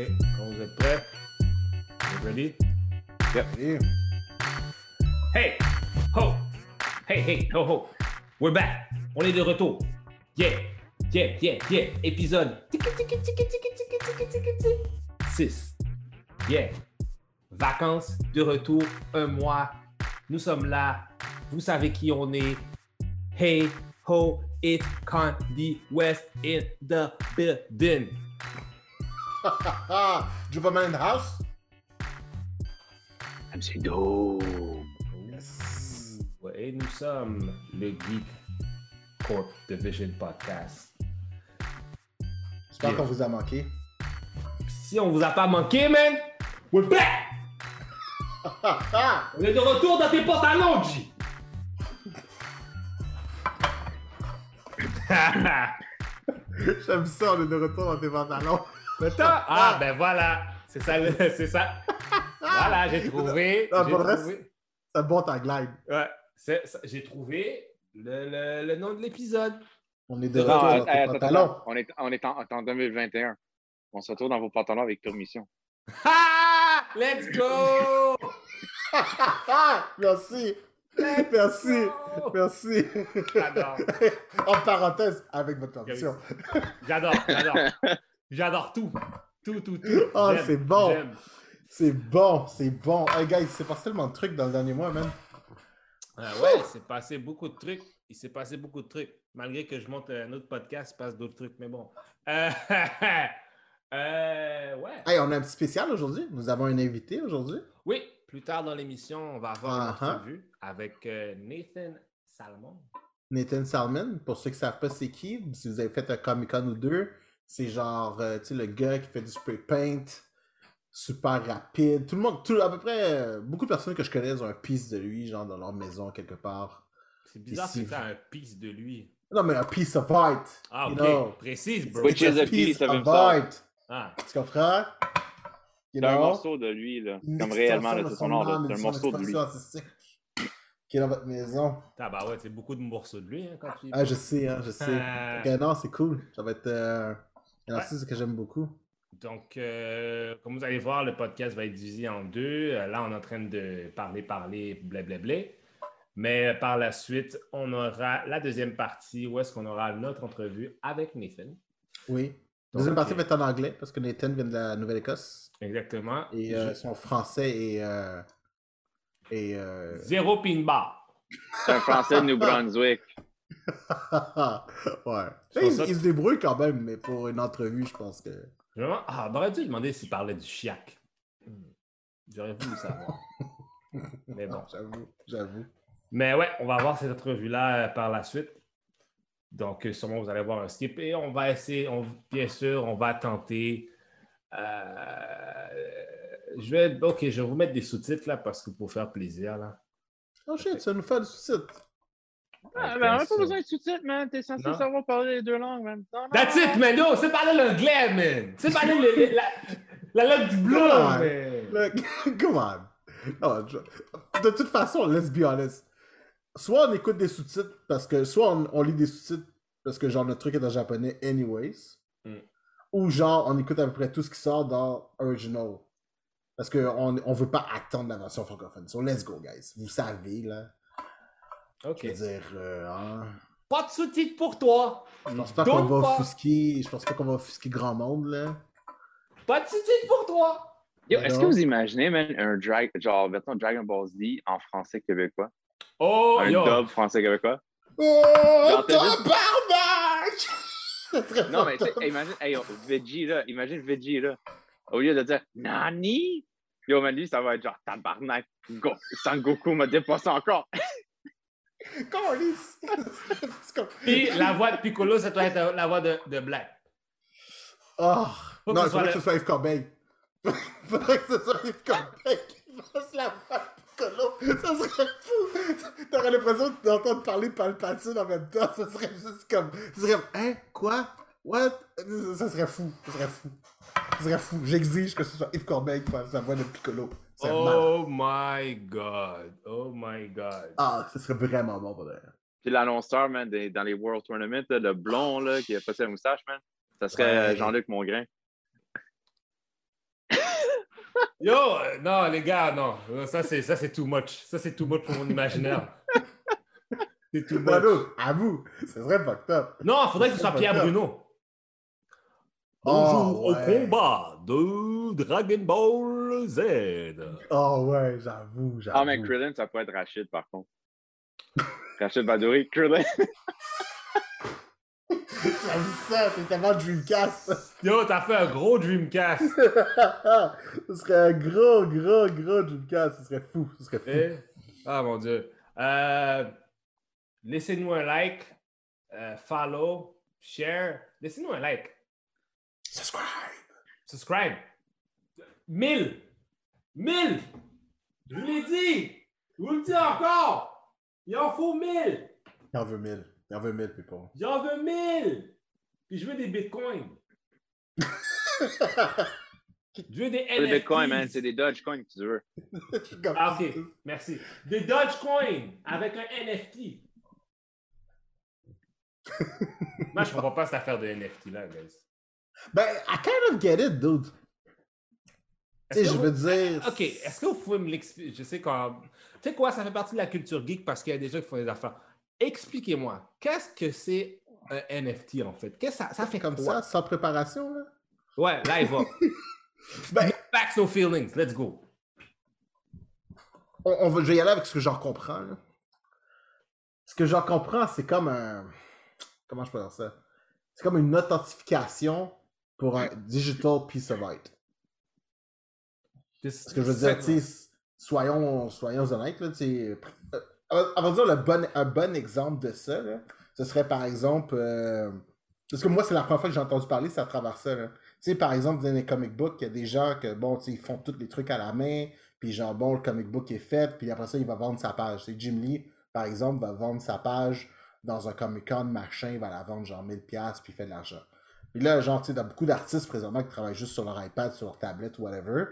OK, quand vous êtes prêts, vous ready? Yep. Hey! Ho! Hey, hey, ho, ho! We're back! On est de retour! Yeah! Yeah, yeah, yeah! Épisode 6. Yeah! Vacances, de retour, un mois. Nous sommes là. Vous savez qui on est. Hey, ho, it's Candy West in the building. Jupaman in the house? MC Dome. Yes. Et nous sommes le Geek Corp Division Podcast. J'espère Yeah. qu'on vous a manqué. Si on vous a pas manqué, man, we're back! On est de retour dans tes pantalons, G! J'aime ça, on est de retour dans tes pantalons. Attends! Ah, ben voilà! C'est ça, le- c'est ça. Voilà, j'ai trouvé. Non, pour reste- C'est bon ta glide. Ouais, c'est- j'ai trouvé le, le- le nom de l'épisode. On est de retour dans tes attends, pantalons. attends. On est, on est en, en 2021. On se retrouve dans vos pantalons avec permission. Ah! Let's go! Merci. Let's Merci. go! Merci. J'adore. en parenthèse, avec votre permission. J'adore, j'adore. J'adore tout. Tout, tout, tout. Ah, J'aime, c'est bon. C'est bon, c'est bon. Hey guys, il s'est passé tellement de trucs dans le dernier mois, man. Ah ouais, il s'est passé beaucoup de trucs. Il s'est passé beaucoup de trucs. Malgré que je monte un autre podcast, il se passe d'autres trucs, mais bon. Euh, euh, ouais. Hey, on a un petit spécial aujourd'hui. Nous avons un invité aujourd'hui. Oui, plus tard dans l'émission, on va avoir une ah. entrevue avec euh, Nathan Salmon. Nathan Salmon, pour ceux qui ne savent pas c'est qui, si vous avez fait un Comic Con ou deux, c'est genre, euh, tu sais, le gars qui fait du spray paint, super rapide. Tout le monde, tout, à peu près, euh, beaucoup de personnes que je connais ont un piece de lui, genre dans leur maison quelque part. C'est bizarre que tu un piece de lui. Non, mais un piece of art. Ah, you ok. know. Précise, bro. Which is a piece of art. Ah, Tu comprends? C'est un morceau de lui, là. Comme réellement, c'est son nom, C'est un morceau de lui. qui est dans votre maison. bah ouais, c'est beaucoup de morceaux de lui hein, quand tu Ah, je sais, hein, je sais. Euh, Ok, non, c'est cool. Ça va être un Ouais. artiste que j'aime beaucoup. Donc, euh, comme vous allez voir, le podcast va être divisé en deux. Euh, là, on est en train de parler, parler, blablabla. Mais euh, par la suite, on aura la deuxième partie où est-ce qu'on aura notre entrevue avec Nathan. Oui. Deuxième Donc, partie va être en anglais parce que Nathan vient de la Nouvelle-Écosse Exactement. et euh, Je- son français est. euh, est euh, Zéro pin bar. C'est un Français de New Brunswick. ouais. Il, ça- il se débrouille quand même, mais pour une entrevue, je pense que. Vraiment? Ah, on aurait dû lui demander s'il parlait du chiac. Hmm. J'aurais voulu savoir. Mais bon. J'avoue, j'avoue. Mais ouais, on va avoir cette entrevue-là euh, par la suite. Donc, euh, sûrement, vous allez voir un skip. Et on va essayer, on- bien sûr, on va tenter. euh, je vais. Ok, je vais vous mettre des sous-titres là parce que pour faire plaisir. là. Oh shit, ça nous fait du sous-titre. Ah, ben, on n'a pas besoin de sous-titres, man. T'es censé Non. savoir parler les deux langues en même temps. That's it, man! Yo, c'est parler l'anglais, man! C'est parler le- le- la, la langue du bleu, man! Look, come on. Non, je- De toute façon, let's be honest. Soit on écoute des sous-titres parce que soit on, on lit des sous-titres parce que genre notre truc est en japonais anyways. Mm. Ou genre on écoute à peu près tout ce qui sort dans original. Parce qu'on on veut pas attendre la version francophone. So let's go, guys. Vous savez, là. Ok. Je veux dire, euh, hein, Pas de sous-titres pour toi! je pense pas qu'on va offusquer. Je pense pas qu'on va offusquer grand monde, là. Pas de sous-titres pour toi! Yo, Mais est-ce que vous imaginez, man, un drag, genre, version Dragon Ball Z en français québécois? Oh, un yo! dub français québécois? Oh, Genre, t'as juste- tabarnak! Non, mais tu sais, imagine, hey, yo, Veggie, là, imagine Veggie, là. Au lieu de dire Nani, yo, man, lui, ça va être genre tabarnak, go, Sangoku m'a dépassé encore. Puis la voix de Piccolo, ça doit être la voix de, de Black. Oh, Faut non, que il ce soit faudrait le- que ce soit Yves Corbeil. Il faudrait que ce soit Yves Corbeil qui fasse la voix de Piccolo. Ça serait fou. T'aurais l'impression d'entendre parler Palpatine en même temps. Ça serait juste comme. Ça serait comme, hein? Quoi? What? Ça serait fou. Ça serait fou. Ça serait fou. J'exige que ce soit Yves Corbeil qui fasse la voix de Piccolo. Oh my god. Oh my god. Ah, ce serait vraiment bon pour d'ailleurs. Puis l'annonceur, man, des- dans les World Tournament, là, le blond, là, qui a passé la moustache, man, ça serait Ouais. euh, Jean-Luc Mongrain. Yo, euh, non, les gars, non. Ça, c'est, ça, c'est too much. Ça, c'est too much pour mon imaginaire. C'est too much. À vous, ce serait fucked up. Non, il faudrait que ce soit Pierre Bruno. Bonjour Oh, ouais. au combat de Dragon Ball Z. Oh ouais, j'avoue, j'avoue. Ah, mais Krillin, ça pourrait être Rachid, par contre. Rachid Badouri, Krillin. J'avoue ça, t'es tellement Dreamcast. Yo, t'as fait un gros Dreamcast. ce serait un gros, gros, gros Dreamcast. Ce serait fou, ce serait fou. Eh? Ah mon dieu. Euh, laissez-nous un like, euh, follow, share. Laissez-nous un like. Subscribe. Subscribe. 1000! 1000! Je vous l'ai dit! Je vous le dis encore! Il en faut 1000! Il en veut mille. Il en veut mille, people. J'en veux 1000! Puis je veux des bitcoins. Je veux des C'est des bitcoins, man. C'est des Dogecoin que tu veux. Ah, ok. Merci. Des Dogecoin avec un NFT. Moi, je comprends pas cette affaire de NFT là, guys. Ben, I kind of get it, dude. Tu sais, je vous- veux dire. Ok, est-ce que vous pouvez me l'expliquer? Je sais quand. Tu sais quoi, ça fait partie de la culture geek parce qu'il y a des gens qui font des affaires. Expliquez-moi, qu'est-ce que c'est un NFT en fait? Qu'est-ce que ça, ça fait Comme quoi? ça, sans préparation, là? Ouais, là, il va. Ben, Facts, no feelings, let's go. on, on va, je vais y aller avec ce que j'en comprends. là. Ce que j'en comprends, c'est comme un. Comment je peux dire ça? C'est comme une authentification pour un digital piece of art. Ce que je veux dire, tu sais, soyons, soyons honnêtes, là, tu sais. euh, On va dire le bon, un bon exemple de ça, là, ce serait par exemple. euh, parce que moi, c'est la première fois que j'ai entendu parler, c'est à travers ça. là. Tu sais, par exemple, dans les comic books, il y a des gens que, bon, tu sais, ils font tous les trucs à la main, puis genre, bon, le comic book est fait, puis après ça, il va vendre sa page. Sais, Jim Lee, par exemple, va vendre sa page dans un Comic-Con, machin, il va la vendre genre 1000$, puis il fait de l'argent. Puis là, genre, tu sais, t'as beaucoup d'artistes présentement qui travaillent juste sur leur iPad, sur leur tablette, whatever.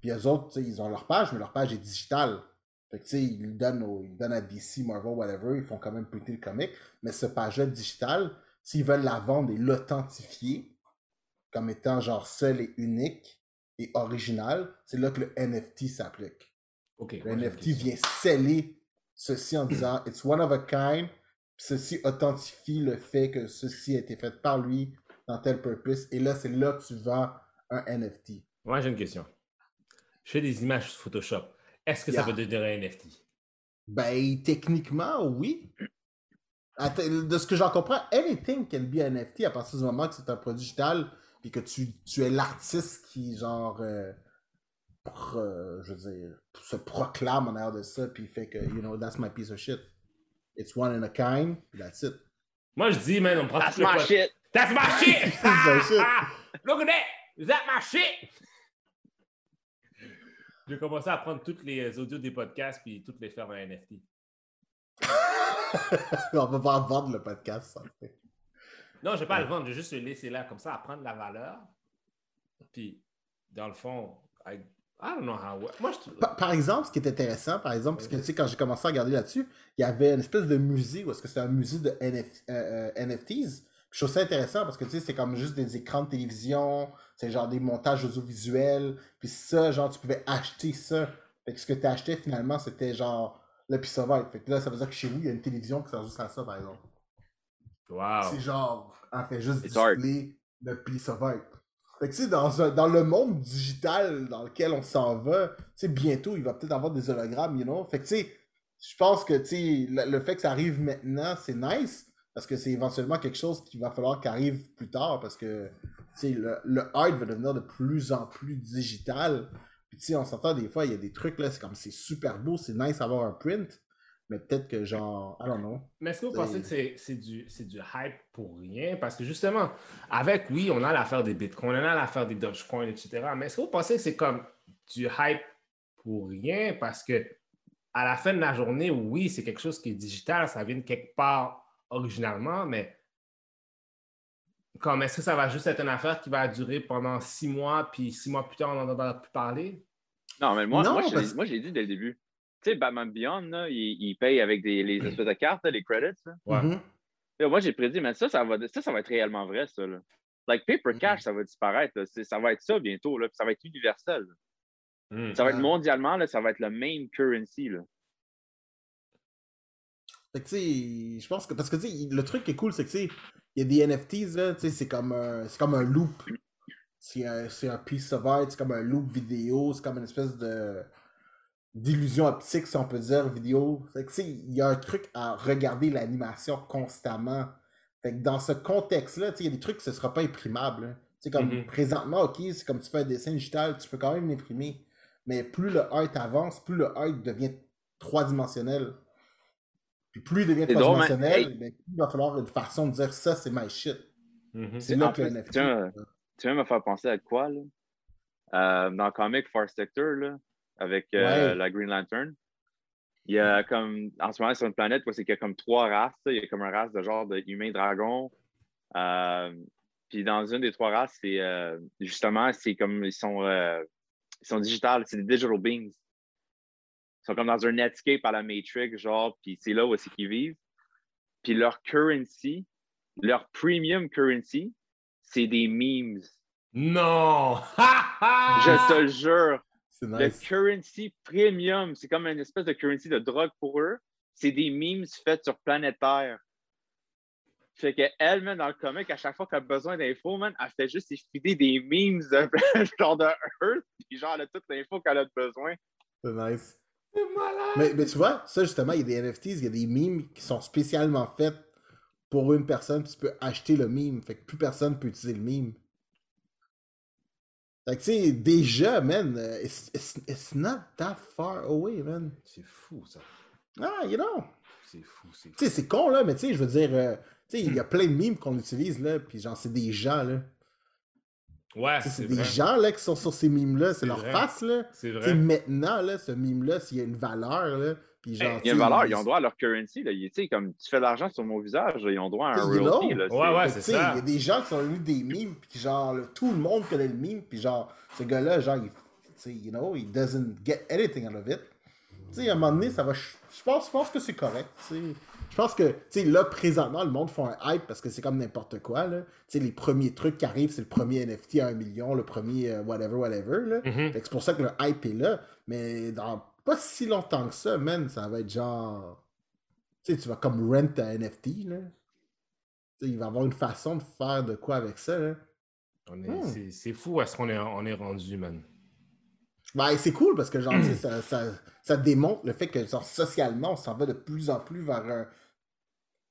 Puis eux autres, ils ont leur page, mais leur page est digitale. Fait que, tu sais, ils le donnent, au- ils donnent à DC, Marvel, whatever, ils font quand même printer le comic. Mais ce page-là digitale, s'ils veulent la vendre et l'authentifier comme étant genre seul et unique et original, c'est là que le NFT s'applique. Ok. Le NFT vient sceller ceci en disant It's one of a kind. Ceci authentifie le fait que ceci a été fait par lui dans tel purpose. Et là, c'est là que tu vends un NFT. Moi, j'ai une question. Je fais des images sur Photoshop. Est-ce que ça peut devenir un NFT? Ben, techniquement, oui. De ce que j'en comprends, anything can be an NFT à partir du moment que c'est un produit digital puis que tu, tu es l'artiste qui, genre, euh, pro- euh, je veux dire, se proclame en arrière de ça puis fait que, you know, that's my piece of shit. It's one in a kind, that's it. Moi, je dis, man, on prend That's tout le my shit. That's my shit! That's my shit. Look at that! Is that my shit? J'ai commencé à prendre tous les audios des podcasts puis toutes les faire en NFT. On va pas vendre le podcast, ça. Non, je vais pas le vendre, je vais juste le laisser là comme ça, à prendre la valeur. Puis, dans le fond, I, I don't know how. Moi, je. Par, par exemple, ce qui est intéressant, par exemple, parce que tu sais, quand j'ai commencé à regarder là-dessus, il y avait une espèce de musée où est-ce que c'était un musée de NF, euh, euh, NFTs. Je trouve ça intéressant parce que tu sais, c'est comme juste des écrans de télévision, c'est genre des montages audiovisuels, puis ça, genre, tu pouvais acheter ça. Fait que ce que tu achetais finalement, c'était genre le art. Fait que là, ça veut dire que chez vous, il y a une télévision qui sert juste à ça, par exemple. Wow. C'est genre, en fait, juste display le art. Fait que tu sais, dans, un- dans le monde digital dans lequel on s'en va, tu sais, bientôt, il va peut-être avoir des hologrammes, you know? Fait que tu sais, je pense que, tu sais, le, le fait que ça arrive maintenant, c'est nice, parce que c'est éventuellement quelque chose qu'il va falloir qu'il arrive plus tard, parce que, le, le va devenir de plus en plus digital. Puis tu sais, on s'entend des fois, il y a des trucs, là, c'est comme, c'est super beau, c'est nice d'avoir un print, mais peut-être que genre, I don't know. Mais est-ce que vous pensez que c'est, c'est du, c'est du hype pour rien? Parce que justement, avec, oui, on a l'affaire des bitcoins, on a l'affaire des Dogecoin, etc. Mais est-ce que vous pensez que c'est comme du hype pour rien? Parce que à la fin de la journée, oui, c'est quelque chose qui est digital, ça vient de quelque part originalement, mais comme est-ce que ça va juste être une affaire qui va durer pendant six mois, puis six mois plus tard, on n'en entendra plus parler? Non, mais moi, Non, moi, parce- l'ai dit dès le début. Tu sais, Batman Beyond, là, il, il paye avec des, les espèces de cartes, les credits. là. Ouais. Mhm. Là, moi, j'ai prédit, mais ça, ça va, ça, ça va être réellement vrai, ça. Là. Like, Paper Mhm. Cash, ça va disparaître. là. C'est- Ça va être ça bientôt, là, puis ça va être universel. là. Hmm. Ça va être Ouais. mondialement, là, ça va être le même currency. Là. Fait que, tu sais, je pense que. Parce que, tu sais, le truc qui est cool, c'est que, tu sais, il y a des NFTs, là, tu sais, c'est comme un, c'est comme un loop. C'est un, un piece of art, c'est comme un loop vidéo, c'est comme une espèce de. d'illusion optique, si on peut dire, vidéo. Fait que, tu sais, il y a un truc à regarder l'animation constamment. Fait que dans ce contexte-là, tu sais, il y a des trucs que ce sera pas imprimable. hein. Tu sais, comme Mhm. présentement, ok, c'est comme tu fais un dessin digital, tu peux quand même l'imprimer. Mais plus le art avance, plus le art devient trois-dimensionnel. Puis plus il devient drôle, trois-dimensionnel, ben, plus il va falloir une façon de dire ça, c'est my shit. Mhm. C'est là que plus, NFT. tiens, Tu viens me faire penser à quoi, là? Euh, dans le comic Far Sector, là, avec euh, Ouais. la Green Lantern, il y a comme, en ce moment, sur une planète, c'est qu'il y a comme trois races. là. Il y a comme une race de genre de humain-dragon. Euh, puis dans une des trois races, c'est euh, justement, c'est comme, ils sont, euh, ils sont digitales, c'est des digital beings. Ils sont comme dans un Netscape à la Matrix, genre, puis c'est là où c'est qu'ils vivent. Puis leur currency, leur premium currency, c'est des memes. Non! Je te le jure. C'est Le nice. currency premium, c'est comme une espèce de currency de drogue pour eux. C'est des memes faits sur planète Terre. Fait qu'elle, même dans le comic, à chaque fois qu'elle a besoin d'infos, man, elle fait juste effider des memes de, genre de Earth, puis genre, elle a toute l'info qu'elle a besoin. C'est nice. Mais, mais tu vois, ça justement, il y a des NFTs, il y a des memes qui sont spécialement faits pour une personne, puis tu peux acheter le meme. Fait que plus personne peut utiliser le meme. Fait que tu sais, déjà, man, euh, it's, it's, it's not that far away, man. C'est fou, ça. Ah, you know. C'est fou, c'est fou. Tu sais, c'est con, là, mais tu sais, je veux dire, euh, tu sais, il y a plein de memes qu'on utilise, là, puis genre, c'est des gens, là. Ouais, c'est des vrai. gens, là, qui sont sur ces memes-là, c'est C'est leur vrai. face, là. C'est maintenant, là, ce meme-là, s'il y a une valeur, là, puis genre... Il y a une valeur, ils ont droit à leur currency. Là. Ils- comme tu fais de l'argent sur mon visage, ils ont droit à un royalty. Là, Ouais, ouais, c'est ça. Il y a des gens qui sont venus des memes, puis genre, tout le monde connaît le meme, puis genre, ce gars-là, genre, il, tu sais, you know, he doesn't get anything out of it. Tu sais, à un moment donné, ça va. Je pense, je pense que c'est correct. Je pense que, tu sais, là, présentement, le monde fait un hype parce que c'est comme n'importe quoi, là. Tu sais, les premiers trucs qui arrivent, c'est le premier NFT à un million, le premier euh, whatever, whatever, là. Mhm. Que c'est pour ça que le hype est là. Mais dans pas si longtemps que ça, man, ça va être genre. Tu sais, tu vas comme rent un NFT, là. Il va y avoir une façon de faire de quoi avec ça, là. Hmm. c'est- fou à ce qu'on est, on est rendu, man. Ben, c'est cool parce que, genre, ça, ça, ça démontre le fait que, genre, socialement, on s'en va de plus en plus vers un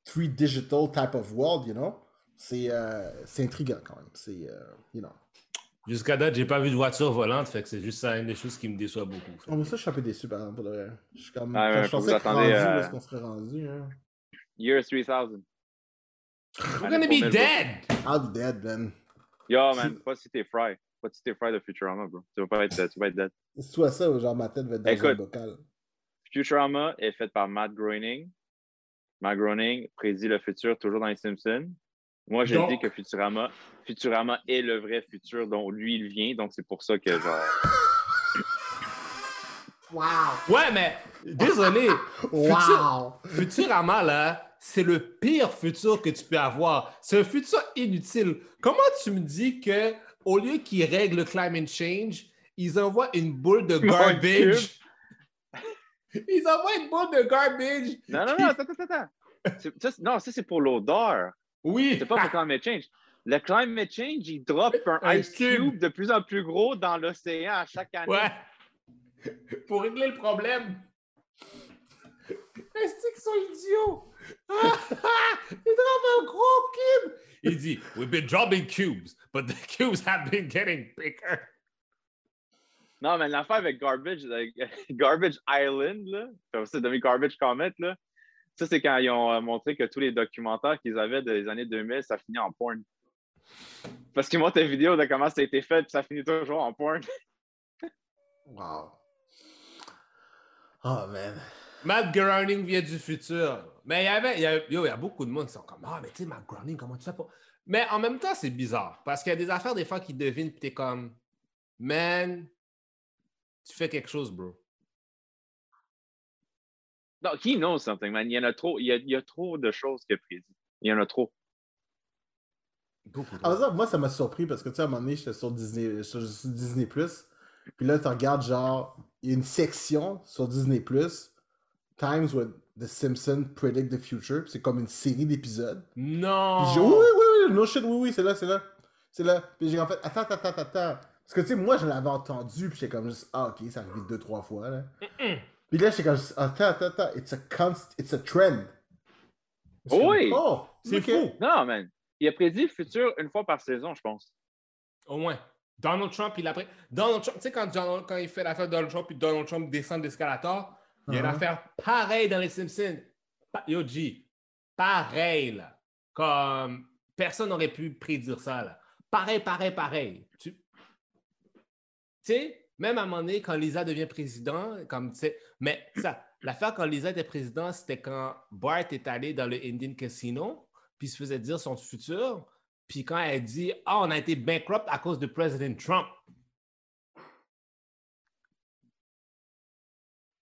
three digital type of world, you know? C'est euh, intriguant quand même. C'est, euh, you know. Jusqu'à date, j'ai pas vu de voiture volante, fait que c'est juste ça une des choses qui me déçoit beaucoup. Oh, mais ça, je suis un peu déçu, par exemple. pour. Je suis comme. Ah, ouais, je pensais être rendu euh, est-ce qu'on serait rendu, hein? Year 3000. We're gonna be dead! I'll be dead, man. Yo, man, pas si t'es fry. Pas si t'es fry de Futurama, bro. Tu vas pas être, tu vas être dead. Soit ça ou genre ma tête va être dans un Écoute. bocal. Futurama est fait par Matt Groening. Matt Groening prédit le futur toujours dans les Simpsons. Moi, je Donc- dis que Futurama, Futurama est le vrai futur dont lui, il vient. Donc, c'est pour ça que, genre... Wow! Ouais, mais désolé. Futur- Wow! Futurama, là, c'est le pire futur que tu peux avoir. C'est un futur inutile. Comment tu me dis que au lieu qu'ils règlent le climate change, ils envoient une boule de garbage? Ils envoient une boule de garbage. Non, non, non, attends, attends, attends. Ça, non, ça, c'est pour l'odeur. Oui. C'est pas pour le climate change. Le climate change, il drop un, Un ice cube. cube. de plus en plus gros dans l'océan à chaque année. Ouais. Pour régler le problème. Est-ce qu'ils sont idiots? Ils droppent un gros cube. Il dit, We've been dropping cubes, but the cubes have been getting bigger. Non, mais l'affaire avec Garbage, like, Garbage Island, là, c'est devenu Garbage Comet, là, ça, c'est quand ils ont euh, montré que tous les documentaires qu'ils avaient des années 2000, ça finit en porn. Parce qu'ils montrent des vidéos de comment ça a été fait, puis ça finit toujours en porn. Wow! Oh, man. Matt Groening vient du futur. Mais il y avait, il y a, yo, il y a beaucoup de monde qui sont comme Ah, mais tu sais, Matt Groening, comment tu fais pas? Mais en même temps, c'est bizarre. Parce qu'il y a des affaires, des fois, qui devinent, puis t'es comme Man, tu fais quelque chose, bro. Non, he knows something, man. Il y en a trop, il y a, il y a trop de choses qu'il a prédit. Il y en a trop. Beaucoup. Ah, ça, moi, ça m'a surpris parce que, tu sais, à un moment donné, j'étais sur Disney, sur sur Disney+. Puis là, tu regardes, genre, il y a une section sur Disney Plus, Times when The Simpsons Predict the Future. C'est comme une série d'épisodes. Non! Puis j'ai oui, oui, oui, no shit, oui, oui, c'est là, c'est là. C'est là. Puis j'ai en fait, attends, attends, attends, attends. Parce que, tu sais, moi, je l'avais entendu, puis j'étais comme juste, ah, ok, ça arrive deux, trois fois, là. Puis là, j'étais comme, juste, attends, attends, attends, it's a const, it's a trend. Oui. comme, Oh, C'est fou! Non, man. Il a prédit le futur une fois par saison, je pense. Au moins. Donald Trump, il a pris. Donald Trump, tu sais, quand, Donald- quand il fait l'affaire de Donald Trump, puis Donald Trump descend d'escalator, il y a une Uh-huh. affaire pareille dans les Simpsons. Pa- Yo, G, pareil, là. Comme personne n'aurait pu prédire ça, là. Pareil, pareil, pareil. Tu tu sais, même à un moment donné, quand Lisa devient président, comme tu sais, mais ça, l'affaire quand Lisa était président, c'était quand Bart est allé dans le Indian Casino, puis il se faisait dire son futur, puis quand elle dit Ah, on a été bankrupt à cause de President Trump.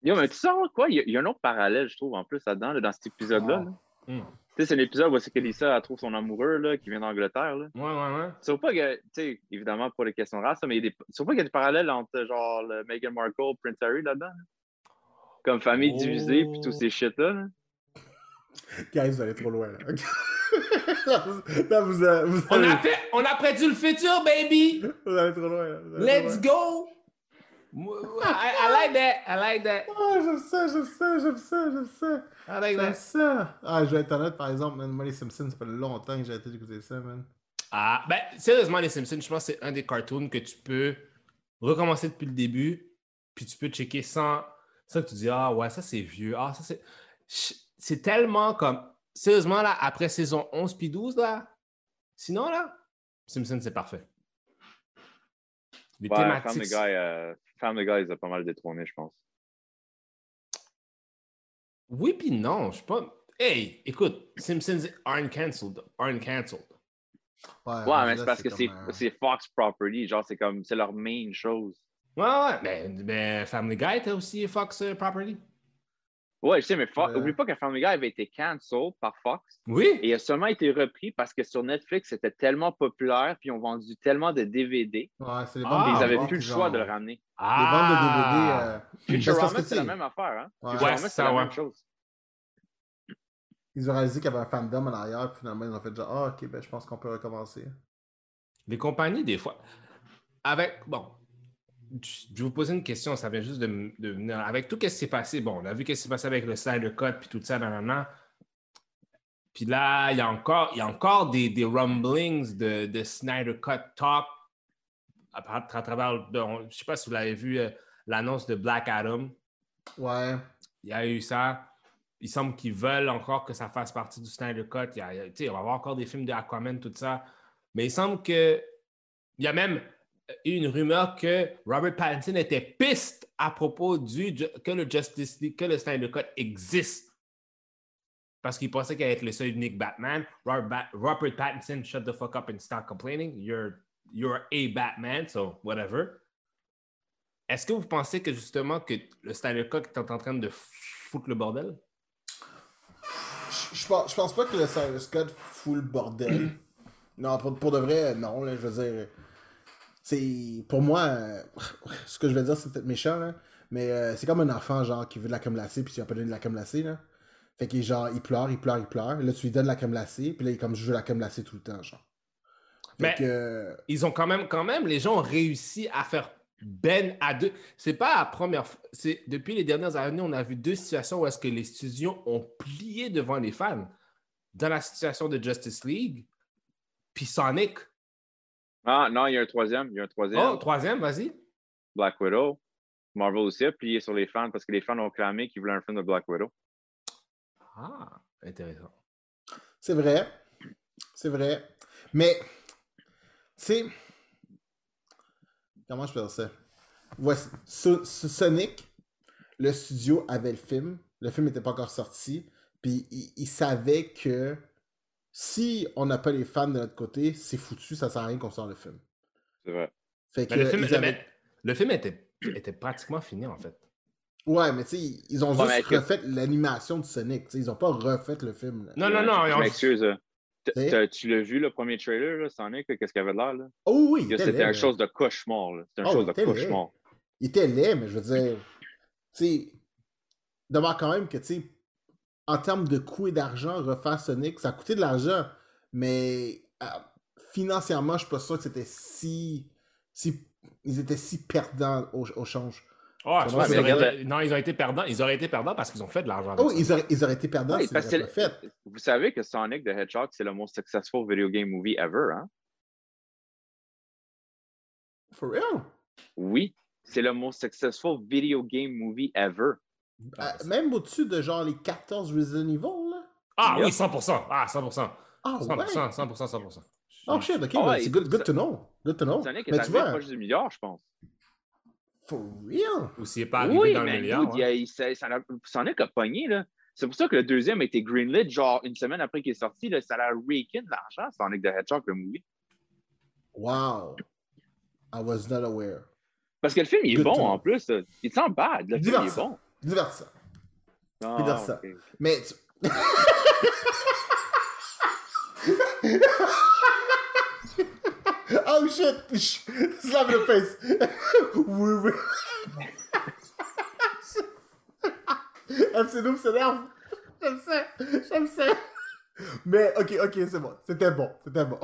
Yo, mais tu sais quoi? Il y, a, il y a un autre parallèle, je trouve, en plus, là-dedans, là, dans cet épisode-là. là. Hmm. Tu sais, c'est l'épisode où c'est que Lisa elle trouve son amoureux là, qui vient d'Angleterre. Là. Ouais, ouais, ouais. Tu trouves pas que, tu sais, évidemment, pour les questions de race, mais il y a des, tu trouves pas qu'il y a des parallèles entre, genre, le Meghan Markle, Prince Harry là-dedans? là? Comme famille divisée, puis tous ces shit-là. là. Guys, vous allez trop loin, là. là, vous, vous, On a, fait, on a prédit le futur, baby! vous allez trop loin, là. Let's loin. go! I, I like that. I like that. Ah, j'aime ça, j'aime ça, j'aime ça, j'aime ça. I like J'aime that. ça. Ah, je vais être honnête, par exemple, man, moi, les Simpsons, ça fait longtemps que j'ai arrêté d'écouter ça, man. Ah, ben, sérieusement, les Simpsons, je pense que c'est un des cartoons que tu peux recommencer depuis le début, puis tu peux checker sans, sans que tu dis Ah, ouais, ça c'est vieux. Ah, ça c'est. C'est tellement comme. Sérieusement, là, après saison 11 puis 12, là, sinon, là, Simpsons, c'est parfait. Les Ouais, thématiques. Family Guy, euh, Family Guy, ils ont pas mal détrôné, je pense. Oui, puis non, je sais pas. Hey, écoute, Simpsons aren't cancelled. Aren't cancelled. Ouais, mais c'est parce que c'est Fox Property, genre, c'est comme, c'est leur main chose. Ouais, ouais, mais, mais Family Guy, t'as aussi Fox euh, Property. Ouais, je sais, mais Fo- Ouais. oublie pas que Family Guy avait été cancelled par Fox Oui. et il a seulement été repris parce que sur Netflix, c'était tellement populaire puis ils ont vendu tellement de DVD Ouais, c'est les Ah, de n'avaient plus le genre, choix de le ramener. Les ventes de DVD. euh, parce Futurama, que, c'est la même affaire, hein? Ouais. Futurama, Ouais, c'est la ouais. même chose. Ils ont réalisé qu'il y avait un fandom en arrière, puis finalement, ils ont fait genre, ah, ok, ben, je pense qu'on peut recommencer. Les compagnies, des fois. Avec. Bon. Je vais vous poser une question, ça vient juste de, venir. Avec tout ce qui s'est passé, bon, on a vu ce qui s'est passé avec le Snyder Cut puis tout ça, nanana. Puis là, il y a encore, il y a encore des, des rumblings de, de Snyder Cut talk à, travers. bon, je ne sais pas si vous l'avez vu, euh, l'annonce de Black Adam. Ouais. Il y a eu ça. Il semble qu'ils veulent encore que ça fasse partie du Snyder Cut. Il y a- il y a- tu sais, on va avoir encore des films de Aquaman, tout ça. Mais il semble que. Il y a même eu une rumeur que Robert Pattinson était piste à propos du que le Justice League, que le Snyder Cut existe. Parce qu'il pensait qu'il allait être le seul unique Batman. Robert, Robert Pattinson, shut the fuck up and stop complaining. You're, you're a Batman, so whatever. Est-ce que vous pensez que justement que le Snyder Cut est en train de foutre le bordel? Je, je pense, je pense pas que le Cyrus Scott fout le bordel. non, pour, pour de vrai, non, là, je veux dire. C'est. Pour moi, euh, ce que je vais dire, c'est peut-être méchant, là. Mais euh, c'est comme un enfant, genre, qui veut de la crème glacée, puis tu lui as pas donné de la crème glacée, là. Fait qu'il genre, il pleure, il pleure, il pleure. Là, tu lui donnes de la crème glacée, puis là, il est comme, je veux la crème glacée tout le temps, genre. Mais- que. ils ont quand même, quand même, les gens ont réussi à faire Ben à deux. C'est pas la première fois. C'est depuis les dernières années, on a vu deux situations où est-ce que les studios ont plié devant les fans. Dans la situation de Justice League, puis Sonic. Ah, non, il y a un troisième. Il y a un troisième. Oh, troisième, vas-y. Black Widow. Marvel aussi a plié sur les fans parce que les fans ont clamé qu'ils voulaient un film de Black Widow. Ah, intéressant. C'est vrai. C'est vrai. Mais, sais, comment je peux dire ça? Voici, So- So- Sonic, le studio avait le film. Le film n'était pas encore sorti. Puis il, il savait que si on n'a pas les fans de notre côté, c'est foutu, ça sert à rien qu'on sorte le film. C'est vrai. Fait que Mais le film, le- avaient- mais le film était, était pratiquement fini, en fait. Ouais, mais tu sais, ils ont Ouais, juste que- refait l'animation de Sonic. tu sais, ils ont pas refait le film. là. Non, non, non. Je ils ont- m'excuse. Tu l'as vu, le premier trailer, là, Sonic, qu'est-ce qu'il avait de l'air? là? Oh oui, C'était une chose de cauchemar. C'était une Oh, chose de cauchemar. il était laid, mais je veux dire, tu sais, d'abord quand même que, tu sais, en termes de coût et d'argent, refaire Sonic, ça a coûté de l'argent, mais euh, financièrement, je suis pas sûr que c'était si, si. Ils étaient si perdants au, au change. Ah, je pense auraient non, ils ont été perdants. Ils auraient été perdants parce qu'ils ont fait de l'argent. Oh, ils auraient, ils auraient été perdants Oui, parce que fait. Vous savez que Sonic the Hedgehog, c'est le most successful video game movie ever, hein? For real? Oui, c'est le most successful video game movie ever. Ah, Euh, même au-dessus de genre les 14 Resident Evil, là? Ah Yep. oui, 100%. Ah, 100%. Ah ouais? 100%, 100%, 100%. Oh shit, ok, Ah ben, ouais, c'est good, good to know. Good to know. Sonic est Mais tu arrivé vois, proche du milliard, je pense. For real? Ou s'il n'est pas arrivé Oui, dans le milliard. dude, il y hein. a- il ça a pogné, là. C'est pour ça que le deuxième a été greenlit, genre une semaine après qu'il est sorti, là, ça a raké de l'argent, Sonic the Hedgehog, le movie. Wow. I was not aware. Parce que le film, il est Good bon en plus. là. Il sent bad. Le film, il est bon. Divertissant. Ah, Divertissant. ok, ok. Mais tu... oh shit! Slap in the face! oui, oui. MC Noob s'énerve. J'aime ça. J'aime ça. Mais ok, ok, c'est bon. C'était bon. C'était bon.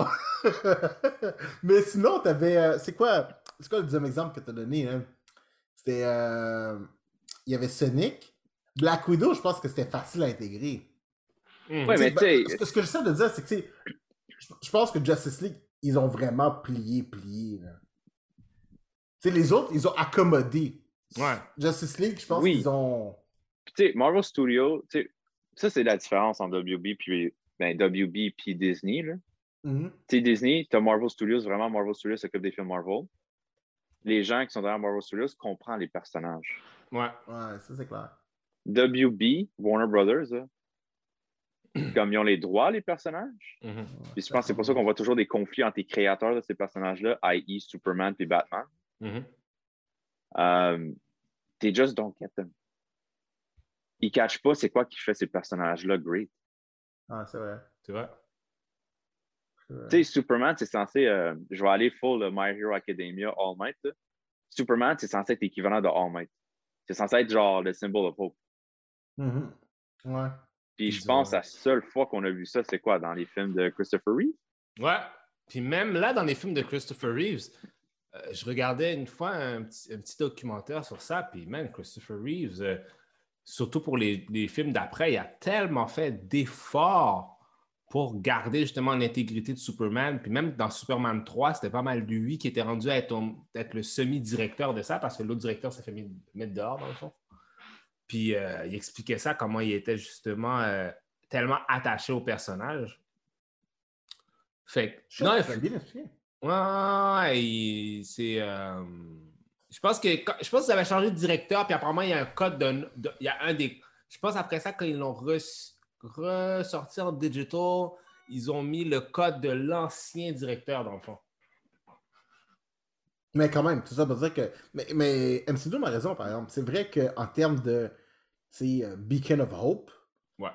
Mais sinon, t'avais. euh, c'est quoi C'est quoi le deuxième exemple que t'as donné hein? C'était. euh, Il y avait Sonic. Black Widow, je pense que c'était facile à intégrer. Hmm. Ouais, mais tu sais- ben, ce que- ce que j'essaie de dire, c'est que tu sais, je je pense que Justice League, ils ont vraiment plié, plié. là. Tu sais, les autres, ils ont accommodé. Ouais. Justice League, je pense Oui. qu'ils ont. Puis, tu sais, Marvel Studios, tu sais, ça, c'est la différence entre WB puis ben, WB puis Disney. Là. Mhm. Tu sais, Disney, tu as Marvel Studios, vraiment, Marvel Studios s'occupe des films Marvel. Les gens qui sont derrière Marvel Studios comprennent les personnages. Ouais. Ouais, ça c'est clair. WB, Warner Brothers, là, comme ils ont les droits, les personnages, Mhm. puis je pense que c'est pour ça qu'on voit toujours des conflits entre les créateurs de ces personnages-là, i.e. Superman puis Batman. Mhm. Um, they just don't get them. Ils ne catchent pas c'est quoi qui fait ces personnages-là great. Ah, c'est vrai. Tu vois? c'est vrai. Tu sais, Superman, c'est censé. euh, je vais aller full euh, My Hero Academia All Might. là. Superman, c'est censé être l'équivalent de All Might. C'est censé être genre le symbol of hope. Mhm. Ouais. Puis je pense ont- que la seule fois qu'on a vu ça, c'est quoi dans les films de Christopher Reeve? Ouais. Puis même là, dans les films de Christopher Reeves, euh, je regardais une fois un petit, un petit documentaire sur ça, puis même Christopher Reeves, euh, surtout pour les, les films d'après, il a tellement fait d'efforts pour garder justement l'intégrité de Superman. Puis même dans Superman 3, c'était pas mal lui qui était rendu à être, être le semi-directeur de ça, parce que l'autre directeur s'est fait mettre dehors, dans le fond. Puis euh, il expliquait ça, comment il était justement euh, tellement attaché au personnage. Fait que, Shit, non, il- bien expliqué. Ouais, ouais, ouais, il- c'est. euh, je pense que je pense qu'ils avaient changé de directeur, puis apparemment, il y a un code de, de- Il y a un des. Je pense après ça, quand ils l'ont res- ressorti en digital, ils ont mis le code de l'ancien directeur, dans le fond. Mais quand même, tout ça pour dire que. Mais, mais MC Doom a raison, par exemple. C'est vrai qu'en termes de. Euh, Beacon of Hope, Ouais.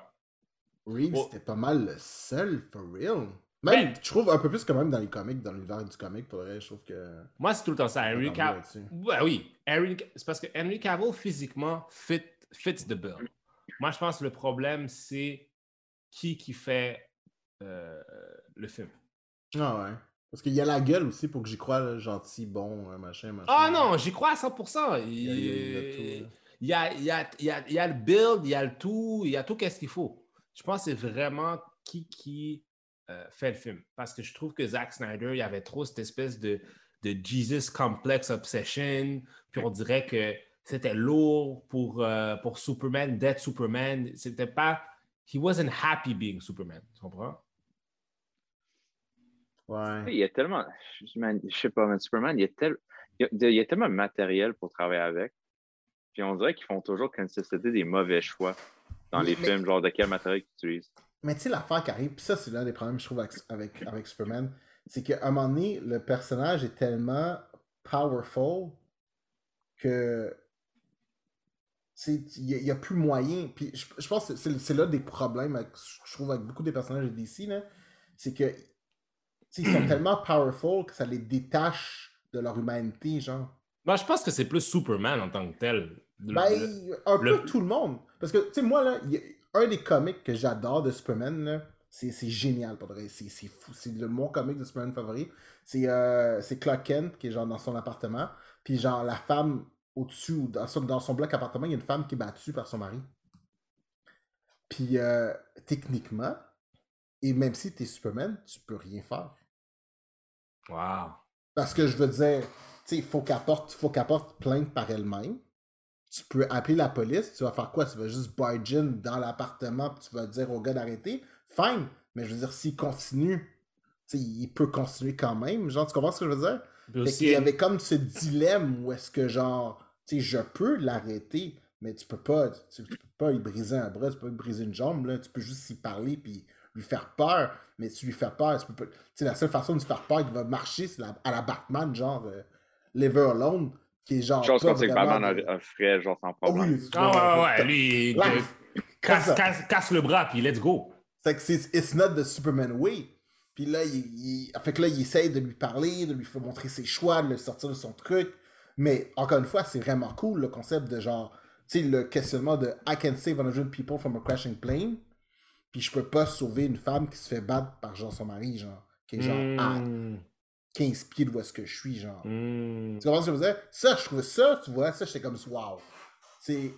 Reeves, Oh. c'était pas mal le seul, for real. Même, Ben- je trouve un peu plus quand même dans les comics, dans l'univers du comic, pour vrai, je trouve que. Moi, c'est tout le temps ça. Henry Cavill. Ouais, oui. Henry- C'est parce que Henry Cavill, physiquement, fit, fits the bill. Moi, je pense que le problème, c'est qui qui fait euh, le film. Ah ouais. Parce qu'il y a la gueule aussi pour que j'y croie, là, gentil, bon, euh, machin, machin. Ah non, j'y crois à 100%. Il, Il y a- il y a- il y a tout, là. il y a, il y a- il y a- il y a le build, il y a le tout, il y a tout qu'est-ce qu'il faut. Je pense que c'est vraiment qui qui euh, fait le film. Parce que je trouve que Zack Snyder, il y avait trop cette espèce de, de Jesus Complex Obsession. Puis on dirait que c'était lourd pour, euh, pour Superman, d'être Superman. C'était pas... He wasn't happy being Superman. Tu comprends? Ouais. Il y a tellement. Je man- je sais pas, mais Superman, il y, a tel- il y a- il y a tellement de matériel pour travailler avec. Puis on dirait qu'ils font toujours consister des mauvais choix dans les mais- films, genre de quel matériel qu'ils utilisent. Mais tu sais, l'affaire qui arrive, puis ça, c'est l'un des problèmes, je trouve, avec, avec, avec Superman, c'est qu'à un moment donné, le personnage est tellement powerful que. Il n'y a, plus moyen. Puis je, je pense que c'est là des problèmes, avec- je trouve, avec beaucoup des personnages de DC, c'est que. Ils sont tellement powerful que ça les détache de leur humanité, genre. Moi, je pense que c'est plus Superman en tant que tel. Le- Ben, le- un peu tout le monde. Parce que, tu sais, moi, là, il y a un des comics que j'adore de Superman, là, c'est c'est génial, pour vrai. C'est c'est fou. C'est le mon comic de Superman favori. C'est euh, c'est Clark Kent, qui est genre dans son appartement. Puis, genre, la femme au-dessus, ou dans son, dans son bloc appartement, il y a une femme qui est battue par son mari. Puis, euh, techniquement, et même si t'es Superman, tu peux rien faire. Wow. Parce que je veux dire, tu sais, il faut qu'elle porte, faut porte plainte par elle-même. Tu peux appeler la police, tu vas faire quoi? Tu vas juste barge in dans l'appartement, puis tu vas dire au gars d'arrêter? Fine, mais je veux dire, s'il continue, il peut continuer quand même. Genre, tu comprends ce que je veux dire? Aussi, qu'il y avait comme ce dilemme où est-ce que, genre, tu sais, je peux l'arrêter, mais tu peux pas, tu, tu peux pas lui briser un bras, tu peux pas lui briser une jambe, là. Tu peux juste s'y parler, puis lui faire peur, mais tu lui fais peur, tu peux pas... La seule façon de lui faire peur qui va marcher, c'est la- à la Batman, genre, euh, Lever Alone, qui est genre... Chose qu'on sait que vraiment Batman de- ferait, genre, sans Ah problème. oui, Ah ouais, ouais, ouais, lui, il- casse, ça. casse- casse le bras, puis let's go. C'est que c'est it's not the Superman way. Puis là, il, il- fait que là, il essaye de lui parler, de lui faire montrer ses choix, de le sortir de son truc. Mais encore une fois, c'est vraiment cool le concept de genre, tu sais, le questionnement de I can save 100 people from a crashing plane. Puis je peux pas sauver une femme qui se fait battre par genre son mari, genre, qui est genre à Hmm, 15 pieds de où est-ce que je suis, genre. hmm. Tu comprends ce que je veux dire? Ça, je trouvais ça, tu vois, ça, j'étais comme, wow. C'est,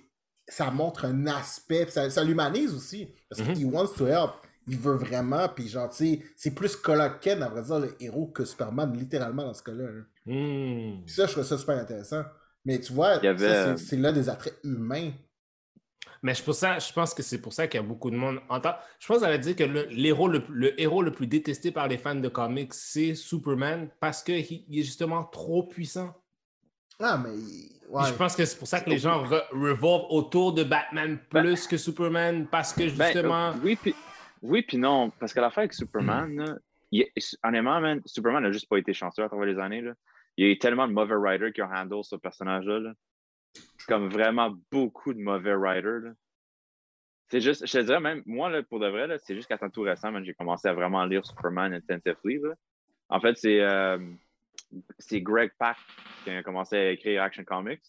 ça montre un aspect, ça, ça l'humanise aussi. Parce Mhm. qu'il wants to help. Il veut vraiment, puis genre, tu sais, c'est plus Clark Kent, à vrai dire, le héros que Superman, littéralement, dans ce cas-là. là. Hmm. Puis ça, je trouve ça super intéressant. Mais tu vois, avait, euh, c'est, c'est là des attraits humains. Mais je, pour ça, je pense que c'est pour ça qu'il y a beaucoup de monde. En tant- je pense qu'on va dire que le, l'héros le, le héros le plus détesté par les fans de comics, c'est Superman parce qu'il il est justement trop puissant. Ah, mais. Ouais. Je pense que c'est pour ça que les gens re- revolvent autour de Batman plus que Superman parce que Ben, justement. euh, oui, puis oui, puis non. Parce que l'affaire avec Superman, là, il est- honnêtement, man, Superman n'a juste pas été chanceux à travers les années. Là. Il y a eu tellement de mauvais writers qui ont handle ce personnage-là. là. Comme vraiment beaucoup de mauvais writers. C'est juste, je te dirais même, moi, là, pour de vrai, c'est juste qu'à temps tout récent, j'ai commencé à vraiment lire Superman intensively. là. En fait, c'est euh, c'est Greg Pak qui a commencé à écrire Action Comics.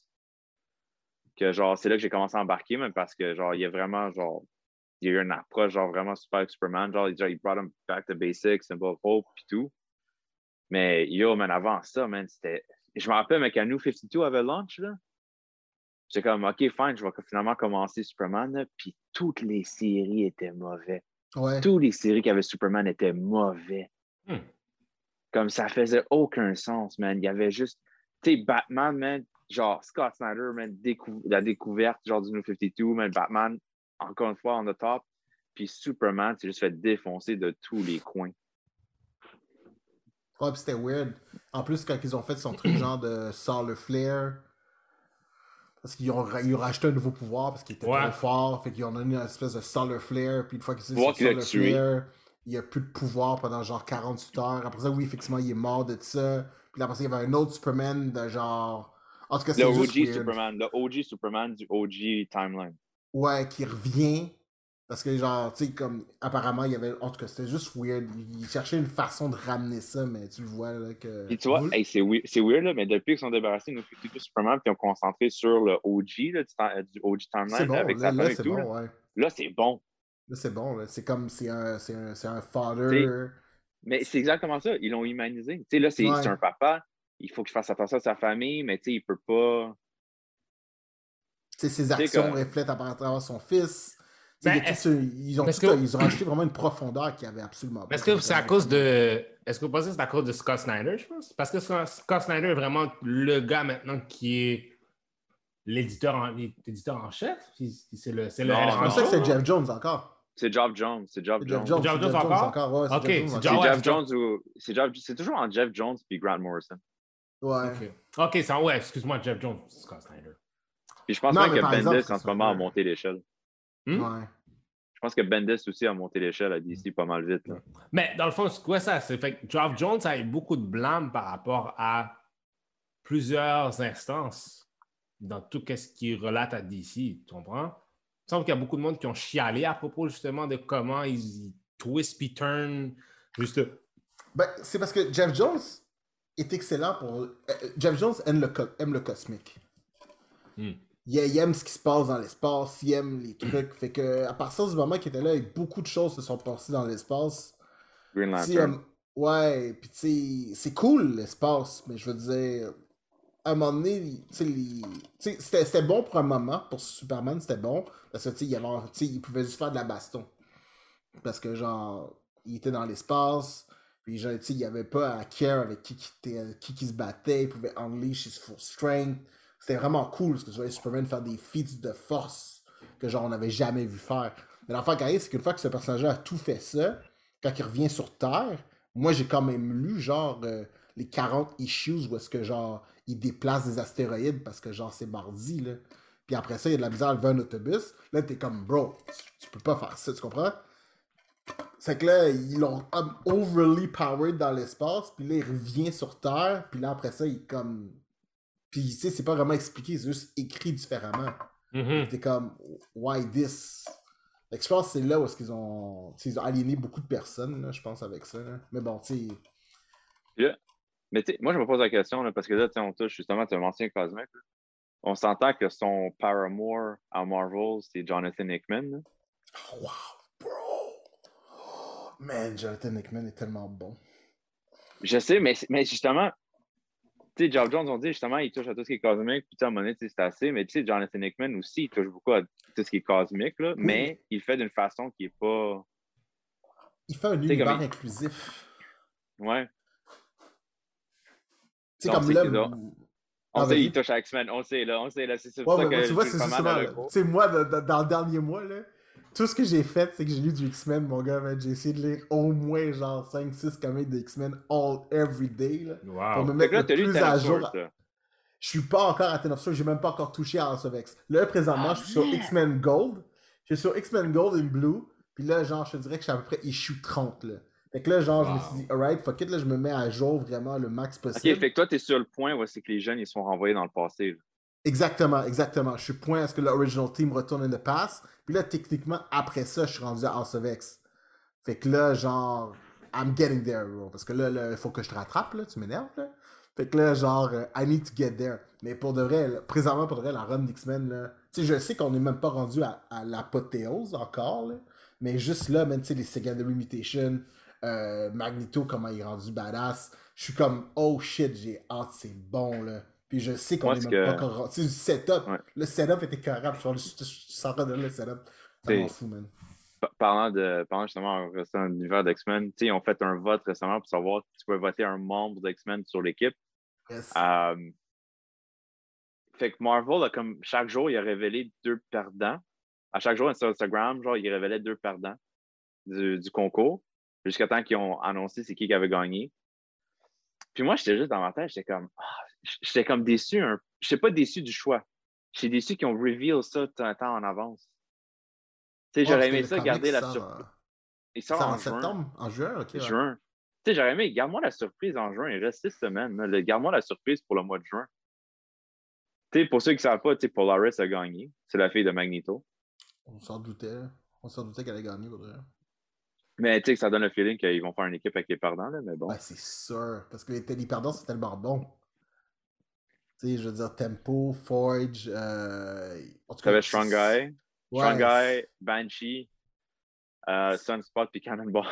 Que genre, c'est là que j'ai commencé à embarquer, même parce que genre, il y a vraiment genre il y a eu une approche genre vraiment super avec Superman. Genre, il, genre, il brought him back to basics, Symbol of Hope, puis tout. Mais yo, man, avant ça, man, c'était. Je me rappelle, mais quand New 52 avait launch, là, j'étais comme, OK, fine, je vais finalement commencer Superman, là, puis toutes les séries étaient mauvais. Ouais. Toutes les séries qui avaient Superman étaient mauvais. Hmm. Comme ça faisait aucun sens, man. Il y avait juste. Tu sais, Batman, man, genre Scott Snyder, man, décou- la découverte, genre du New 52, man, Batman, encore une fois, on the top. Puis Superman s'est juste fait défoncer de tous les coins. Ouais, puis c'était weird. En plus, quand ils ont fait son truc genre de sort le flair, parce qu'ils ont, ils ont racheté un nouveau pouvoir parce qu'il était Ouais. trop fort, fait qu'ils ont donné une espèce de solar flare, puis une fois qu'ils a solar tué. flare, il n'y a plus de pouvoir pendant genre 48 heures. Après ça, oui, effectivement, il est mort de ça. Puis après ça, il y avait un autre Superman de genre. En tout cas, Le c'est OG juste weird. Superman, le OG Superman du OG timeline. Ouais, qui revient. Parce que, genre, tu sais, comme, apparemment, il y avait. En tout cas, c'était juste weird. Il cherchait une façon de ramener ça, mais tu le vois, là, que. Puis tu vois, hey, c'est weird, là, mais depuis qu'ils sont débarrassés de 52 Superman, puis ils ont concentré sur le OG, là, du, du OG timeline, bon, avec là, sa là, femme et c'est tout. bon, là. ouais. Là, c'est bon. Là, c'est bon, là. C'est comme, c'est un, c'est un, un father. Mais c'est exactement ça. Ils l'ont humanisé. Tu sais, là, c'est Ouais. un papa. Il faut qu'il fasse attention à sa famille, mais tu sais, il peut pas. Tu sais, ses actions que- reflètent à travers son fils. Ben, ils, ont est-ce tout- que- ils ont rajouté vraiment une profondeur qu'il y avait absolument pas. Est-ce que c'est à cause de. Est-ce que vous pensez que c'est à cause de Scott Snyder, je pense? Parce que Scott Snyder est vraiment le gars maintenant qui est l'éditeur en, l'éditeur en chef. C'est le, c'est le Non, head Je pensais que c'est? Jeff Jones encore. C'est Geoff Jones. C'est Jones. Jeff Jones. Jeff c'est Jones Jeff encore? Ouais, Ok, Jeff Jones c'est Jeff c'est Jones ou. C'est Jeff- c'est toujours en Jeff Jones puis Grant Morrison. Ouais. Ok, Ok, ça, ouais, excuse-moi, Jeff Jones, Scott Snyder. Puis je pense Non, même mais que Bendis, exemple, en ce moment, a monté l'échelle. Hmm? Ouais. Je pense que Bendis aussi a monté l'échelle à DC pas mal vite. Là. Mais dans le fond, c'est quoi ça? C'est fait que Geoff Jones a eu beaucoup de blâme par rapport à plusieurs instances dans tout ce qui relate à DC, tu comprends? Il semble qu'il y a beaucoup de monde qui ont chialé à propos justement de comment ils, twist puis turn. Juste. Ben, c'est parce que Jeff Jones, est excellent pour. euh, Jeff Jones aime le, co- aime le cosmique. Hmm. Il, il aime ce qui se passe dans l'espace, il aime les trucs. Fait que, à partir du moment qu'il était là, beaucoup de choses se sont passées dans l'espace. Green Lantern. euh, ouais, puis tu sais, c'est cool l'espace, mais je veux dire, à un moment donné, c'était bon pour un moment, pour Superman, c'était bon, parce que tu sais, il, il pouvait juste faire de la baston. Parce que, genre, il était dans l'espace, puis genre, tu sais, il n'y avait pas à care avec qui qui qui se battait, il pouvait unleash his full strength. C'était vraiment cool, parce que tu voyais Superman faire des feats de force que, genre, on n'avait jamais vu faire. Mais l'affaire qui arrive, c'est qu'une fois que ce personnage-là a tout fait ça, quand il revient sur Terre, moi j'ai quand même lu genre euh, les 40 issues où est-ce que genre il déplace des astéroïdes parce que genre c'est mardi là. Puis après ça, il y a de la misère à lever un autobus. Là, t'es comme bro, tu, tu peux pas faire ça, tu comprends? C'est que là, ils l'ont overly powered dans l'espace, puis là, il revient sur Terre, puis là, après ça, il comme. Puis, tu sais, c'est pas vraiment expliqué, c'est juste écrit différemment. Mhm. T'es comme, why this? Fait que je pense que c'est là où est-ce qu'ils ont, ils ont aliéné beaucoup de personnes, là, je pense, avec ça. là. Mais bon, tu sais, Mais tu sais, moi, je me pose la question, là, parce que là, tu sais, on touche justement, tu l'ancien Cosmic. là. On s'entend que son paramour à Marvel, c'est Jonathan Hickman. oh, wow, bro! Oh, man, Jonathan Hickman est tellement bon. Je sais, mais, mais justement, tu sais, Geoff Jones, on dit justement, il touche à tout ce qui est cosmique, puis à un moment donné, tu sais, c'est assez, mais tu sais, Jonathan Hickman aussi, il touche beaucoup à tout ce qui est cosmique, là, mais il fait d'une façon qui est pas. Il fait un univers comme inclusif. Ouais. Tu sais, comme là. On Ah, sait, il touche à X-Men, on sait, là, on sait, là, c'est Ouais, ça que tu vois, c'est justement. Tu sais, moi, dans le dernier mois, là, tout ce que j'ai fait, c'est que j'ai lu du X-Men, mon gars. J'ai essayé de lire au moins genre 5-6 comics de X-Men all every day. Là, pour me mettre là, le plus à jour. Là. Je suis pas encore à Ten of Swords, j'ai même pas encore touché à House of X. Là, présentement, Ah, je suis sur. X-Men Gold. Je suis sur X-Men Gold and Blue. Puis là, genre, je te dirais que je suis à peu près issue 30. Là. Fait que là, genre, je me suis dit, alright, fuck it, là, je me mets à jour vraiment le max Ok, possible. fait que toi, t'es sur le point où c'est que les jeunes, ils sont renvoyés dans le passé. là. Exactement, exactement. Je suis point à ce que l'original team retourne in the past. Puis là, techniquement, après ça, je suis rendu à House of X. Fait que là, genre, I'm getting there, bro. Parce que là, il faut que je te rattrape, là. Tu m'énerves, là. Fait que là, genre, euh, I need to get there. Mais pour de vrai, présentement, pour de vrai, la run d'X-Men, là. Tu sais, je sais qu'on n'est même pas rendu à, l'apothéose encore, là. Mais juste là, même, tu sais, les Secondary Mutation, euh, Magneto, comment il est rendu badass. Je suis comme, oh shit, j'ai hâte, c'est bon, là. Puis je sais qu'on est même que- pas encore rendu. Tu sais, le setup, Ouais. le setup était carré. Je, je, je sortais de là, le setup. C'est- fou, man. Pa- Parlant, de, parlant justement en restant dans l'univers d'X-Men, ils ont fait un vote récemment pour savoir si tu peux voter un membre d'X-Men sur l'équipe. Yes. Euh, fait que Marvel, a comme chaque jour, il a révélé deux perdants. À chaque jour, sur Instagram, genre, il révélait deux perdants du, du concours, jusqu'à temps qu'ils ont annoncé c'est qui qui avait gagné. Puis moi, j'étais juste dans ma tête, j'étais comme, ah, j'étais comme déçu. Un... J'étais pas déçu du choix. J'étais déçu qu'ils ont reveal ça tout un temps en avance. Tu sais, Ouais, j'aurais aimé ça, garder la surprise. Il sort en, en juin. septembre, en juin, ok. ouais. Juin. Tu sais, j'aurais aimé, garde-moi la surprise en juin. Il reste six semaines. là. Garde-moi la surprise pour le mois de juin. Tu sais, pour ceux qui ne savent pas, tu sais, Polaris a gagné. C'est la fille de Magneto. On s'en doutait. On s'en doutait qu'elle allait gagner, pour vrai. Mais tu sais, que ça donne le feeling qu'ils vont faire une équipe avec les perdants, là, mais bon. Ouais, c'est sûr. Parce que les, les perdants, c'est tellement bon. Tu sais, je veux dire, Tempo, Forge. Euh... En tout Tu avais Strong Guy, Ouais. Strong Guy, Banshee, euh, Sunspot puis Cannonball.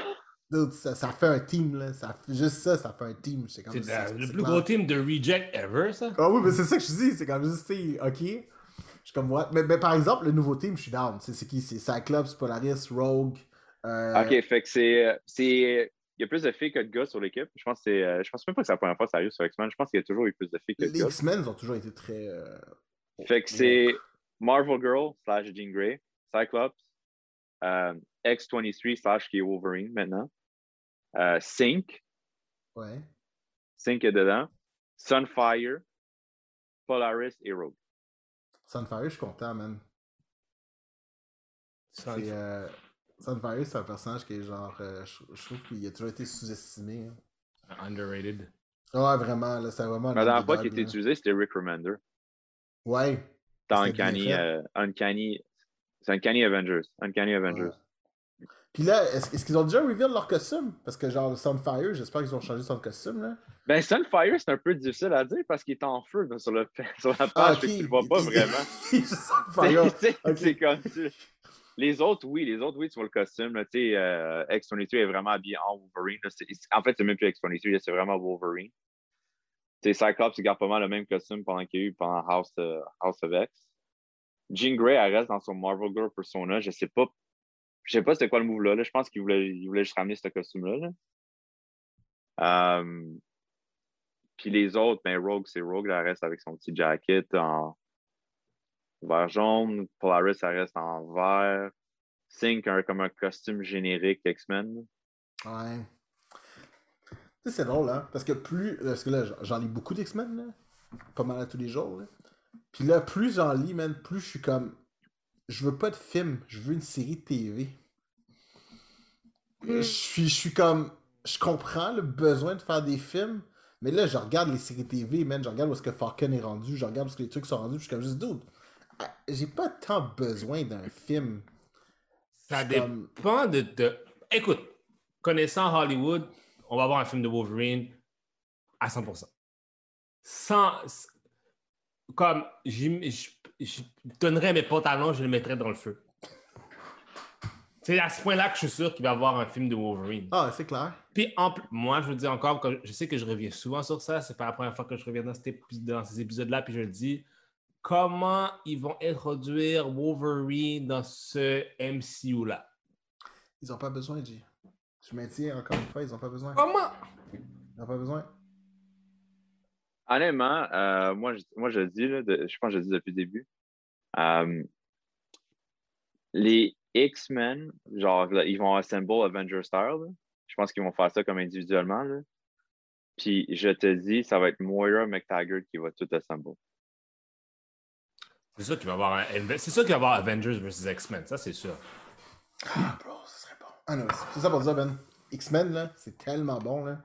Dude, ça, ça fait un team, là. Ça juste ça, ça fait un team. C'est comme le plus gros team de reject ever, ça. Ah oui, mais c'est ça que je dis. C'est comme juste, tu sais, ok. Je suis comme, what? Mais, mais par exemple, le nouveau team, je suis down. Tu sais, c'est qui? C'est Cyclops, Polaris, Rogue. Euh, Ok, fait que c'est. euh, c'est- Il y a plus de filles que de gars sur l'équipe. Je pense que euh, Je pense même pas que c'est la première fois sérieux sur X-Men. Je pense qu'il y a toujours eu plus de filles que de Les gars. X-Men ont toujours été très. euh, Fait que c'est Marvel Girl slash Jean Grey, Cyclops, euh, X23 slash qui est Wolverine maintenant, euh, Sync, Ouais. Sync est dedans, Sunfire, Polaris et Rogue. Sunfire, je suis content, man. C'est, euh, Sunfire, c'est un personnage qui est genre. euh, je, je trouve qu'il a toujours été sous-estimé. hein. Underrated. Ouais, vraiment, là, c'est vraiment. un La dernière fois était utilisé, c'était Rick Remender. Ouais. Dans Uncanny, euh, Uncanny, c'est Uncanny Avengers. Uncanny Avengers. ouais. Puis là, est-ce est-ce qu'ils ont déjà reveal leur costume? Parce que genre, Sunfire, j'espère qu'ils ont changé son costume, là. Ben, Sunfire, c'est un peu difficile à dire parce qu'il est en feu là, sur, le, sur la page, Ah, fait que ok. tu le vois pas vraiment. Sunfire. C'est- c'est comme tu- Les autres, oui, les autres, oui, tu vois le costume. Là, euh, X-22 est vraiment habillé en Wolverine. En fait, c'est même plus X-22, là, c'est vraiment Wolverine. Tu sais, Cyclops, il garde pas mal le même costume pendant qu'il y a eu pendant House, euh, House of X. Jean Grey, elle reste dans son Marvel Girl persona. Je sais pas. Je sais pas c'était quoi le move là. Je pense qu'il voulait, il voulait juste ramener ce costume-là. là. Euh, Puis les autres, ben Rogue, c'est Rogue, elle reste avec son petit jacket en vert jaune. Polaris, elle reste en vert. Sync, un, comme un costume générique X-Men. Ouais. Tu sais, c'est drôle, hein? Parce que plus. Parce que là, j'en- lis beaucoup d'X-Men, là. Pas mal à tous les jours, là. Puis là, plus j'en lis, man, plus je suis comme. Je veux pas de film, je veux une série de TV. Je suis, je suis comme. Je comprends le besoin de faire des films, mais là, je regarde les séries TV, man. Je regarde où est-ce que Falcon est rendu, je regarde où est-ce que les trucs sont rendus, puis je suis comme juste, dude, j'ai pas tant besoin d'un film. Ça comme- dépend de, de- Écoute, connaissant Hollywood, on va avoir un film de Wolverine à 100%. Sans... Comme, je donnerais mes pantalons, je les mettrais dans le feu. C'est à ce point-là que je suis sûr qu'il va y avoir un film de Wolverine. Ah, c'est clair. Puis, en moi, je veux dire encore, je sais que je reviens souvent sur ça, c'est pas la première fois que je reviens dans, cet épi- dans ces épisodes-là, puis je le dis, comment ils vont introduire Wolverine dans ce MCU-là? Ils ont pas besoin, G. Je maintiens encore une fois, ils ont pas besoin. Comment? Ils ont pas besoin. Honnêtement, euh, moi, je, moi, je dis, là, de- je pense que je le dis depuis le début. Euh, les X-Men, genre, là, ils vont assemble Avenger Star. là. Je pense qu'ils vont faire ça comme individuellement. là. Puis, je te dis, ça va être Moira McTaggart qui va tout assemble. C'est sûr qu'il va y avoir un- sûr qu'il avoir Avengers vs X-Men, ça c'est sûr. Ah, bro, ça serait bon. Ah non, c'est ça pour dire, Ben. X-Men, là, c'est tellement bon, là.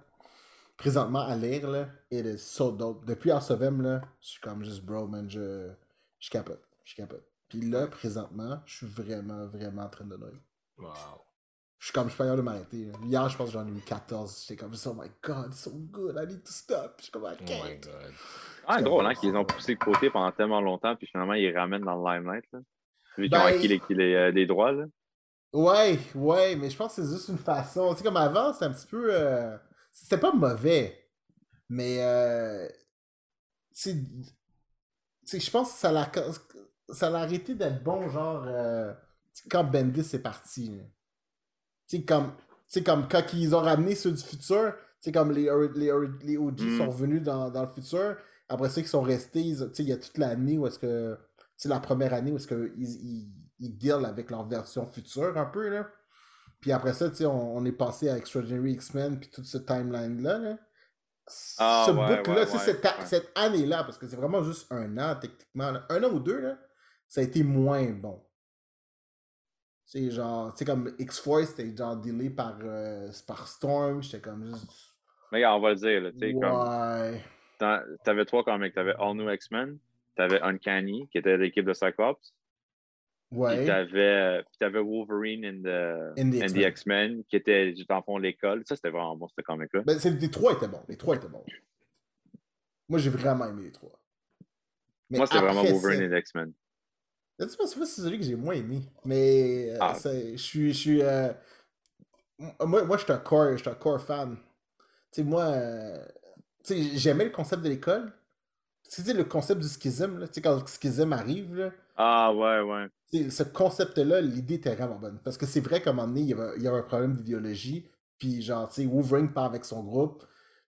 Présentement, à lire, là, it is so dope. Depuis House of M, là, je suis comme juste, bro, man, je, je capote. Je capote. Puis là, présentement, je suis vraiment, vraiment en train de noyer. Wow. Je suis comme, je suis pas capable de m'arrêter. Hier, je pense que j'en ai eu 14. J'étais comme, oh my god, it's so good, I need to stop. Je suis comme, I Oh my can't. god. Ah, drôle, hein, qu'ils ont poussé de côté pendant tellement longtemps, puis finalement, ils ramènent dans le limelight. Là. Vu qu'ils ont Ben- acquis les, les, euh, les droits. Là. Ouais, ouais, mais je pense que c'est juste une façon. Tu sais, comme avant, c'était un petit peu. euh, C'était pas mauvais, mais. Euh... Tu sais, tu sais, je pense que ça l'a ça l'a arrêté d'être bon, genre. euh, tu sais, quand Bendis est parti. là. Sais, comme, comme quand ils ont ramené ceux du futur, tu sais, comme les, les, les OG Mm. sont revenus dans, dans le futur. Après ça, ils sont restés. Tu sais, il y a toute l'année où est-ce que. Sais, la première année où est-ce qu'ils ils, ils avec leur version future un peu, là. Puis après ça, tu sais, on, on est passé à Extraordinary X-Men, puis toute ce timeline-là, là. Ah, ce ouais, bout-là, ouais, c'est ouais, cette, cette année-là, parce que c'est vraiment juste un an, techniquement. là. Un an ou deux, là, ça a été moins bon. C'est genre, tu sais, comme X-Force, c'était genre dealé par, euh, par Storm, j'étais comme juste. Mais on va le dire. Là, tu sais, Ouais. T'avais trois comics. T'avais All New X-Men, t'avais Uncanny, qui était l'équipe de Cyclops, Ouais. t'avais, puis t'avais Wolverine and the, the X-Men. Qui était juste en fond l'école. Ça, c'était vraiment bon, ce comic-là. Ben, les trois étaient bons. Les trois étaient bons. Moi, j'ai vraiment aimé les trois. Mais Moi, c'était vraiment Wolverine the X-Men. Vois, c'est pas c'est celui que j'ai moins aimé. Mais euh, Ah. je suis. Je suis euh, Moi, moi je suis un core, je suis un core fan. Tu sais, moi, euh, sais, j'aimais le concept de l'école. Tu sais, le concept du schisme, là, sais, quand le schisme arrive, là, Ah, ouais, ouais. sais, ce concept-là, l'idée était vraiment bonne. Parce que c'est vrai qu'à un moment donné, il y avait, il y avait un problème d'idéologie. Puis, genre, tu sais, Wolverine part avec son groupe.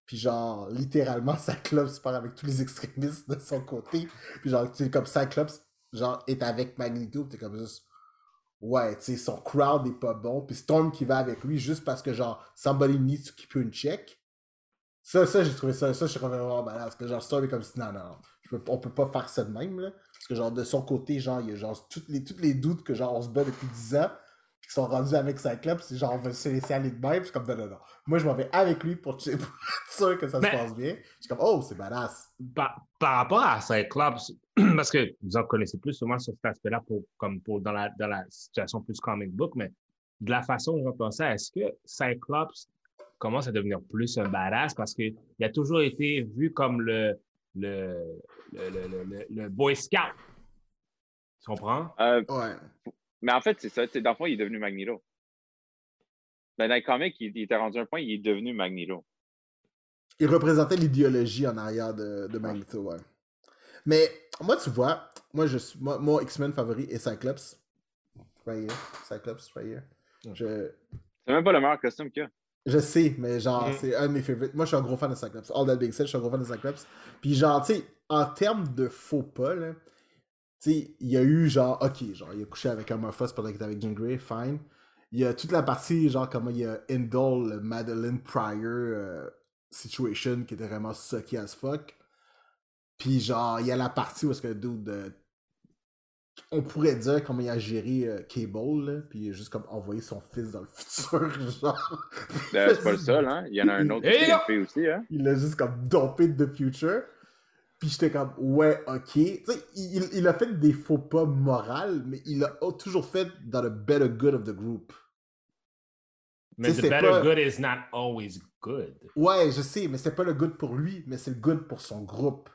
Puis, genre, littéralement, Cyclops part avec tous les extrémistes de son côté. Puis, genre, tu sais, comme Cyclops, genre, est avec Magneto. T'es comme juste. Ouais, tu sais, son crowd n'est pas bon. Puis Storm qui va avec lui juste parce que, genre, somebody needs to keep you check. Ça, ça, j'ai trouvé ça. Ça, je suis vraiment balade. Parce que, genre, Storm est comme si, non, non, non. je peux- on peut pas faire ça de même, là. Parce que, genre, de son côté, genre, il y a, genre, toutes les, toutes les doutes que, genre, on se bat depuis 10 ans. Puis qui sont rendus avec Cyclops. C'est genre, on va se laisser aller de même. Je suis comme, non, non, non. Moi, je m'en vais avec lui pour, pour être sûr que ça se passe bien. Je suis comme, oh, c'est badass. Par, par rapport à Cyclops, parce que vous en connaissez plus souvent sur cet aspect-là pour, comme pour dans la, dans la situation plus comic book, mais de la façon dont j'entends ça, est-ce que Cyclops commence à devenir plus un badass? Parce qu'il a toujours été vu comme le, le, le, le, le Boy Scout. Tu comprends? Euh, Ouais. Mais en fait, c'est ça. tu sais, Dans le fond, il est devenu Magneto. Ben, dans les comics, il, il était rendu à un point, il est devenu Magneto. Il représentait l'idéologie en arrière de, de Magneto, ouais. Mais moi, tu vois, moi, je suis, moi, mon X-Men favori est Cyclops. Right here. Cyclops, right here. Je, C'est même pas le meilleur costume qu'il y a. je sais, mais genre, Mm. c'est un de mes favorites. Moi, je suis un gros fan de Cyclops. All that being said, je suis un gros fan de Cyclops. Puis genre, tu sais, en termes de faux pas, là, sais, il y a eu genre, ok, genre, il a couché avec Moffat pendant qu'il était avec Jean Grey, fine. Il y a toute la partie, genre, comment il y a Indol, le Madeline Pryor euh, situation qui était vraiment sucky as fuck. Puis genre, il y a la partie où est-ce que le dude, euh, on pourrait dire comment il a géré euh, Cable, là, puis il a juste comme envoyé son fils dans le futur, genre. Ben, c'est pas le seul, hein. Il y en a un autre qui l'a fait aussi, hein. Il a juste comme dumpé de The Future. Puis j'étais comme, ouais, ok. Tu sais, il, il a fait des faux pas moraux, mais il l'a toujours fait dans le better good of the group. Mais Tu sais, the c'est better pas- good is not always good. Ouais, je sais, mais c'est pas le good pour lui, mais c'est le good pour son groupe.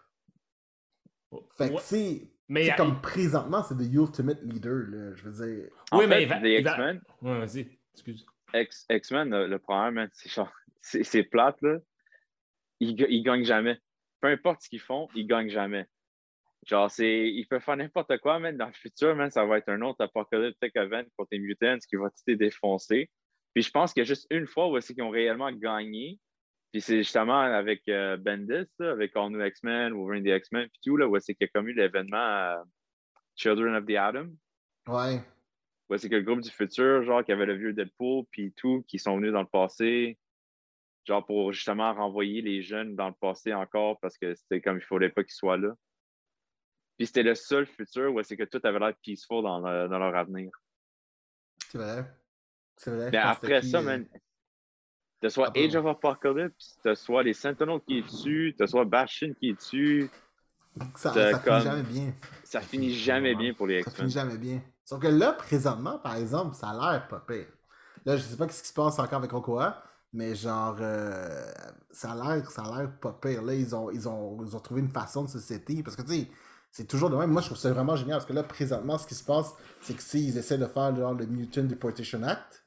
Fait que, tu sais, mais a- comme présentement, c'est the ultimate leader, là, je veux dire. En Oui, mais fait, les X-Men, Ouais, vas-y, excuse. X-Men, le, le problème, man, c'est genre, c'est plate, là. Ils, ils gagnent jamais. Peu importe ce qu'ils font, ils gagnent jamais. Genre, c'est, ils peuvent faire n'importe quoi, man. Dans le futur, man, ça va être un autre apocalyptic event contre les mutants qui va tout défoncer. Puis je pense qu'il y a juste une fois où c'est qu'ils ont réellement gagné. Puis c'est justement avec euh, Bendis, là, avec All New X-Men, Wolverine the X-Men, puis tout, là, où c'est qu'il y a comme eu l'événement euh, Children of the Atom. Ouais. Ouais, c'est que le groupe du futur, genre, qui avait le vieux Deadpool, puis tout, qui sont venus dans le passé, genre, pour justement renvoyer les jeunes dans le passé encore, parce que c'était comme il fallait pas qu'ils soient là. Puis c'était le seul futur où c'est que tout avait l'air peaceful dans, le- dans leur avenir. C'est vrai. C'est vrai. Mais après qui, ça, euh, man, que ce soit Ah. Age of Apocalypse, que ce soit les Sentinels qui est dessus, que ce soit Bastion qui est dessus, Ça, ça comme- finit jamais bien. ça finit jamais bien pour les Ça X-Men. finit jamais bien. Sauf que là, présentement, par exemple, ça a l'air pas pire. Là, je sais pas ce qui se passe encore avec Okoa, mais genre, euh, ça a l'air, ça a l'air pas pire. Là, ils ont, ils ont, ils ont trouvé une façon de se setter. Parce que, tu sais, c'est toujours de même. Moi, je trouve ça vraiment génial. Parce que là, présentement, ce qui se passe, c'est que s'ils essaient de faire genre, le Mutant Deportation Act,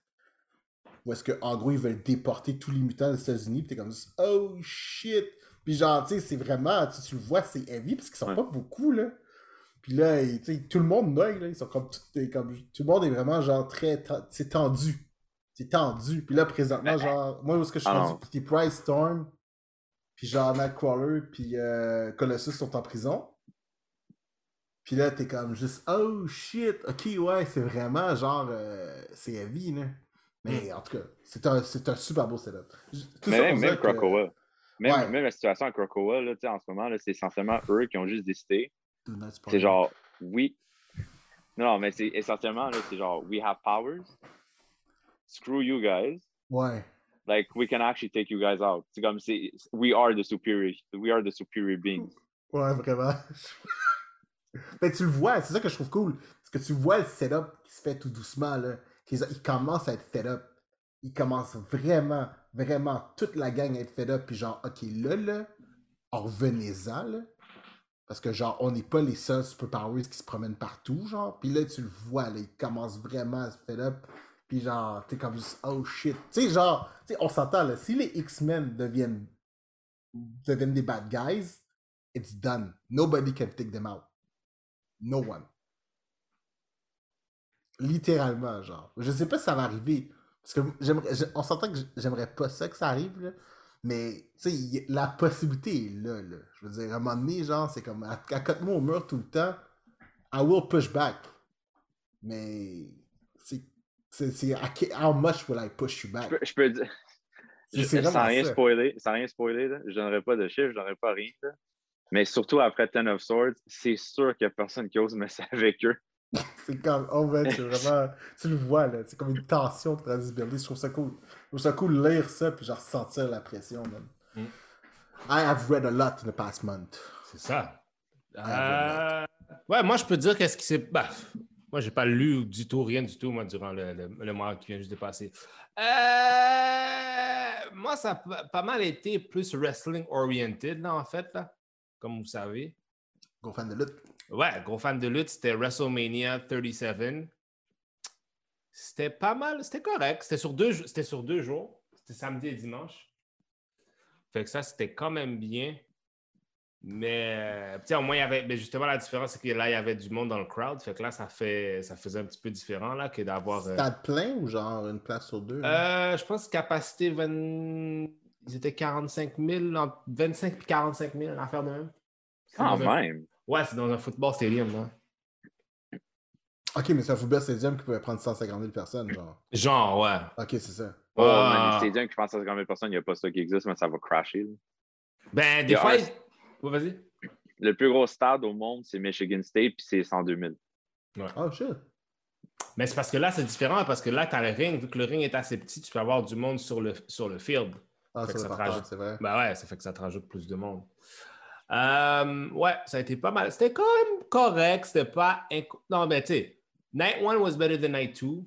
où est-ce qu'en gros, ils veulent déporter tous les mutants des États-Unis, puis t'es comme, oh shit! Puis genre, tu sais, c'est vraiment, tu, tu le vois, c'est heavy, parce qu'ils sont Ouais. pas beaucoup, là. Puis là, tu sais, tout le monde noie, là. Ils sont comme, tout, comme, tout le monde est vraiment, genre, très, tendu. C'est tendu. Puis là, présentement, genre, moi, où est-ce que je suis rendu, puis Price Storm, puis genre, Nightcrawler, puis euh, Colossus sont en prison. Puis là, t'es comme juste, oh shit, ok, ouais, c'est vraiment genre, euh, c'est heavy, là. Mais en tout cas, c'est un, c'est un super beau setup. Tout Mais ça même, même dire que-. Même, Ouais. même la situation à Krakoa, là, tu sais, en ce moment, là, c'est essentiellement eux qui ont juste décidé. C'est genre, oui. Non, mais c'est essentiellement, là, c'est genre, we have powers. Screw you guys. Ouais. Like, we can actually take you guys out. C'est comme, c'est, we are the superior, we are the superior beings. Ouais, vraiment. Mais tu le vois, c'est ça que je trouve cool. Parce que tu vois le setup qui se fait tout doucement, là. Il commence à être fed up. Il commence vraiment, vraiment, toute la gang à être fed up. Puis genre, ok, là, là, en revenez-en, là. Parce que genre, on n'est pas les seuls superpowers qui se promènent partout, genre. Puis là, tu le vois, là, il commence vraiment à se fed up. Puis genre, t'es comme juste, oh shit. Tu sais, genre, tu sais, on s'entend, là, si les X-Men deviennent, deviennent des bad guys, it's done. Nobody can take them out. No one. Littéralement, genre. Je sais pas si ça va arriver. Parce que j'aimerais, j'ai- on s'entend que j'aimerais pas ça que ça arrive, là. Mais, tu sais, la possibilité est là, là. Je veux dire, à un moment donné, genre, c'est comme, à, à côté de moi au mur tout le temps, I will push back. Mais, c'est, how much will I push you Je back? peux, je peux dire, sans rien ça. spoiler, sans rien spoiler, là, je donnerai pas de chiffres, je donnerai pas rien. là. Mais surtout après Ten of Swords, c'est sûr qu'il y a personne qui ose messer avec eux. C'est comme, oh man, c'est vraiment, tu le vois là, c'est comme une tension qui est en train de se builder. Je trouve ça cool. Je trouve ça cool de lire ça puis genre sentir la pression, man. Mm. I have read a lot in the past month. C'est ça. Euh, ouais, moi, je peux dire qu'est-ce qui s'est. bah, Moi, j'ai pas lu du tout, rien du tout, moi, durant le, le- le mois qui vient juste de passer. Euh, moi, ça a pas mal été plus wrestling oriented, là, en fait, là, comme vous savez. Gros fan de lutte. Ouais, gros fan de lutte, c'était WrestleMania 37. C'était pas mal, c'était correct. C'était sur deux, c'était sur deux jours. C'était samedi et dimanche. Fait que ça, c'était quand même bien. Mais, euh, tu sais, au moins, il y avait, mais justement, la différence, c'est que là, il y avait du monde dans le crowd. Fait que là, ça, fait, ça faisait un petit peu différent, là, que d'avoir. euh, Stade plein ou genre une place sur deux? là? euh, je pense capacité 20... Ils étaient 45 000, entre 25 et 45 000, une affaire de même. C'est Quand un- même. Ouais, c'est dans un football stadium, là. Ok, mais c'est un football stadium qui pouvait prendre 150 000 personnes, genre. Genre, ouais. Ok, c'est ça. Oh, Ah. man, les stadiums qui pensent à 50 000 personnes, il n'y a pas ça qui existe, mais ça va crasher. là. Ben, des fois. Ouais, vas-y. Le plus gros stade au monde, c'est Michigan State, puis c'est 102 000. Oh shit. Mais c'est parce que là, c'est différent, parce que là, tu as le ring. Vu que le ring est assez petit, tu peux avoir du monde sur le, sur le field. Ah, Fait que ça ça te partir, rajoute. c'est vrai. Ben ouais, ça fait que ça te rajoute plus de monde. Euh, ouais, ça a été pas mal. C'était quand même correct. C'était pas. Non, mais tu sais, Night 1 was better than Night 2.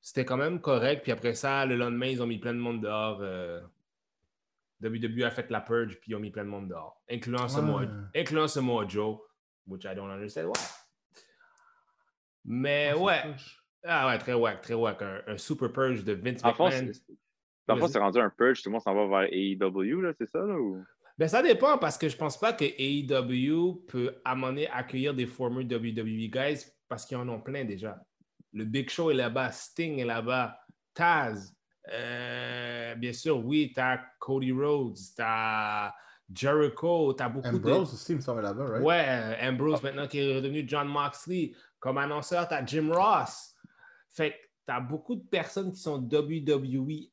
C'était quand même correct. Puis après ça, le lendemain, ils ont mis plein de monde dehors. euh, WWE a fait la purge, puis ils ont mis plein de monde dehors, incluant ce Ouais. mois, incluant Joe, which I don't understand why. Mais Ah, ouais, ah ouais, très wack, très wack. Un, un super purge de Vince McMahon. c'est- dans le fond, Vas-y. c'est rendu un purge, tout le monde s'en va vers AEW, là, c'est ça? Là, ou... Ben, ça dépend parce que je pense pas que AEW peut amener accueillir des former WWE guys parce qu'ils en ont plein déjà. Le Big Show est là-bas, Sting est là-bas, Taz. Euh, bien sûr, oui, t'as Cody Rhodes, t'as Jericho, t'as beaucoup Ambrose aussi, il me semble là-bas, de. right? Ouais, Ambrose maintenant qui est redevenu John Moxley. Comme annonceur, t'as Jim Ross. Fait que t'as beaucoup de personnes qui sont WWE,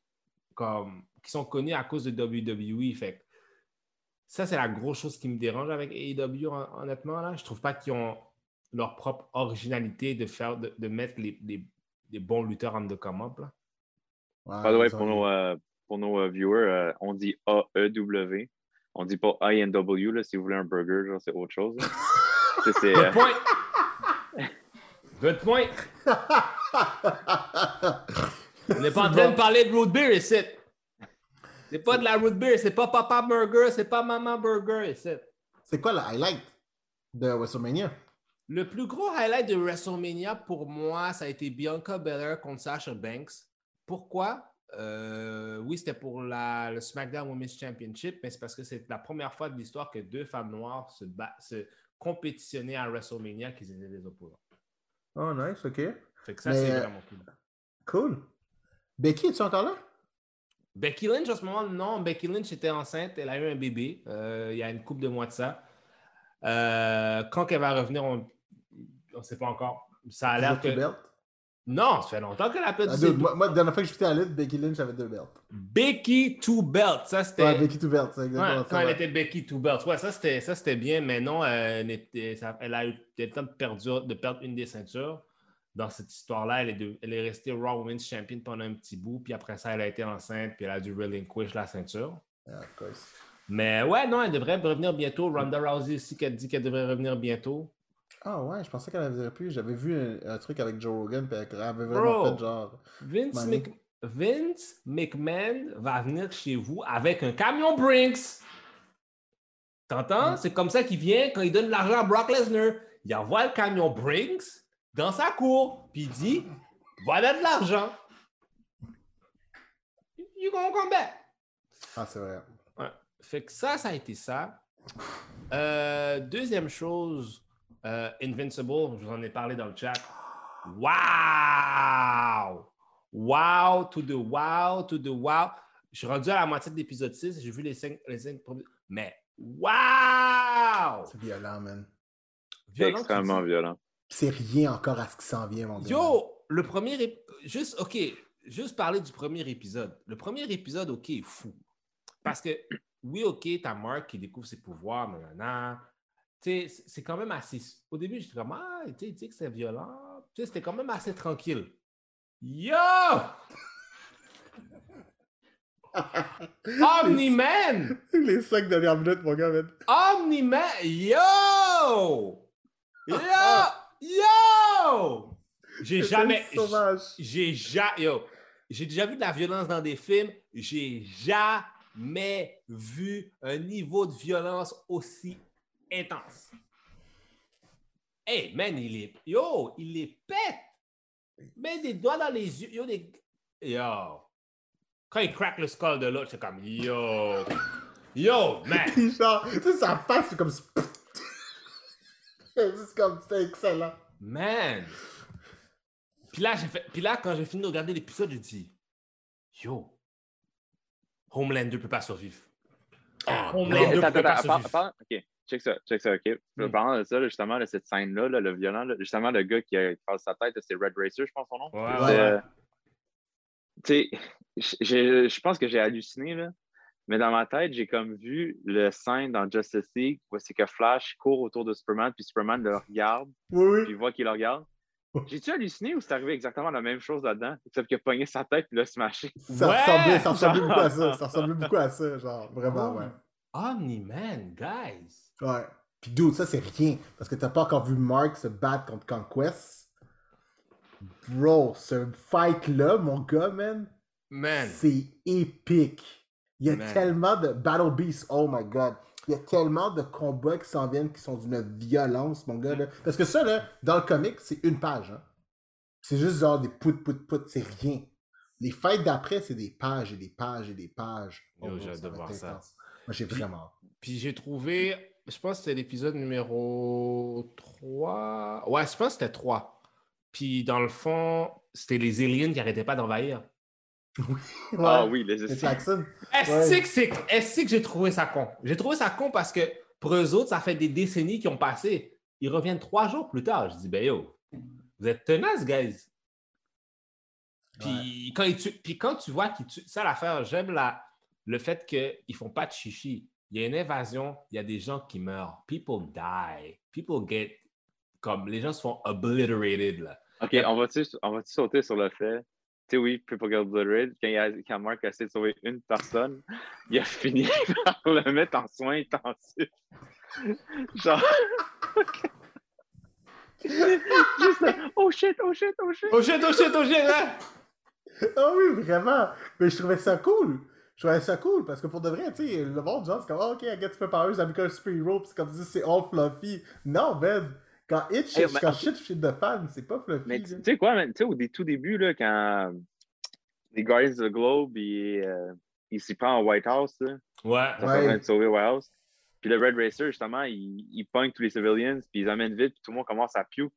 comme, qui sont connues à cause de WWE. Fait que ça, c'est la grosse chose qui me dérange avec AEW, hon- honnêtement. Là. Je trouve pas qu'ils ont leur propre originalité de faire de, de mettre les, les- les bons lutteurs en the come up. Là. Ouais, By the way, pour nos, euh, pour nos euh, viewers, euh, on dit AEW. On dit pas INW, là, si vous voulez un burger, genre, c'est autre chose. c'est, euh, Good point! Good point! On n'est pas en C'est train bon. de parler de root beer ici. C'est pas de la root beer, c'est pas Papa Burger, c'est pas Maman Burger ici. C'est quoi le highlight de WrestleMania? Le plus gros highlight de WrestleMania pour moi, ça a été Bianca Belair contre Sasha Banks. Pourquoi? Euh, oui, c'était pour la, le SmackDown Women's Championship, mais c'est parce que c'est la première fois de l'histoire que deux femmes noires se, se compétitionnaient à WrestleMania qu'ils étaient des opposants. Oh, nice, ok. Fait que ça, c'est vraiment cool. Cool. Becky, es-tu encore là? Becky Lynch, en ce moment, non. Becky Lynch était enceinte. Elle a eu un bébé euh, il y a une couple de mois de ça. Euh, quand elle va revenir, on ne sait pas encore. Ça a l'air que. belts? Non, ça fait longtemps qu'elle a perdu Ah, deux- moi, moi, la dernière fois que j'écoutais la lutte, Becky Lynch avait deux belts. Becky Two Belt. Ça, c'était. Ouais, Becky two belts, c'est Ouais, exactement quand ça. elle ouais. était Becky Two Belt. Ouais, ça, c'était, ça, c'était bien, mais non, elle, était- ça- elle a eu le temps de perdre, de perdre une des ceintures. Dans cette histoire-là, elle est, de- elle est restée Raw Women's Champion pendant un petit bout, puis après ça, elle a été enceinte, puis elle a dû relinquish la ceinture. Yeah, of course. Mais ouais, non, elle devrait revenir bientôt. Ronda Rousey aussi qui a dit qu'elle devrait revenir bientôt. Ah ouais, je pensais qu'elle avait plus. J'avais vu un, un truc avec Joe Rogan, puis elle avait vraiment Bro. fait genre. Vince. Mc- Vince McMahon va venir chez vous avec un camion Brinks. T'entends? Mm. C'est comme ça qu'il vient quand il donne de l'argent à Brock Lesnar. Il envoie le camion Brinks dans sa cour, puis il dit Voilà de l'argent. You gonna come back. Ah, c'est vrai. Ouais. Fait que ça, ça a été ça. Euh, deuxième chose, euh, Invincible, je vous en ai parlé dans le chat. Wow! Wow to the wow to the wow. Je suis rendu à la moitié de l'épisode 6, j'ai vu les cinq, les cinq premiers. Mais wow! C'est violent, man. Violent, extrêmement violent. C'est rien encore à ce qui s'en vient, mon gars. Yo, le premier ép- juste OK, juste parler du premier épisode. Le premier épisode, OK, est fou. Parce que oui, OK, t'as Mark qui découvre ses pouvoirs, nanana. C'est- quand même assez. Au début, j'étais comme Ah, tu sais, que c'est violent. Tu sais, c'était quand même assez tranquille. Yo! Omni-Man! Les cinq dernières minutes, mon gars, man. Omni-Man! Yo! Yo! Yo! J'ai jamais. J'ai ja- yo, j'ai déjà vu de la violence dans des films. J'ai jamais vu un niveau de violence aussi intense. Hey, man, il est. Yo, il les pète. Met des doigts dans les yeux. Yo, des... yo. Quand il craque le skull de l'autre, c'est comme yo. Yo, man. Puis genre, tu sais, sa face, c'est comme. c'est comme, c'était excellent. Man. Puis là, j'ai fait... Puis là, quand j'ai fini de regarder l'épisode, j'ai dit Yo, Homelander peut pas survivre. Ah, Homelander peut pas survivre. ok, check ça, check ça, ok. Hmm. Parlant de ça, là, justement, là, cette scène-là, là, le violent, là, justement, le gars qui a casse sa tête, c'est Red Racer, je pense son nom. Ouais, Ouais. C'est, euh, Tu sais, je pense que j'ai halluciné, là. Mais dans ma tête, j'ai comme vu le scène dans Justice League où c'est que Flash court autour de Superman, puis Superman le regarde, Oui, oui. puis il voit qu'il le regarde. J'ai-tu halluciné ou c'est arrivé exactement la même chose là-dedans? Except qu'il a pogné sa tête et l'a smashé? Ça, Ouais! ressemblait, ça ressemblait beaucoup à ça. Ça ressemblait beaucoup à ça, genre, vraiment, Oh. ouais. Omni-Man, guys. Ouais. Puis dude, ça c'est rien. Parce que t'as pas encore vu Mark se battre contre Conquest. Bro, ce fight-là, mon gars, man, Man. c'est épique. Il y a Man. tellement de Battle Beasts, oh my god. Il y a tellement de combats qui s'en viennent qui sont d'une violence, mon gars. Là. Parce que ça, là, dans le comic, c'est une page. Hein. C'est juste genre des pout pout pout, c'est rien. Les fights d'après, c'est des pages et des pages et des pages. Bro, j'ai hâte de voir ça. Moi, j'ai vraiment. Puis j'ai trouvé, je pense que c'était l'épisode numéro 3. Ouais, je pense que c'était 3. Puis dans le fond, c'était les aliens qui arrêtaient pas d'envahir. Ah Ouais. oui, les Jackson. Est-ce Ouais. que, c'est- est-ce que j'ai trouvé ça con? J'ai trouvé ça con parce que pour eux autres, ça fait des décennies qui ont passé. Ils reviennent trois jours plus tard. Je dis, ben yo, vous êtes tenaces, guys. Puis, quand, ils tuent- puis quand tu vois qu'ils tuent, ça l'affaire, j'aime la, le fait qu'ils font pas de chichi. Il y a une invasion, il y a des gens qui meurent. People die. People get. Comme les gens se font obliterated. Là. OK, on va-tu va sauter sur le fait? Tu sais, oui, People Get Obliterated, quand, il a, quand Mark a essayé de sauver une personne, il a fini par le mettre en soins intensifs. Genre. Juste, oh shit, oh shit, oh shit. Oh shit, oh shit, oh shit, hein? Ah oui, vraiment. Mais je trouvais ça cool. Je trouvais ça cool parce que pour de vrai, tu sais, le monde, genre, c'est comme, oh, ok, I get superpowers, I become a superhero, pis c'est comme si c'est all fluffy. Non, man. Quand it shit, Hey, mais- quand shit shit de fan, c'est pas fluffy. Mais tu sais quoi, man, tu sais, au tout début, là, quand les Guardians of the Globe, il, euh, il s'y prend au White House, là, Ouais. ils sont Ouais. en train de sauver White House. Puis le Red Racer, justement, il, il pogne tous les civilians, puis ils amènent vite, puis tout le monde commence à puke.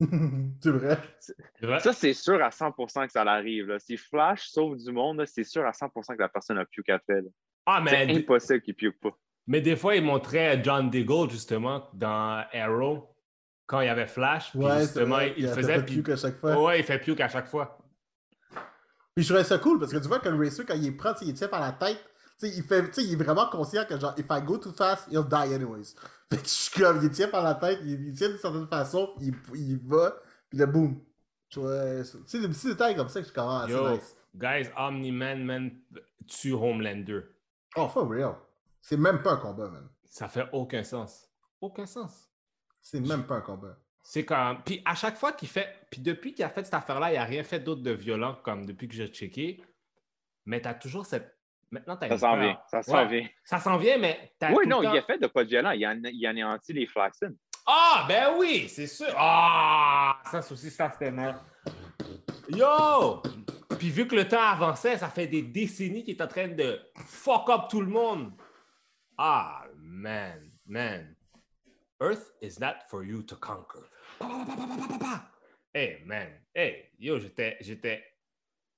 c'est vrai. C'est vrai? Ça, c'est sûr à 100% que ça l'arrive. là. Si Flash sauve du monde, c'est sûr à 100% que la personne a puke après. là. Ah, C'est mais, impossible qu'il puke pas. mais des fois, ils montraient John Diggle, justement, dans Arrow, quand il y avait Flash. Puis Ouais, c'est justement, vrai. il a faisait. puke à chaque fois. Ouais, il fait puke à chaque fois. Puis je trouvais ça cool parce que tu vois que le racer, quand il est sais, il tient par la tête. Il, fait, il est vraiment conscient que genre, if I go too fast, he'll die anyways. Fait que je suis comme, il tient par la tête, il, il tient d'une certaine façon, il, il va, puis le boom. Tu sais, des petits détails comme ça que je commence Yo. nice. Guys, Omni-Man, man, tue Homelander. Oh, for real. C'est même pas un combat, man. Ça fait aucun sens. Aucun sens. C'est même pas un combat. C'est comme. Puis à chaque fois qu'il fait. Puis depuis qu'il a fait cette affaire-là, il n'a rien fait d'autre de violent, comme depuis que j'ai checké. Mais tu as toujours cette. Maintenant, as Ça s'en vient. Ça s'en Ouais. vient. Ça s'en vient, mais t'as Oui, non, temps- il a fait de quoi de violent. Il, a, il anéantit les Flaxen. Ah, ben oui, c'est sûr. Ah, ça aussi, ça c'était mort. Yo! Puis vu que le temps avançait, ça fait des décennies qu'il est en train de fuck up tout le monde. Ah, man, man. Earth is not for you to conquer. Hey, man. Hey, yo, j'étais, j'étais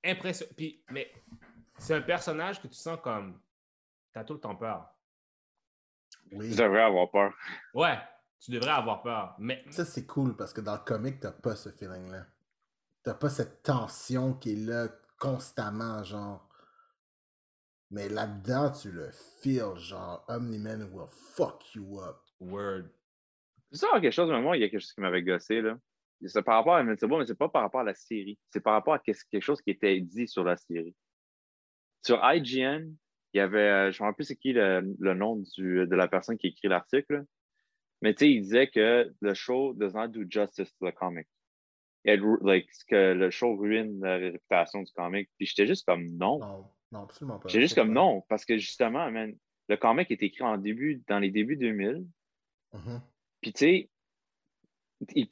impressionné. Puis, mais c'est un personnage que tu sens comme. T'as tout le temps peur. Oui. Je devrais avoir peur. Ouais, tu devrais avoir peur. Mais Ça, c'est cool parce que dans le comic, t'as pas ce feeling-là. T'as pas cette tension qui est là constamment, genre. Mais là-dedans, tu le feels, genre, Omni-Man will fuck you up. Word. Tu sais, quelque chose, mais moi, il y a quelque chose qui m'avait gossé, là. C'est par rapport à Invincible, mais c'est pas par rapport à la série. C'est par rapport à quelque chose qui était dit sur la série. Sur IGN, il y avait, euh, je me rappelle plus c'est qui le, le nom du, de la personne qui écrit l'article, mais tu sais, il disait que le show does not do justice to the comic. it like, que le show ruine la réputation du comic. Puis j'étais juste comme non. Non, non, absolument pas. J'étais juste comme non, parce que justement, man, le comic est écrit en début, dans les débuts 2000. Mhm. Puis tu sais, il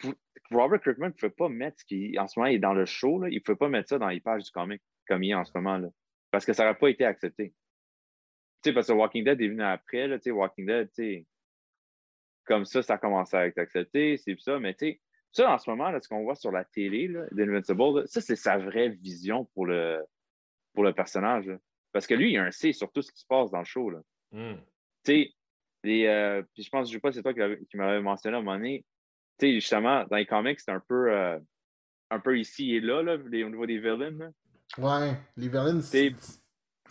Robert Kirkman ne pouvait pas mettre ce qui, en ce moment, il est dans le show, là, il ne pouvait pas mettre ça dans les pages du comic comme il est en ce moment. Là, parce que ça n'aurait pas été accepté. Tu sais, parce que Walking Dead est venu après, là, tu sais, Walking Dead, tu sais, comme ça, ça a commencé à être accepté, c'est ça, mais tu sais, ça, en ce moment, là, ce qu'on voit sur la télé, là, d'Invincible, ça, c'est sa vraie vision pour le, pour le personnage. là. Parce que lui, il a un C sur tout ce qui se passe dans le show. Là. Hmm. Tu sais, euh, puis je pense, je sais pas, c'est toi qui, m'avais mentionné à un moment donné, tu sais, justement, dans les comics, c'est un peu, euh, un peu ici et là, là, les- au niveau des villains. Ouais, les C'est-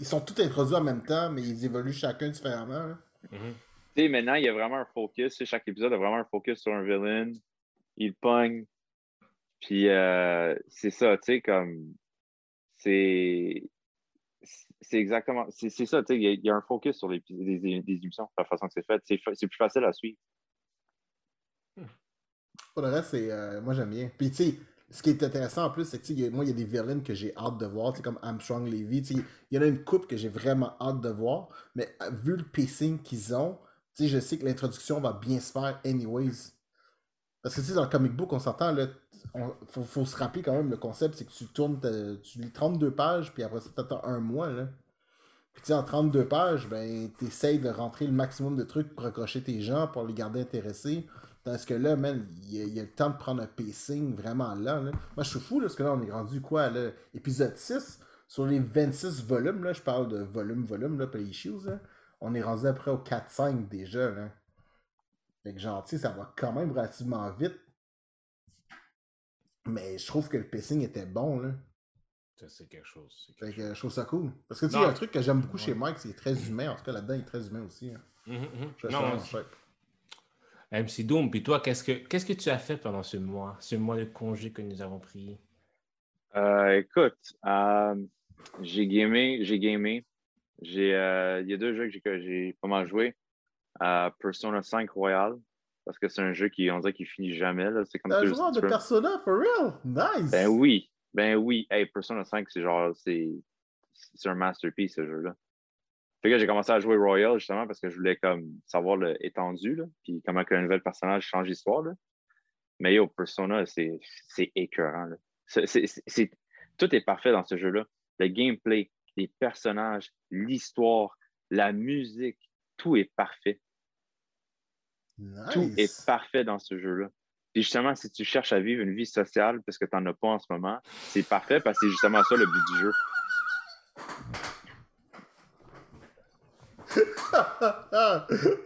ils sont tous introduits en même temps, mais ils évoluent chacun différemment. hein. Mhm. Tu sais, maintenant, il y a vraiment un focus. Chaque épisode a vraiment un focus sur un villain. Il pogne. Puis euh, c'est ça, tu sais, comme. C'est. C'est exactement. C'est c'est ça, tu sais, il y, a- il y a un focus sur les, les, les- les émissions, la façon que c'est fait. C'est fa- c'est plus facile à suivre. Pour le reste, c'est, euh, moi j'aime bien. Puis tu sais, ce qui est intéressant en plus, c'est que tu il moi il y a des villains que j'ai hâte de voir, tu comme Armstrong Levy. tu Il y en a une coupe que j'ai vraiment hâte de voir, mais euh, vu le pacing qu'ils ont, tu je sais que l'introduction va bien se faire anyways. Parce que tu dans le comic book, on s'entend, on- faut, se rappeler quand même, le concept, c'est que tu tournes, tu lis 32 pages, puis après ça, t'attends un mois, là. Puis tu en 32 pages, ben, t'essayes de rentrer le maximum de trucs pour accrocher tes gens, pour les garder intéressés. Tandis que là, man, il y, a- il y a le temps de prendre un pacing vraiment lent, là. Moi, je suis fou, là, parce que là, on est rendu, quoi, là, épisode 6, sur les 26 volumes, là, je parle de volume, volume, là, pas les issues, là. On est rendu après au 4-5 déjà, là. Fait que sais, ça va quand même relativement vite. Mais je trouve que le pacing était bon, là. Ça, c'est quelque chose. c'est Fait quelque que chose. je trouve ça cool. Parce que tu sais, il y a un truc que j'aime beaucoup Ouais. chez Mike, c'est très humain. En tout cas, là-dedans, il est très humain aussi. hein. Mhm, mhm. Je Non, ça non, vraiment chouette. MC Doom, puis toi, qu'est-ce que qu'est-ce que tu as fait pendant ce mois, ce mois de congé que nous avons pris? Euh, écoute, euh, j'ai gamé, j'ai gamé. J'ai, euh, il y a deux jeux que j'ai, pas mal joué. Euh, Persona 5 Royal, parce que c'est un jeu qui, on dirait qu'il finit jamais. Là. C'est comme T'as un joueur de Persona, for real? Nice! Ben oui, ben oui. Hey, Persona 5, c'est genre, c'est, c'est un masterpiece, ce jeu-là. Fait que j'ai commencé à jouer Royal, justement, parce que je voulais comme savoir le étendu, là, puis comment qu'un nouvel personnage change l'histoire. Mais yo, Persona, c'est, écœurant, là. Tout est parfait dans ce jeu-là. Le gameplay, les personnages, l'histoire, la musique, tout est parfait. Tout est parfait dans ce jeu-là. Puis justement, si tu cherches à vivre une vie sociale parce que tu n'en as pas en ce moment, c'est parfait parce que c'est justement ça le but du jeu.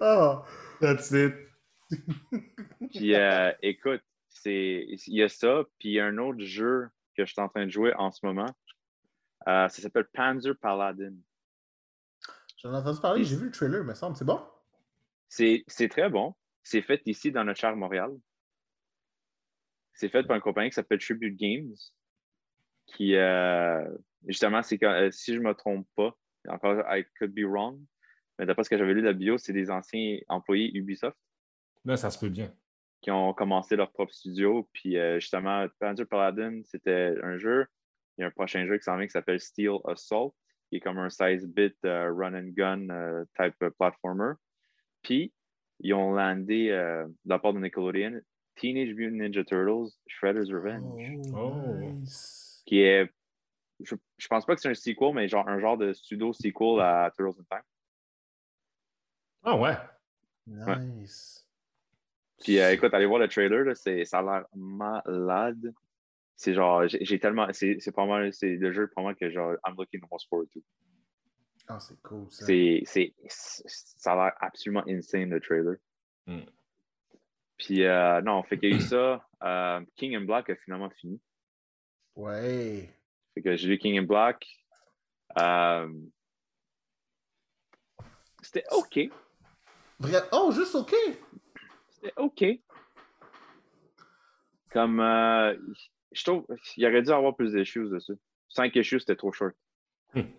Oh, That's it. Puis euh, écoute, il y a ça, puis il y a un autre jeu que je suis en train de jouer en ce moment. Euh, ça s'appelle Panzer Paladin. J'en ai entendu parler, j'ai vu le trailer, me semble. C'est bon? C'est très bon. C'est fait ici dans notre cher Montréal. C'est fait par une compagnie qui s'appelle Tribute Games. Qui, euh, justement, c'est si je ne me trompe pas, encore, I could be wrong, mais d'après ce que j'avais lu de la bio, c'est des anciens employés Ubisoft Là, ça se peut bien. qui ont commencé leur propre studio. Puis euh, justement, Panzer Paladin, c'était un jeu. Il y a un prochain jeu qui s'en vient qui s'appelle Steel Assault, qui est comme un 16-bit euh, run and gun euh, type platformer. Puis, ils ont landé de la part de Nickelodeon Teenage Mutant Ninja Turtles Shredder's Revenge, Oh. nice. qui est. Je, je pense pas que c'est un sequel, mais genre un genre de pseudo-sequel à Turtles in Time. Ah ouais. Nice. Puis euh, écoute, allez voir le trailer, là, c'est, ça a l'air malade. C'est genre, j'ai, tellement. C'est, c'est pas mal, c'est le jeu pour moi que genre, I'm looking most forward to. Ah, c'est cool, ça. C'est, ça a l'air absolument insane, le trailer. Mm. Puis euh, non, fait qu'il y a eu ça. Euh, King and Black a finalement fini. Ouais. Fait que j'ai lu King and Black. Euh, c'était OK. Oh, juste OK! C'était OK. Comme, euh, je trouve, il aurait dû avoir plus d'issues dessus. Cinq issues, c'était trop short.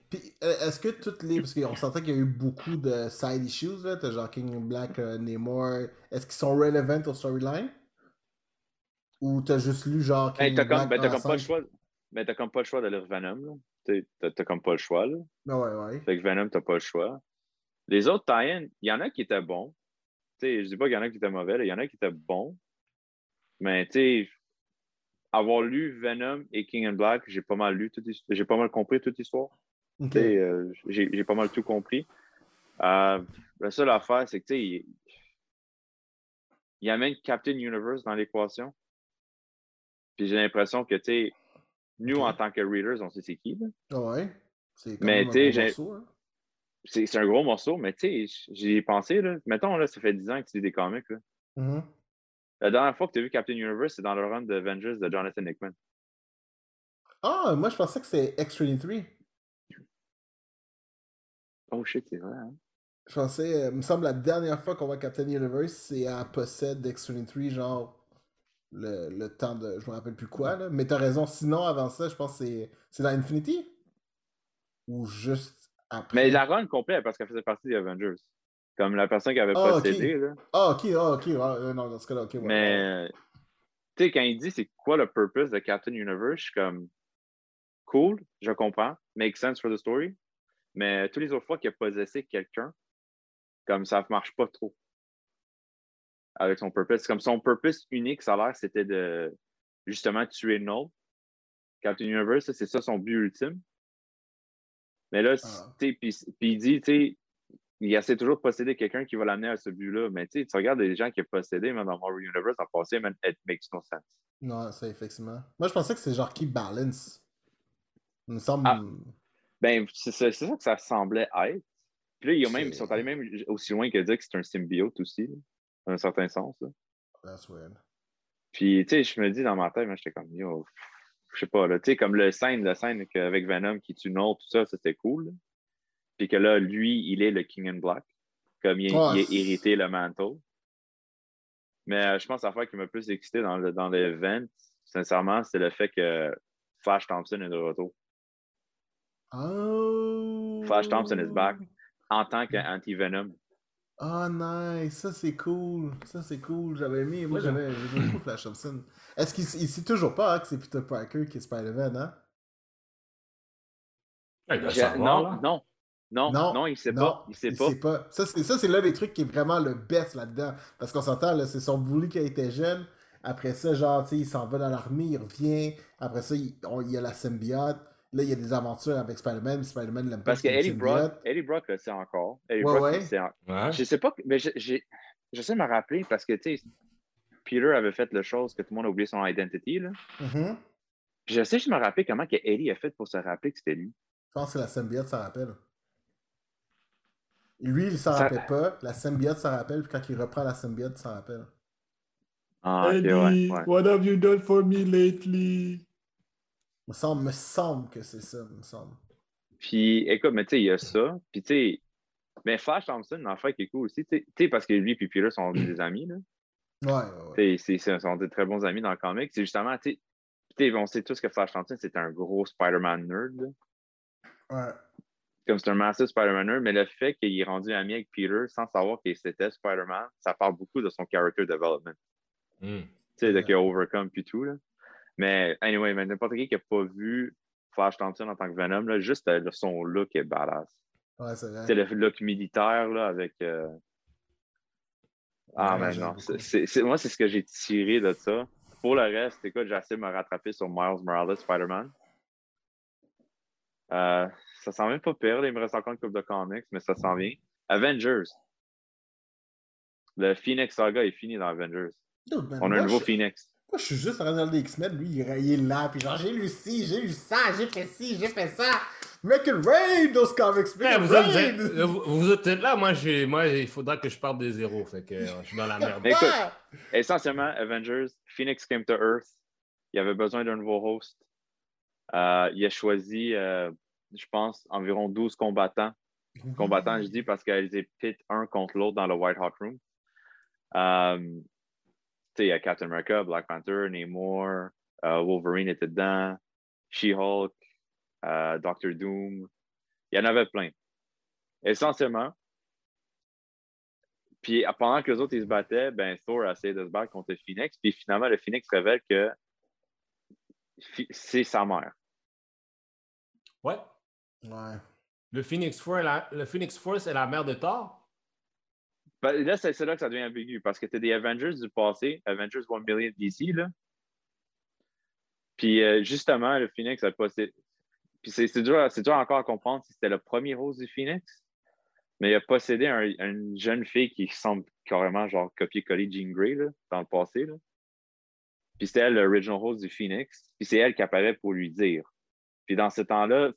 Puis, euh, est-ce que toutes les. Parce qu'on sentait qu'il y a eu beaucoup de side issues, là. T'as genre King Black, euh, Namor. Est-ce qu'ils sont relevant au storyline? Ou t'as juste lu genre. Ben, King t'as comme, Black ben, t'as comme pas le choix. Ben, t'as comme pas le choix de lire Venom. là. T'as t'as comme pas le choix. Là. Ah ouais, ouais. Fait que Venom, t'as pas le choix. Les autres tie il y en a qui étaient bons. T'sais, je dis pas qu'il y en a qui étaient mauvais, il y en a qui étaient bons. Mais tu sais, avoir lu Venom et King and Black, j'ai pas mal lu j'ai pas mal compris toute l'histoire. Euh, J'ai pas mal tout compris. Euh, la seule affaire, c'est que tu sais, il, il amène Captain Universe dans l'équation. Puis j'ai l'impression que tu sais, nous, en tant que readers, on sait c'est qui. là. Ah ouais. C'est Mais même un C'est c'est un gros morceau, mais tu sais, j'y ai pensé. Là. Mettons, là, ça fait 10 ans que tu lis des comics. Là. Mhm. La dernière fois que tu as vu Captain Universe, c'est dans le run de Avengers de Jonathan Hickman. Ah, moi je pensais que c'était X-23. Oh shit, c'est vrai. Hein? Je pensais, euh, il me semble, la dernière fois qu'on voit Captain Universe, c'est à possède d'X-23, genre le, le temps de. Je me rappelle plus quoi, là. Mais t'as raison. Sinon, avant ça, je pense que c'est c'est dans Infinity? Ou juste après Mais la run complète, parce qu'elle faisait partie des Avengers. Comme la personne qui avait Ah, ok. possédé. Là. Ah, ok, ah, ok. euh, non, dans ce cas-là, ok. ouais. Mais, tu sais, quand il dit c'est quoi le purpose de Captain Universe, je suis comme cool, je comprends, make sense for the story. Mais tous les autres fois qu'il a possessé quelqu'un, comme ça ne marche pas trop avec son purpose. Comme son purpose unique, ça a l'air, c'était de justement tuer Null. Captain Universe, c'est ça son but ultime. Mais là, Ah. tu sais, puis puis il dit, tu sais, il essaie toujours de posséder quelqu'un qui va l'amener à ce but-là. Mais tu sais, tu regardes les gens qui ont possédé, même dans Marvel Universe, en passé, man, it makes no sense. Non, ça, effectivement. Moi, je pensais que c'est genre Keep Balance. Il me semble. Ah. Ben, c'est ça, que ça semblait être. Puis là, ils, ont même, ils sont allés même aussi loin que dire que c'est un symbiote aussi, là, dans un certain sens. là. That's weird. Puis, tu sais, je me dis dans ma tête, moi, j'étais comme, yo, je sais pas, là, tu sais, comme le scène, la scène avec Venom qui tue Null, tout ça, c'était cool. Puis que là, lui, il est le King in Black, comme il, il a hérité le manteau. Mais euh, je pense que l'affaire qui m'a plus excité dans le dans l'event, sincèrement, c'est le fait que Flash Thompson est de retour. Oh. Flash Thompson is back. En tant qu'anti-Venom. Oh, nice. Ça, c'est cool. Ça, c'est cool. J'avais aimé. Moi, j'avais j'aimais beaucoup Flash Thompson. Est-ce qu'il il sait toujours pas hein, que c'est Peter Parker qui est Spider-Man, hein? Ah, il savoir, non, non, non, non, non, il sait pas. Il sait pas. Ça, c'est ça, c'est l'un des trucs qui est vraiment le best là-dedans. Parce qu'on s'entend, là, c'est son bully qui a été jeune. Après ça, genre, tu sais, il s'en va dans l'armée, il revient. Après ça, il, on- il y a la symbiote. Là, il y a des aventures avec Spider-Man. Spider-Man l'aime pas. Parce que Eddie Brock. Eddie Brock le sait encore. Eddie Ouais, Brock, ouais. il sait en- Ouais. Je sais pas, mais je- j'ai- j'essaie de me rappeler parce que, tu sais, Peter avait fait la chose que tout le monde a oublié son identity, là. J'essaie juste de me rappeler comment que Eddie a fait pour se rappeler que c'était lui. Je pense que la symbiote s'en rappelle. Lui, il s'en Ça- rappelle pas. La symbiote s'en rappelle. Puis quand il reprend la symbiote, il s'en rappelle. Ah, ok, Eddie, ouais, ouais. what have you done for me lately? Me semble, me semble que c'est ça, me semble. Puis, écoute, mais tu sais, il y a ça. Puis, tu sais, mais Flash Thompson, l'enfant qui est cool aussi, tu sais- parce que lui et Peter sont des amis, là. Ouais, ouais, ouais. Tu sais, c'est- c'est- sont des très bons amis dans le comic. C'est justement, tu sais, tu sais, on sait tous que Flash Thompson, c'est un gros Spider-Man nerd, là. Ouais. comme c'est un massive Spider-Man nerd, mais le fait qu'il est rendu ami avec Peter sans savoir que c'était Spider-Man, ça parle beaucoup de son character development. Hmm. Tu sais, de Ouais. qu'il a overcome puis tout. Là. Mais anyway, mais n'importe qui qui n'a pas vu Flash Thompson en tant que Venom, là, juste euh, son look est badass. Ouais, c'est vrai. C'est le look militaire là, avec. euh, Ah, Ouais, mais non. c'est- moi, c'est ce que j'ai tiré de ça. Pour le reste, écoute, j'essaie de me rattraper sur Miles Morales, Spider-Man. Euh, ça sent même pas pire. Il me reste encore une couple de comics, mais ça s'en vient. Avengers. Le Phoenix Saga est fini dans Avengers. Dude, On a moi, un nouveau je- Phoenix. Moi, je suis juste en train de regarder X-Men, lui, il est- là, puis genre, j'ai lu ci, j'ai lu ça, j'ai fait ci, j'ai fait ça. Make it rain, those comics, make Ouais, it vous, rain! êtes, vous, vous êtes là, moi, j'ai- moi, il faudra que je parte de zéro. Fait que euh, je suis dans la merde. Écoute, essentiellement, Avengers, Phoenix came to Earth. Il avait besoin d'un nouveau host. Euh, il a choisi, euh, je pense, environ 12 combattants. Combattants, je dis, parce qu'ils étaient pit un contre l'autre dans le White Hot Room. Euh, il y a Captain America, Black Panther, Namor, euh, Wolverine était dedans, She-Hulk, euh, Doctor Doom. Il y en avait plein. Essentiellement, puis pendant que les autres ils se battaient, ben Thor a essayé de se battre contre le Phoenix. Puis finalement, le Phoenix révèle que c'est sa mère. Ouais. Ouais. Le Phoenix Force, la... le Phoenix Force est la mère de Thor? Ben, là, c'est là que ça devient ambigu parce que tu des Avengers du passé, Avengers 1 million DC, là. Puis euh, justement, le Phoenix a possédé. Puis c'est dur, dur encore à comprendre si c'était le premier rose du Phoenix, mais il a possédé une jeune fille qui semble carrément genre copier-coller Jean Grey là, dans le passé. Là. Puis c'était elle, l'original rose du Phoenix. Puis c'est elle qui apparaît pour lui dire. Puis dans ce temps-là,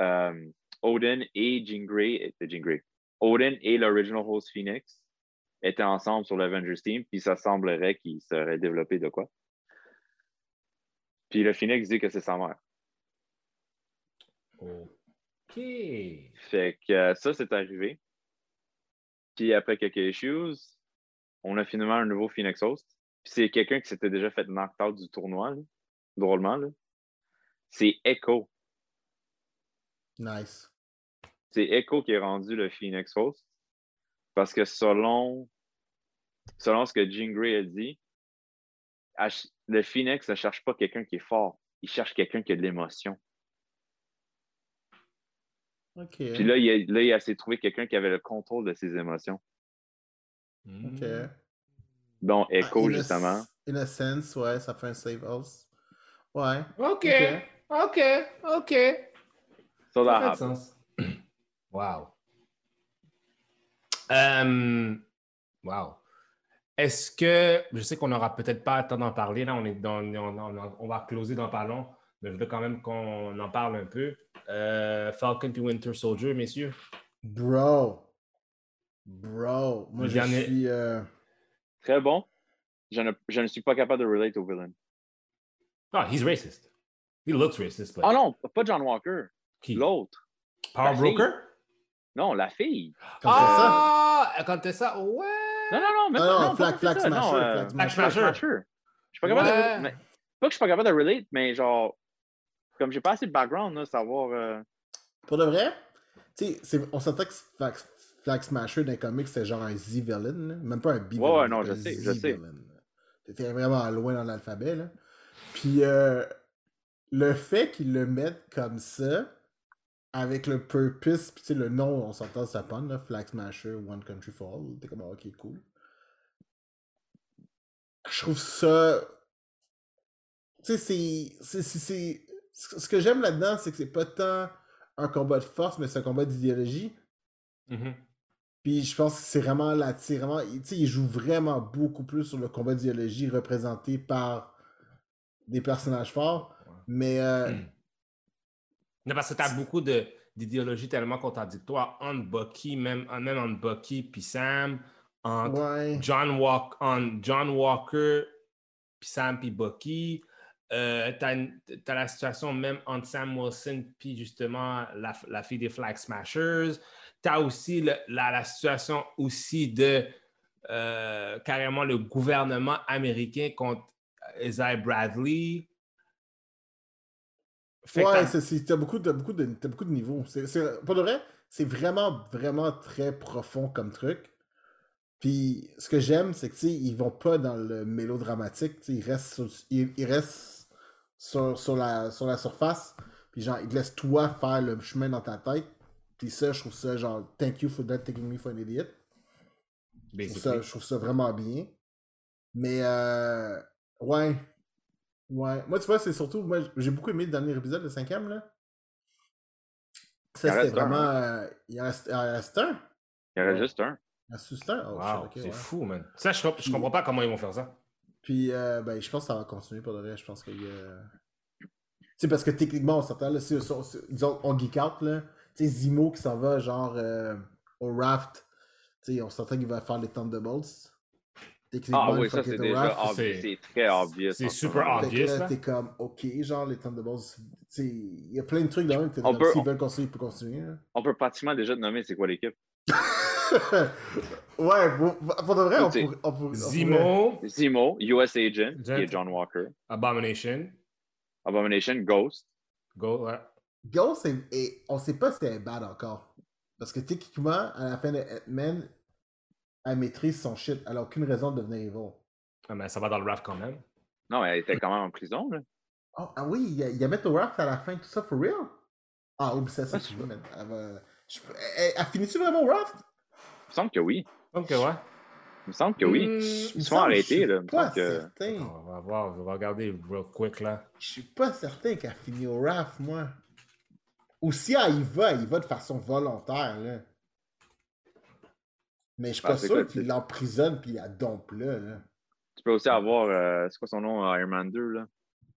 euh, Odin et Jean Grey, Jean Grey, Odin et l'original host Phoenix étaient ensemble sur l'Avengers Team, puis ça semblerait qu'ils seraient développés de quoi? Puis le Phoenix dit que c'est sa mère. OK. Fait que euh, ça, c'est arrivé. Puis après quelques issues, on a finalement un nouveau Phoenix Host. Puis c'est quelqu'un qui s'était déjà fait knocked out du tournoi, drôlement. C'est Echo. Nice c'est Echo qui est rendu le Phoenix Host. Parce que selon, selon ce que Jean Grey a dit, le Phoenix ne cherche pas quelqu'un qui est fort. Il cherche quelqu'un qui a de l'émotion. Puis là, il a, là, il a essayé de trouver quelqu'un qui avait le contrôle de ses émotions. OK. Donc, Echo, justement. In a sense, ouais, ça fait un save house. Ouais. OK. OK. OK. So that, that sens. Wow. Um, wow. Est-ce que, je sais qu'on n'aura peut-être pas le temps d'en parler, là, on, est dans, on, va closer dans pas long, mais je veux quand même qu'on en parle un peu. Euh, Falcon puis Winter Soldier, messieurs. Bro. Bro. Moi, je suis. Euh, Très bon. Je ne, je ne, suis pas capable de relate au villain. Ah, he's racist. He looks racist. Oh non, pas John Walker. Qui? L'autre. Power Broker? Non, la fille. Quand ah, ça? quand t'es ça, ouais. Non, non, non, mais non, non, Flag, flag Smasher. Non, euh, flag Smasher. Je suis pas capable de. Pas que je suis pas capable de relate, mais genre, comme j'ai pas assez de background, là, savoir. Euh... Pour de vrai, tu sais, on s'entend que Flag, flag Smasher dans les comics, c'était genre un Z-villain, même pas un B-villain. Ouais, ouais, non, je sais, je sais. T'étais vraiment loin dans l'alphabet, là. Puis, euh, le fait qu'ils le mettent comme ça, avec le purpose, puis tu sais, le nom, on s'entend, ça pomme, là, Flag Smasher, One Country for All. T'es comme, ah, ok, cool. Je trouve ça. Tu sais, c'est. Ce que j'aime là-dedans, c'est que c'est pas tant un combat de force, mais c'est un combat d'idéologie. Mm-hmm. Puis je pense que c'est vraiment là, tu sais, il joue vraiment beaucoup plus sur le combat d'idéologie représenté par des personnages forts. Mais euh, mm. Non, parce que tu as beaucoup d'idéologies tellement contradictoires entre Bucky, même, même entre Bucky puis Sam, entre John, Walk, John Walker puis Sam puis Bucky. Euh, tu as, la situation même entre Sam Wilson puis justement la, la, fille des Flag Smashers. Tu as aussi la, la, situation aussi de euh, carrément le gouvernement américain contre Isaiah Bradley ouais, c'est, t'as beaucoup, beaucoup, de, beaucoup de niveaux. C'est, pour de vrai, c'est vraiment, vraiment très profond comme truc. Puis ce que j'aime, c'est que ils vont pas dans le mélodramatique, ils restent, sur, ils, restent sur, sur, la, sur la surface. Puis genre, ils te laissent toi faire le chemin dans ta tête. Puis ça, je trouve ça genre, thank you for that taking me for an idiot. Je trouve, ça, je trouve ça vraiment bien. Mais euh, ouais, Ouais. Moi, tu vois, c'est surtout. Moi, j'ai beaucoup aimé le dernier épisode, le cinquième, là. Ça, c'était vraiment. Euh, il, reste, il reste un. Il y en reste juste un. Il reste juste un? Oh, wow, c'est fou, man. Ça, je, je comprends pas comment ils vont faire ça. Puis, euh, ben, je pense que ça va continuer pour le reste. Je pense qu'il y a. Tu sais, parce que techniquement, on s'entend, là, si, disons, on geek out, là. Tu sais, Zimo qui s'en va, genre, euh, au raft. Tu sais, on s'entend qu'il va faire les Thunderbolts. Ah oui, ça c'est déjà C'est très obvious. C'est super obvious. T'es comme, ok, genre les Thunderbolts, il y a plein de trucs là même. S'ils veulent continuer, ils peuvent continuer. Hein. On peut pratiquement déjà nommer c'est quoi l'équipe. ouais, pour, pour, de vrai, on peut, on peut, Zemo. Zemo, US Agent, qui est John Walker. Abomination. Abomination, Ghost. Go, ouais. Ghost, et on sait pas si c'est bad encore. Parce que techniquement, à la fin de Ant-Man, Elle maîtrise son shit. Elle a aucune raison de devenir evil. Ah, mais ça va dans le raft quand même. Non, elle était quand même en prison, là. Oh, ah oui, il y a, y a mettre au raft à la fin, tout ça, for real? Ah, oui, c'est ça, Ouais, c'est tu vrai, mais elle va... je- Elle, elle finit-tu vraiment au raft? Il me semble que oui. Donc, ouais. Il me semble que oui. Hmm, Il me Ils sont semble, arrêtés, je suis là. Il me Pas semble que- certain. On va voir, on va regarder real quick là. Je suis pas certain qu'elle finit au raft, moi. Ou si elle y va, elle y va de façon volontaire, là. Mais je suis Ah, pas sûr qu'il l'emprisonne puis il la dompe là, là. Tu peux aussi avoir, euh, c'est quoi son nom, Iron Man 2, là?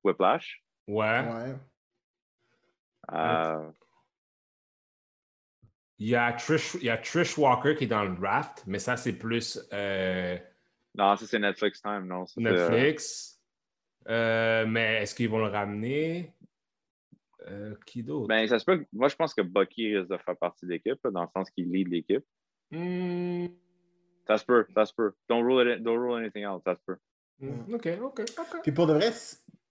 Whiplash? Ouais. Ouais. Euh, Il y, a Trish, il y a Trish Walker qui est dans le raft, mais ça, c'est plus euh, Non, ça, c'est Netflix Time, non. ça, euh, Netflix. Euh, mais est-ce qu'ils vont le ramener? Euh, qui d'autre? Ben, ça se peut. Moi, je pense que Bucky risque de faire partie de l'équipe, dans le sens qu'il lead l'équipe. Hmm, Ça se peut, ça se peut. Don't rule, it, don't rule anything out, ça se peut. hmm, ok, ok, ok. Puis pour de vrai,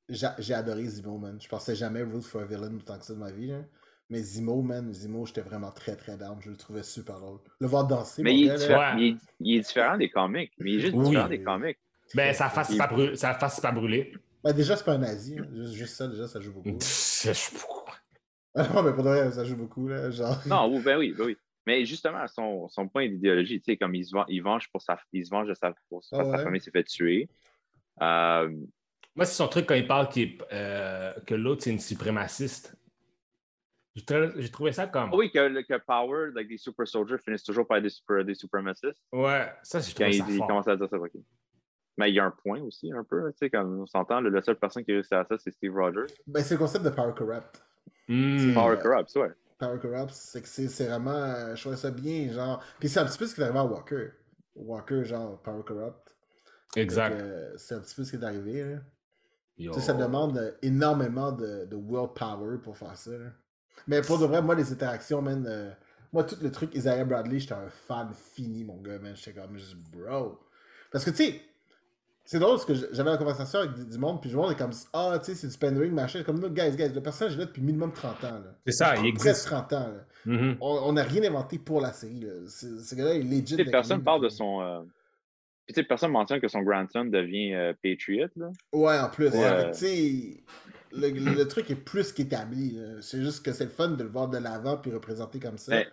j'ai adoré Zemo, man. Je pensais jamais root for a villain autant que ça de ma vie, là. Mais Zemo, man, Zemo, j'étais vraiment très très down. Je le trouvais super drôle. Le voir danser, Mais mon il est, gars, là, il, est, il est différent des comics. Mais il est juste Oui. différent des comics. Ben, sa face, Il- pas, brû- sa face, pas brûlé. Ben, déjà, c'est pas un nazi. hein. Juste, juste ça, déjà, ça joue beaucoup. Ah non, mais pour de vrai, ça joue beaucoup, là. Genre. Non, oui, ben oui, ben oui. Mais justement, son, son point d'idéologie, tu sais, comme il se, venge, il venge pour sa, il se venge de sa, pour, Ah que ouais? sa famille s'est fait tuer. Euh, Moi, c'est son truc quand il parle euh, que l'autre, c'est une suprémaciste. J'ai trou- j'ai trouvé ça comme. oui, que, le- que Power, like, des super soldiers finissent toujours par être des, super, des supremacistes. Ouais, ça, j'ai Quand trouvé il, ça il fort. commence à dire ça, ok. Mais il y a un point aussi, un peu, tu sais, comme on s'entend, le- la seule personne qui réussit à ça, c'est Steve Rogers. Ben, c'est le concept de Power Corrupt. Hmm. Power euh, Corrupts, ouais. Power Corrupt, c'est que c'est vraiment. euh, je trouvais ça bien, genre. Puis c'est un petit peu ce qui est arrivé à Walker. Walker, genre, Power Corrupt. Exact. Euh, c'est un petit peu ce qui est arrivé, là. Tu sais, ça demande euh, énormément de, de willpower pour faire ça. là. Mais pour de vrai, moi, les interactions, man. euh, moi, tout le truc Isaiah Bradley, j'étais un fan fini, mon gars, man. J'étais comme juste bro. Parce que, tu sais, c'est drôle parce que j'avais la conversation avec du, monde, puis le monde est comme ah, tu sais, c'est du pandering, machin. Comme nous, guys, guys, le personnage est là depuis minimum 30 ans. là. C'est ça, il Presque existe. 30 ans. là. Mhm. On on n'a rien inventé pour la série. Là. Ce gars-là est legit. Personne parle de son. euh, Puis, tu sais, personne mentionne que son grandson devient euh, Patriot, là. Ouais, en plus. Tu sais, le, le- le truc est plus qu'établi. là. C'est juste que c'est le fun de le voir de l'avant puis représenté comme ça. Mais-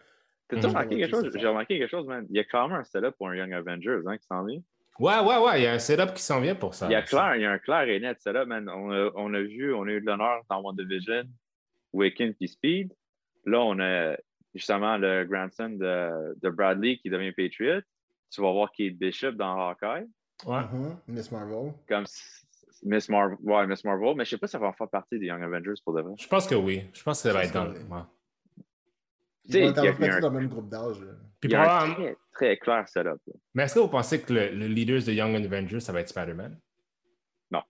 T'as-tu Mhm. remarqué quelque chose? c'est J'ai remarqué quelque chose, man. Il y a clairement un setup pour un Young Avengers, hein, qui s'en vient. Ouais, ouais, ouais, il y a un setup qui s'en vient pour ça. Il y a clair, il y a un clair et net setup, man. On a, on a vu, on a eu de l'honneur dans WandaVision, Waken puis Speed. Là, on a justement le grandson de, de Bradley qui devient Patriot. Tu vas voir Kate Bishop dans Hawkeye, Ouais. Mhm. Miss Marvel. comme Miss Marvel. Ouais, Miss Marvel, mais je sais pas si ça va faire partie des Young Avengers pour de vrai. Je pense que oui. Je pense que ça va être dans ouais. Ils vont être un- dans le même groupe d'âge. Puis Il y a un probablement- très, très clair setup. là. Mais est-ce que vous pensez que le, le leader de Young Avengers, ça va être Spider-Man? Non.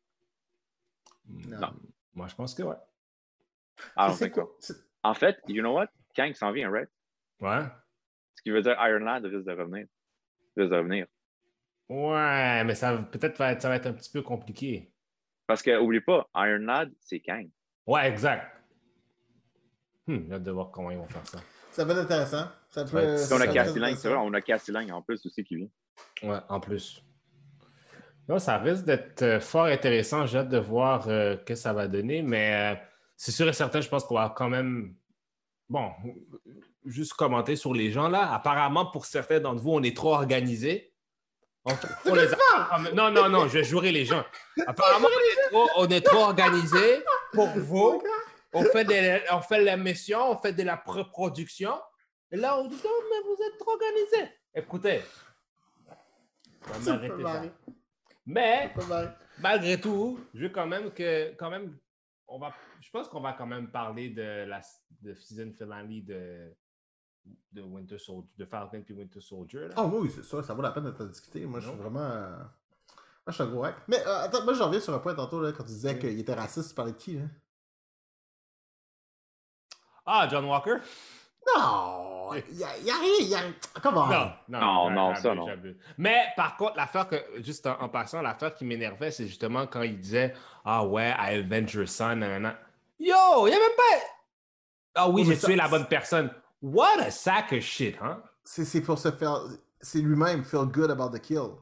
Non. Non. Moi, je pense que ouais. Ah, C'est quoi? En fait, you know what? Kang s'en vient, right? Ouais. Ce qui veut dire Iron Lad risque de revenir. Risque de revenir. Ouais, mais ça va- peut-être va être- ça va être un petit peu compliqué. Parce que, oublie pas, Iron Lad, c'est Kang. Ouais, exact. Hmm, j'ai hâte de voir comment ils vont faire ça. Ça va être intéressant. Ça peut, Ouais, ça Puis on a intéressant. vrai, on a Cassie Lang en plus aussi qui vient. Ouais, en plus. Non, ça risque d'être euh, fort intéressant. J'ai hâte de voir euh, ce que ça va donner, mais euh, c'est sûr et certain, je pense qu'on va quand même. Bon, juste commenter sur les gens là. Apparemment, pour certains d'entre vous, on est trop organisés. On, on les a- Non, non, non, je vais jurer les gens. Apparemment, on est trop, on est trop organisés pour vous. On fait, des, on fait la mission, on fait de la pré-production. Et là, on dit non, mais vous êtes trop organisés. Écoutez, on va m'arrêter ça. Mais malgré tout, je veux quand même que, quand même, on va, je pense qu'on va quand même parler de la de season finale de, de Winter Soldier, de Falcon puis Winter Soldier. là. Ah oui, c'est ça, ça vaut la peine d'être discuté. Moi, je suis vraiment. Moi, je suis un gros hack. Mais euh, attends, moi, j'en reviens sur un point tantôt, là, quand tu disais Oui. qu'il était raciste, tu parlais de qui, là? Ah, John Walker? Non Il y a, y a rien, y a. Comment Non, non, Non, ça, non. Mais par contre, l'affaire que, juste en, en passant, l'affaire qui m'énervait, c'est justement quand il disait Ah ouais, I avenge your son, nanana. Yo, il n'y a même pas. Ah oui, mais j'ai tué la bonne personne. What a sack of shit, hein? C'est c'est pour se faire. c'est lui-même feel good about the kill.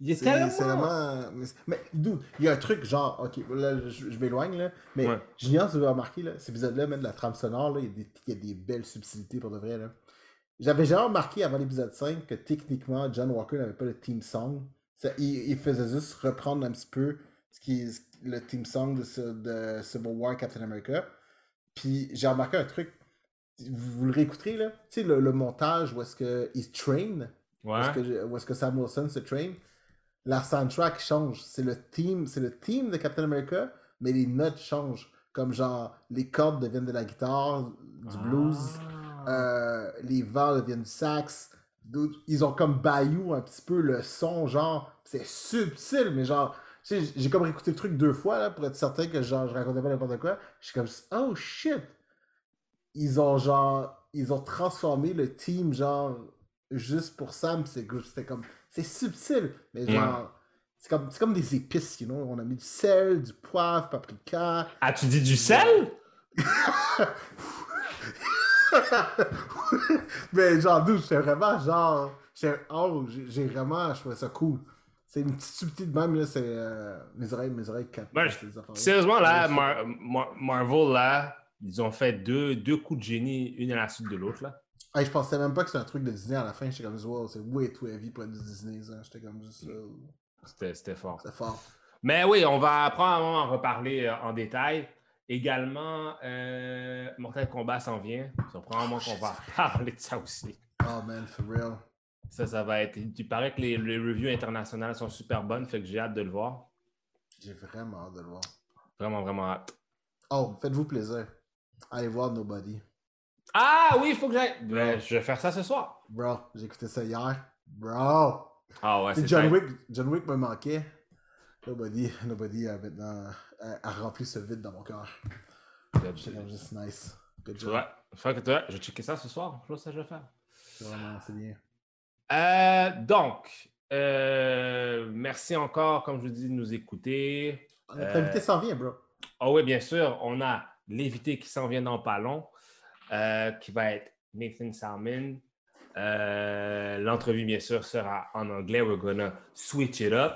Il est C'est tellement... c'est vraiment. Mais, mais, dude, il y a un truc genre. Ok, là, je, je m'éloigne, là. Mais Ouais. Julien, tu vas remarquer, là, cet épisode-là, même de la trame sonore, là, il y, a des, il y a des belles subtilités pour de vrai, là. J'avais jamais remarqué avant l'épisode 5 que techniquement, John Walker n'avait pas le theme song. Ça, il, il faisait juste reprendre un petit peu ce qui est le theme song de, ce- de Civil War Captain America. Puis j'ai remarqué un truc. Vous, vous le réécouterez, là. Tu sais, le, le montage où est-ce qu'il train. Où Ouais. est-ce que, où est-ce que Sam Wilson se train, la soundtrack change. C'est le theme, c'est le theme de Captain America, mais les notes changent. Comme genre, les cordes deviennent de la guitare, du blues, Ah. euh, les vents deviennent du sax. Ils ont comme bayou un petit peu le son, genre, c'est subtil, mais genre, tu sais, j'ai comme réécouté le truc deux fois là, pour être certain que genre, je racontais pas n'importe quoi. Je suis comme, oh shit! Ils ont genre, ils ont transformé le team, genre, juste pour Sam, c'est c'était comme, c'est subtil, mais Ouais. genre, c'est comme, c'est comme des épices, you know? On a mis du sel, du poivre, paprika. Ah, tu dis du sel? mais genre, d'où? J'étais vraiment genre. Oh, j'ai vraiment. Je trouvais ça cool. C'est une petite subtilité de même, là. C'est. euh, mes oreilles, mes oreilles captent Ben. Sérieusement, là, Mar- Mar- Marvel, là, ils ont fait deux, deux coups de génie, une à la suite de l'autre, là. Hey, je pensais même pas que c'était un truc de Disney à la fin. J'étais comme, wow, c'est way too heavy pour être du Disney. J'étais comme juste. euh, C'était c'était fort. c'est fort. Mais oui, on va probablement en reparler euh, en détail. Également, euh, Mortal Kombat s'en vient. C'est probablement qu'on va parler de ça aussi. Oh man, for real. Ça, ça va être. Il paraît que les, les reviews internationales sont super bonnes, fait que j'ai hâte de le voir. J'ai vraiment hâte de le voir. Vraiment, vraiment hâte. Oh, faites-vous plaisir. Allez voir Nobody. Ah oui, il faut que j'aille. Ben, je vais faire ça ce soir. Bro, j'ai écouté ça hier. Bro! Ah ouais, C'est c'est John. Wick, John Wick me manquait. Nobody, Nobody a maintenant a, a rempli ce vide dans mon cœur. Comme juste nice. Good job. Ouais, que toi, je vais checker ça ce soir. Je vois ça, je vais faire. C'est Vraiment, c'est bien. Euh, donc, euh, merci encore, comme je vous dis, de nous écouter. Notre Euh, invité s'en vient, bro. Ah oui, bien sûr, on a l'invité qui s'en vient dans pas long, euh, qui va être Nathan Salmon. Euh, L'entrevue, bien sûr, sera en anglais. We're gonna switch it up.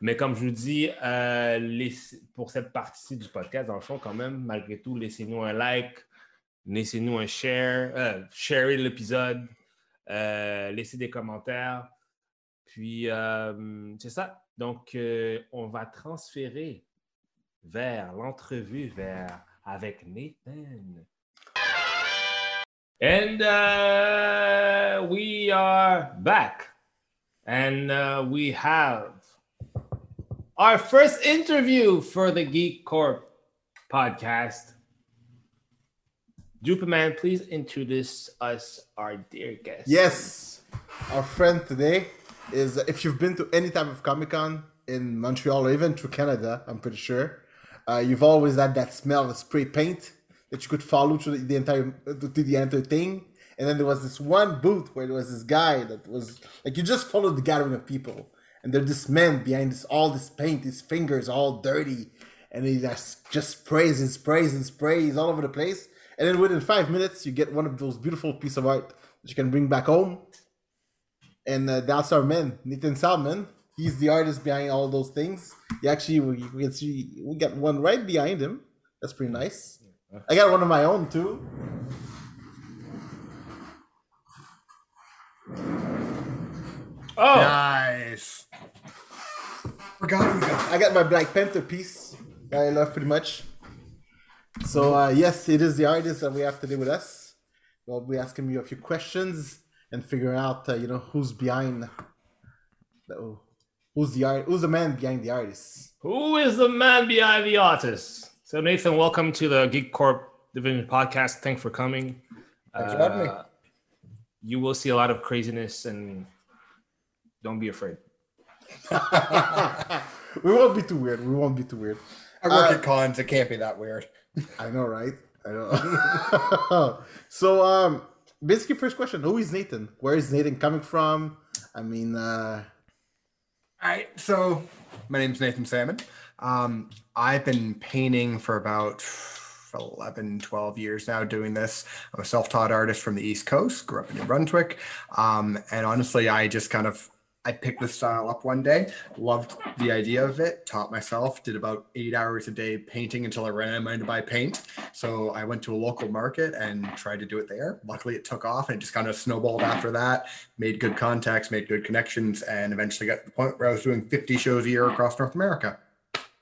Mais comme je vous dis, euh, pour cette partie du podcast, dans le fond, quand même, malgré tout, laissez-nous un like, laissez-nous un share, sharez l'épisode, laissez des commentaires. Puis, c'est ça. Donc, on va transférer vers l'entrevue vers avec Nathan. And uh, we are back. And uh, we have our first interview for the Geek Corp podcast. Duperman, please introduce us, our dear guest. Yes. Our friend today is, if you've been to any type of Comic Con in Montreal or even through Canada, I'm pretty sure, uh, you've always had that smell of spray paint that you could follow through the, entire through the entire thing. And then there was this one booth where there was this guy that was like you just followed the gathering of people, and there's this man behind this all this paint, his fingers all dirty, and he just just sprays and sprays and sprays all over the place. And then within five minutes, you get one of those beautiful piece of art that you can bring back home. And uh, that's our man, Nathan Salman. He's the artist behind all those things. He actually, we can see we got one right behind him. That's pretty nice. I got one of my own too. Oh, Nice. Forgot we got. I got my Black Panther piece that I love pretty much. So uh, yes, it is the artist that we have today with us. We'll be asking you a few questions and figure out, uh, you know, who's behind. The, who's the art? Who's the man behind the artist? who is the man behind the artist? So, Nathan, welcome to the Geek Corp Division podcast. Thanks for coming. Thanks for having me. Uh, You will see a lot of craziness and don't be afraid. we won't be too weird. We won't be too weird. I work Uh, at cons. It can't be that weird. I know, right? I know. so, um, basically, first question: Who is Nathan? Where is Nathan coming from? I mean, uh, All right. So my name's Nathan Salmon. Um, I've been painting for about 11, 12 years now doing this. I'm a self-taught artist from the East Coast, grew up in New Brunswick. Um, and honestly, I just kind of I picked this style up one day, loved the idea of it, taught myself, did about eight hours a day painting until I ran out of money to buy paint. So I went to a local market and tried to do it there. Luckily, it took off and it just kind of snowballed after that. Made good contacts, made good connections, and eventually got to the point where I was doing 50 shows a year across North America.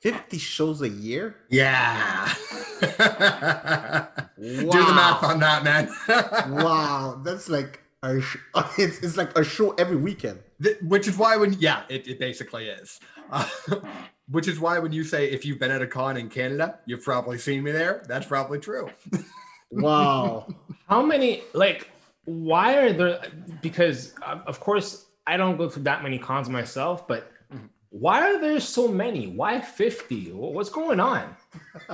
50 shows a year? Yeah. Wow. Do the math on that, man. wow. That's like a sh- it's, it's like a show every weekend. Th- which is why when yeah it, it basically is uh, which is why when you say if you've been at a con in canada you've probably seen me there that's probably true Wow. How many, like, why are there, because of course I don't go to that many cons myself, but why are there so many? Why 50? What's going on?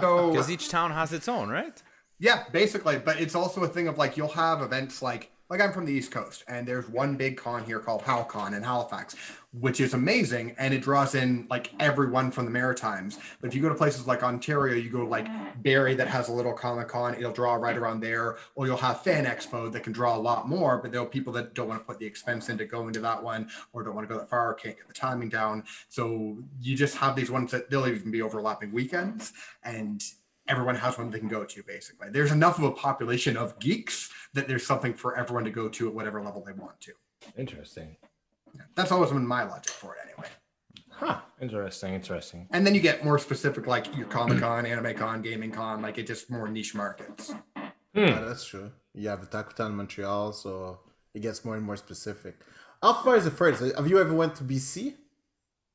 so Because each town has its own, right? yeah basically but it's also a thing of like you'll have events like like i'm from the east coast and there's one big con here called halcon in halifax which is amazing and it draws in like everyone from the maritimes. But if you go to places like ontario you go to like barrie that has a little comic con it'll draw right around there. Or you'll have fan expo that can draw a lot more but there are people that don't want to put the expense into going to that one or don't want to go that far or can't get the timing down. So you just have these ones that they'll even be overlapping weekends and everyone has one they can go to basically. There's enough of a population of geeks that there's something for everyone to go to at whatever level they want to. Interesting. That's always been my logic for it anyway Huh. Interesting. Interesting. and then you get more specific like your comic con anime con gaming con like it just more niche markets Yeah, Hmm. that's true. You have Takutan in Montreal, so it gets more and more specific. How far is it further? Have you ever went to BC?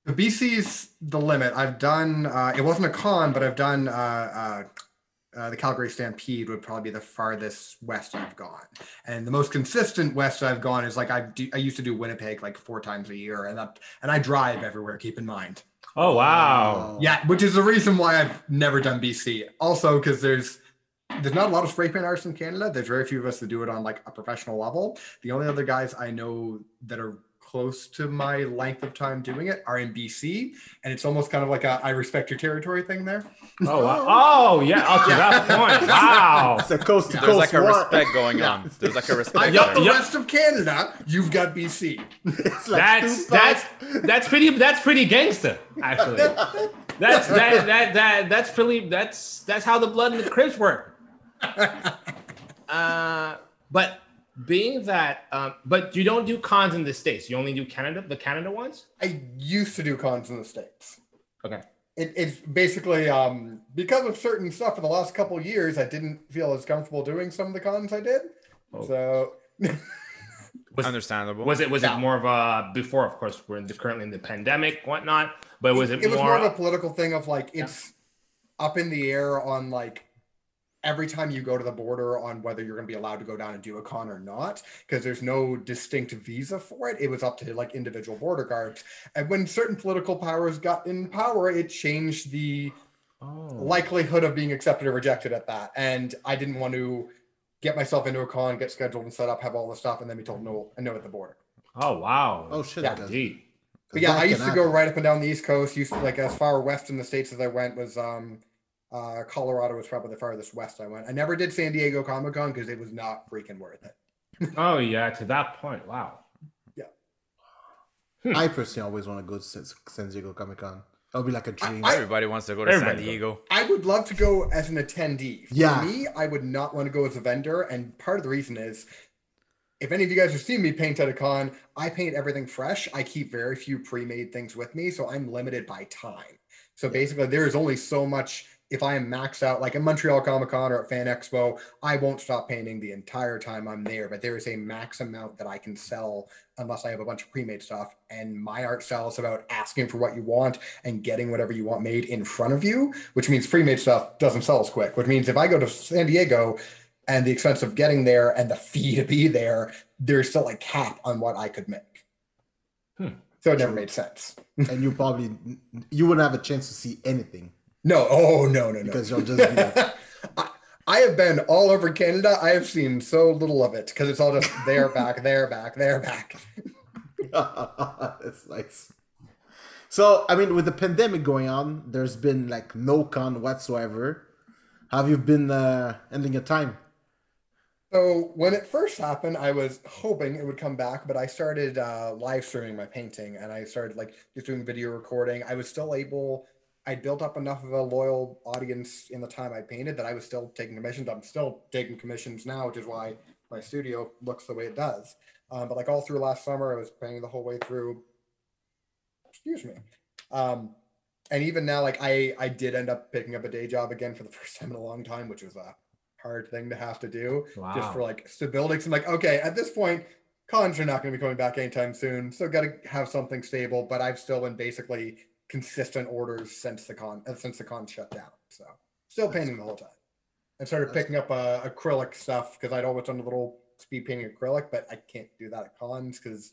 the bc's the limit i've done uh, it wasn't a con but i've done uh, uh, uh, the Calgary Stampede would probably be the farthest west I've gone, and the most consistent west I've gone is like I do, I used to do Winnipeg like four times a year, and that, and I drive everywhere. Keep in mind, Oh, wow. Yeah, which is the reason why I've never done BC. Also, because there's there's not a lot of spray paint artists in Canada. There's very few of us that do it on like a professional level. The only other guys I know that are close to my length of time doing it are in BC, and it's almost kind of like a I respect your territory thing there. Oh, wow. Oh, yeah. Up to that point. Wow. It's a coast to There's coast like a war. respect going on. There's like a respect. I got the there. Yup. rest of Canada. You've got BC. Like That's that's that's pretty that's pretty gangster actually. That's that that that that's pretty that's that's how the blood and the Crips work. Uh, but being that, um, but you don't do cons in the states. You only do Canada, the Canada ones. I used to do cons in the states. Okay. It, it's basically um, because of certain stuff for the last couple of years, I didn't feel as comfortable doing some of the cons I did. Oh. So Was- Understandable. Was it was Yeah. it more of a before? Of course, we're in the, currently in the pandemic, whatnot. But was it, it was more? more of a political thing of like it's up in the air on like every time you go to the border on whether you're going to be allowed to go down and do a con or not because there's no distinct visa for it it was up to like individual border guards and when certain political powers got in power it changed the oh. likelihood of being accepted or rejected at that and i didn't want to get myself into a con get scheduled and set up have all the stuff and then be told no no at the border oh wow. Oh shit! Yeah. that- Indeed. but yeah, I used can to go right up and down the East Coast. Used to like as far west in the states as I went was um uh Colorado was probably the farthest west I went. I never did San Diego Comic Con because it was not freaking worth it. Oh yeah, to that point. Wow. Yeah. I personally always want to go to San San Diego Comic Con. That'll be like a dream. I- Everybody wants to go to San Everybody. Diego. I would love to go as an attendee. For Yeah. me, I would not want to go as a vendor, and part of the reason is if any of you guys have seen me paint at a con, I paint everything fresh. I keep very few pre-made things with me, so I'm limited by time. So basically, there is only so much. If I am maxed out, like at Montreal Comic Con or at Fan Expo, I won't stop painting the entire time I'm there. But there is a max amount that I can sell unless I have a bunch of pre-made stuff. And my art style is about asking for what you want and getting whatever you want made in front of you, which means pre-made stuff doesn't sell as quick. Which means if I go to San Diego and the expense of getting there and the fee to be there, there's still a cap on what I could make. Hmm. So it never made sense. and you probably you wouldn't have a chance to see anything No, oh no, no, no. because you'll just I, I have been all over Canada. I have seen so little of it because it's all just there, back, there, back, there, back. That's nice. So, I mean, with the pandemic going on, there's been like no con whatsoever. Have you been uh, ending your time? So when it first happened, I was hoping it would come back, but I started uh, live streaming my painting and I started like just doing video recording. I was still able. I built up enough of a loyal audience in the time I painted that I was still taking commissions. I'm still taking commissions now, which is why my studio looks the way it does. Um, but like all through last summer, I was painting the whole way through. Excuse me. Um, and even now, like I I did end up picking up a day job again for the first time in a long time, which was a hard thing to have to do just for Wow. like stability. 'Cause I'm like, okay, at this point, cons are not going to be coming back anytime soon, so got to have something stable. But I've still been basically consistent orders since the con uh, since the con shut down. So still painting the whole time. I started That's picking up uh, acrylic stuff because I'd always done a little speed painting acrylic, but I can't do that at cons because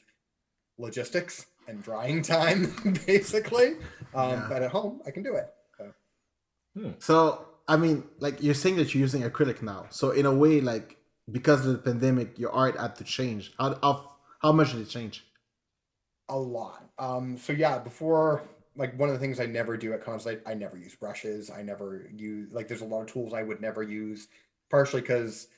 logistics and drying time, basically. Um, Yeah. But at home, I can do it. So, I mean, like you're saying that you're using acrylic now. So, in a way, like because of the pandemic, your art had to change. How how, how much did it change? a lot. Um, so yeah, before like one of the things I never do at cons, I, never use brushes. I never use like there's a lot of tools I would never use, partially because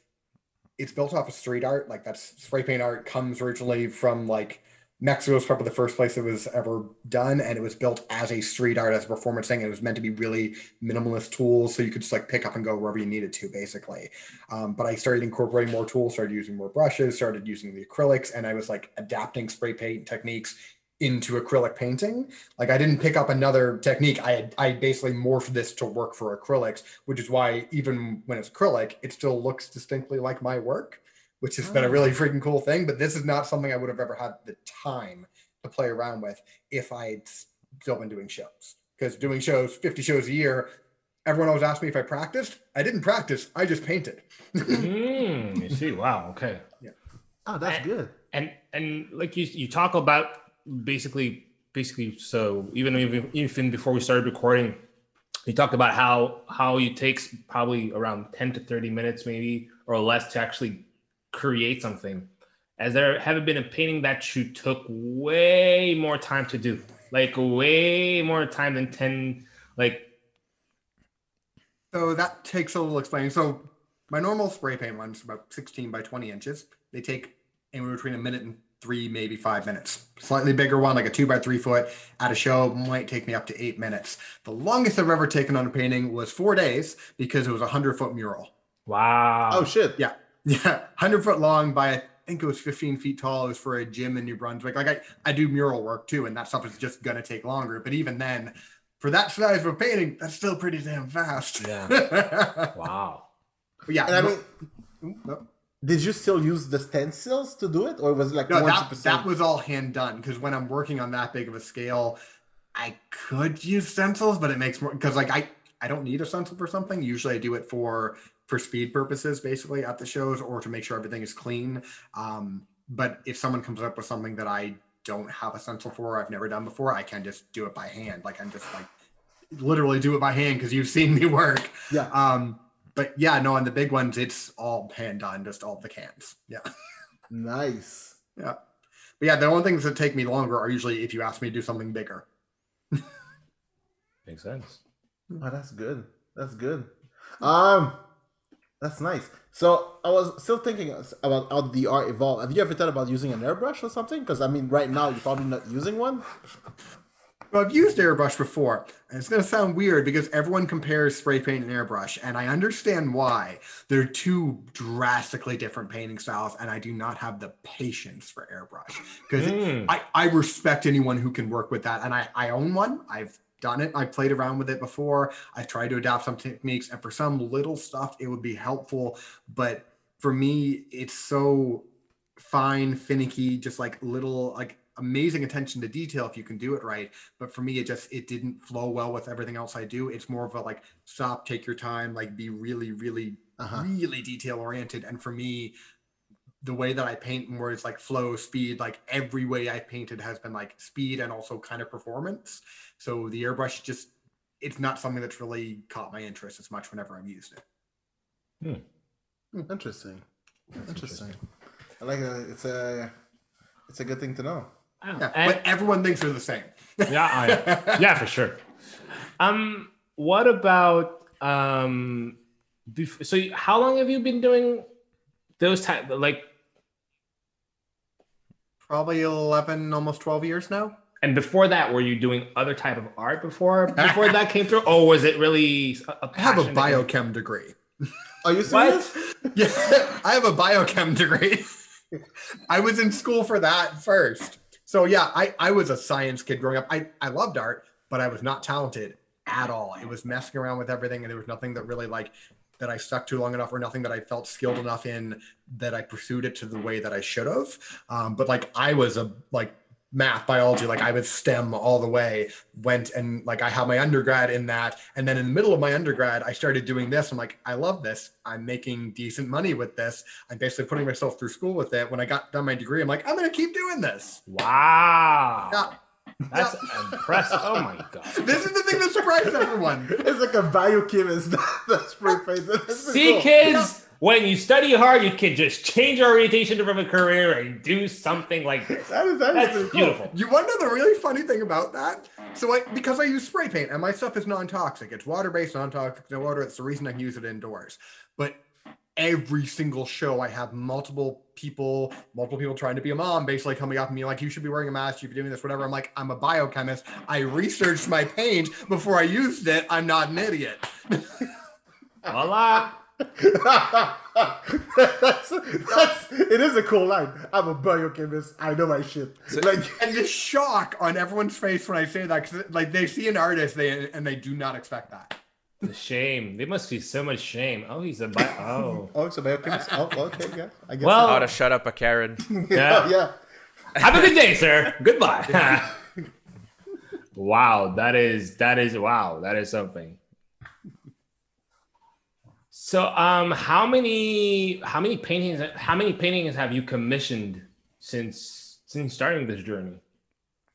it's built off of street art. Like that's spray paint art comes originally from like Mexico was probably the first place it was ever done, and it was built as a street art as a performance thing. It was meant to be really minimalist tools, so you could just like pick up and go wherever you needed to, basically. Um, but I started incorporating more tools, started using more brushes, started using the acrylics, and I was like adapting spray paint techniques into acrylic painting. Like I didn't pick up another technique. I had I basically morphed this to work for acrylics, which is why even when it's acrylic, it still looks distinctly like my work, which has been a really freaking cool thing. But this is not something I would have ever had the time to play around with if I had still been doing shows. Because doing shows, 50 shows a year, everyone always asked me if I practiced. I didn't practice, I just painted. Mm, you see, wow, okay. Yeah. Oh, that's Eh. good. And and like you you talk about basically basically so even even even before we started recording, you talked about how how it takes probably around 10 to 30 minutes maybe or less to actually create something. Has there have been a painting that you took way more time to do? Like way more time than 10 like So that takes a little explaining. So my normal spray paint ones about 16 by 20 inches. They take anywhere between a minute and three, maybe five minutes. Slightly bigger one, like a two by three foot at a show, might take me up to eight minutes. The longest I've ever taken on a painting was four days because it was a hundred foot mural. wow. Oh shit. Yeah. Yeah. Hundred foot long by I think it was 15 feet tall. It was for a gym in New Brunswick. Like I, I do mural work too, and that stuff is just gonna take longer. But even then, for that size of a painting, that's still pretty damn fast. Yeah. Wow. But yeah. And I mean, no. Did you still use the stencils to do it, or was it like No, one that, that was all hand done because when I'm working on that big of a scale, I could use stencils, but it makes more because like I I don't need a stencil for something. Usually I do it for for speed purposes, basically at the shows or to make sure everything is clean. Um, but if someone comes up with something that I don't have a stencil for, I've never done before, I can just do it by hand. Like I'm just like literally do it by hand because you've seen me work. Yeah. Um, but yeah, no, on the big ones, it's all hand done, just all the cans. Yeah. Nice. Yeah. But yeah, the only things that take me longer are usually if you ask me to do something bigger. Makes sense. Oh, that's good. That's good. Um, that's nice. So I was still thinking about how the art evolved. Have you ever thought about using an airbrush or something? Because I mean, right now you're probably not using one. Well, I've used airbrush before, and it's going to sound weird because everyone compares spray paint and airbrush, and I understand why. They're two drastically different painting styles, and I do not have the patience for airbrush because Mm. I, I respect anyone who can work with that, and I, I own one. I've done it. I've played around with it before. I've tried to adapt some techniques, and for some little stuff, it would be helpful. But for me, it's so fine, finicky, just like little, like amazing attention to detail if you can do it right. But for me, it just it didn't flow well with everything else I do. It's more of a like stop, take your time, like be really, really, Uh-huh. really detail oriented. And for me, the way that I paint more is like flow, speed, like every way I've painted has been like speed and also kind of performance. So the airbrush just it's not something that's really caught my interest as much whenever I've used it. Interesting. Interesting. I like it. It's a it's a good thing to know. Yeah, And- but everyone thinks they're the same. yeah, I, yeah, for sure. Um, what about um, bef- so you- how long have you been doing those type like Probably 11, almost 12 years now. and before that were you doing other type of art before before that came through or was it really a, a I have a passion that biochem degree. Are you What? serious? Yeah, I have a biochem degree. I was in school for that first. So yeah, I, I was a science kid growing up. I, I loved art, but I was not talented at all. It was messing around with everything, and there was nothing that really like that I stuck to long enough, or nothing that I felt skilled enough in that I pursued it to the way that I should have. Um, but like I was a like math, biology, like I was STEM all the way. Went and like I had my undergrad in that, and then in the middle of my undergrad, I started doing this. I'm like, I love this. I'm making decent money with this. I'm basically putting myself through school with it. When I got done my degree, I'm like, I'm gonna keep doing this. wow Yeah. that's impressive oh my god This is the thing that surprised everyone. It's like a biochemist that spray paints. That's pretty See, cool. kids, when you study hard, you can just change your orientation to from a career and do something like this. That is that is That's cool. beautiful. You want to know the really funny thing about that? So I because I use spray paint and my stuff is non-toxic. It's water-based, non-toxic, no water. It's the reason I can use it indoors. But every single show I have multiple people, multiple people trying to be a mom, basically coming up and being like, you should be wearing a mask, you should be doing this, whatever. I'm like, I'm a biochemist. I researched my paint before I used it. I'm not an idiot. Voila. That's, that's it is a cool line. I'm a biochemist. I know my shit. like And the shock on everyone's face when I say that, because like they see an artist, they and they do not expect that. The shame. There must be so much shame. Oh, he's a bi- oh. oh, it's a biochemist. Oh, okay, yeah. I guess. Well- How to shut up a Karen. so. Yeah. yeah. Have a good day, sir. Goodbye. wow, that is that is wow, that is something. So, um, how many how many paintings how many paintings have you commissioned since since starting this journey?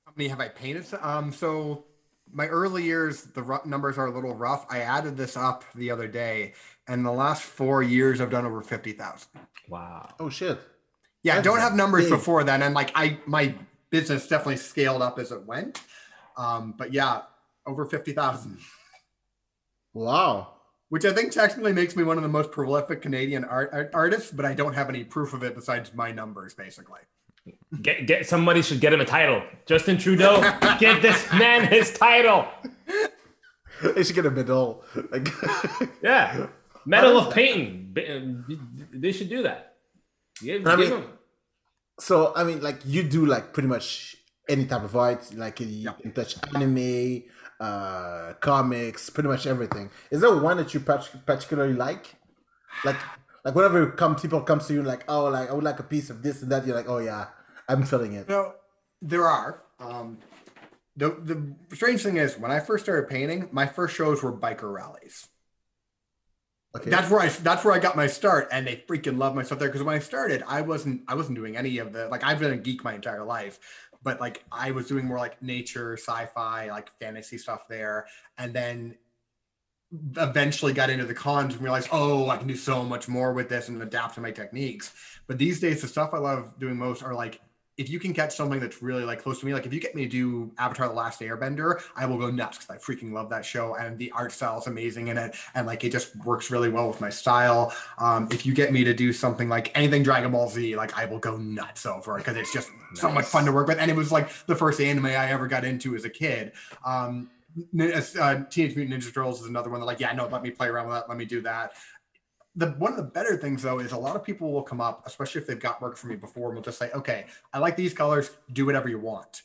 How many have I painted? Um, so my early years, the ru- numbers are a little rough. I added this up the other day, and the last four years, I've done over fifty thousand. Wow. Oh shit. Yeah, I don't have numbers big. before then, and like I, my business definitely scaled up as it went. Um, but yeah, over fifty thousand, Wow. Which I think technically makes me one of the most prolific Canadian art, art artists. But I don't have any proof of it besides my numbers, basically. Get get somebody should get him a title. Justin Trudeau, get this man his title. They should get a medal. Yeah. Medal of painting. Uh, they should do that. Give, I give mean- him. so I mean, like you do like pretty much any type of art, like you can touch anime, uh, comics, pretty much everything. Is there one that you particularly like? Like, like whenever come people comes to you like, oh, like I would like a piece of this and that. You're like, oh yeah, I'm feeling it. No, there are. Um, the the strange thing is, when I first started painting, my first shows were biker rallies. Okay. That's where I that's where I got my start, and they freaking love my stuff there. Because when I started, I wasn't I wasn't doing any of the like I've been a geek my entire life, but like I was doing more like nature, sci-fi, like fantasy stuff there, and then eventually got into the cons and realized, oh, I can do so much more with this and adapt to my techniques. But these days, the stuff I love doing most are like if you can catch something that's really like close to me, like if you get me to do Avatar: The Last Airbender, I will go nuts because I freaking love that show and the art style is amazing in it, and like it just works really well with my style. Um, if you get me to do something like anything Dragon Ball Z, like I will go nuts over it because it's just so much fun to work with, and it was like the first anime I ever got into as a kid. Um, uh, Teenage Mutant Ninja Turtles is another one that like, yeah, no, let me play around with that, let me do that the one of the better things though is a lot of people will come up, especially if they've got work for me before, and will just say, "Okay, I like these colors. Do whatever you want."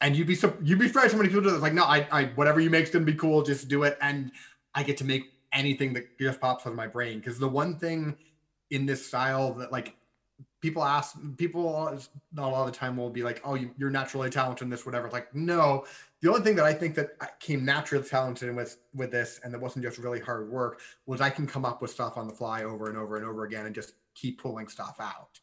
And you'd be so you'd be surprised how many people do this. Like, no, I, I whatever you make's gonna be cool. Just do it, and I get to make anything that just pops out of my brain. Because the one thing in this style that like people ask people not a lot of the time will be like, "Oh, you, you're naturally talented in this, whatever." It's like, no. The only thing that I think that I came naturally talented with with this, and that wasn't just really hard work, was I can come up with stuff on the fly over and over and over again and just keep pulling stuff out.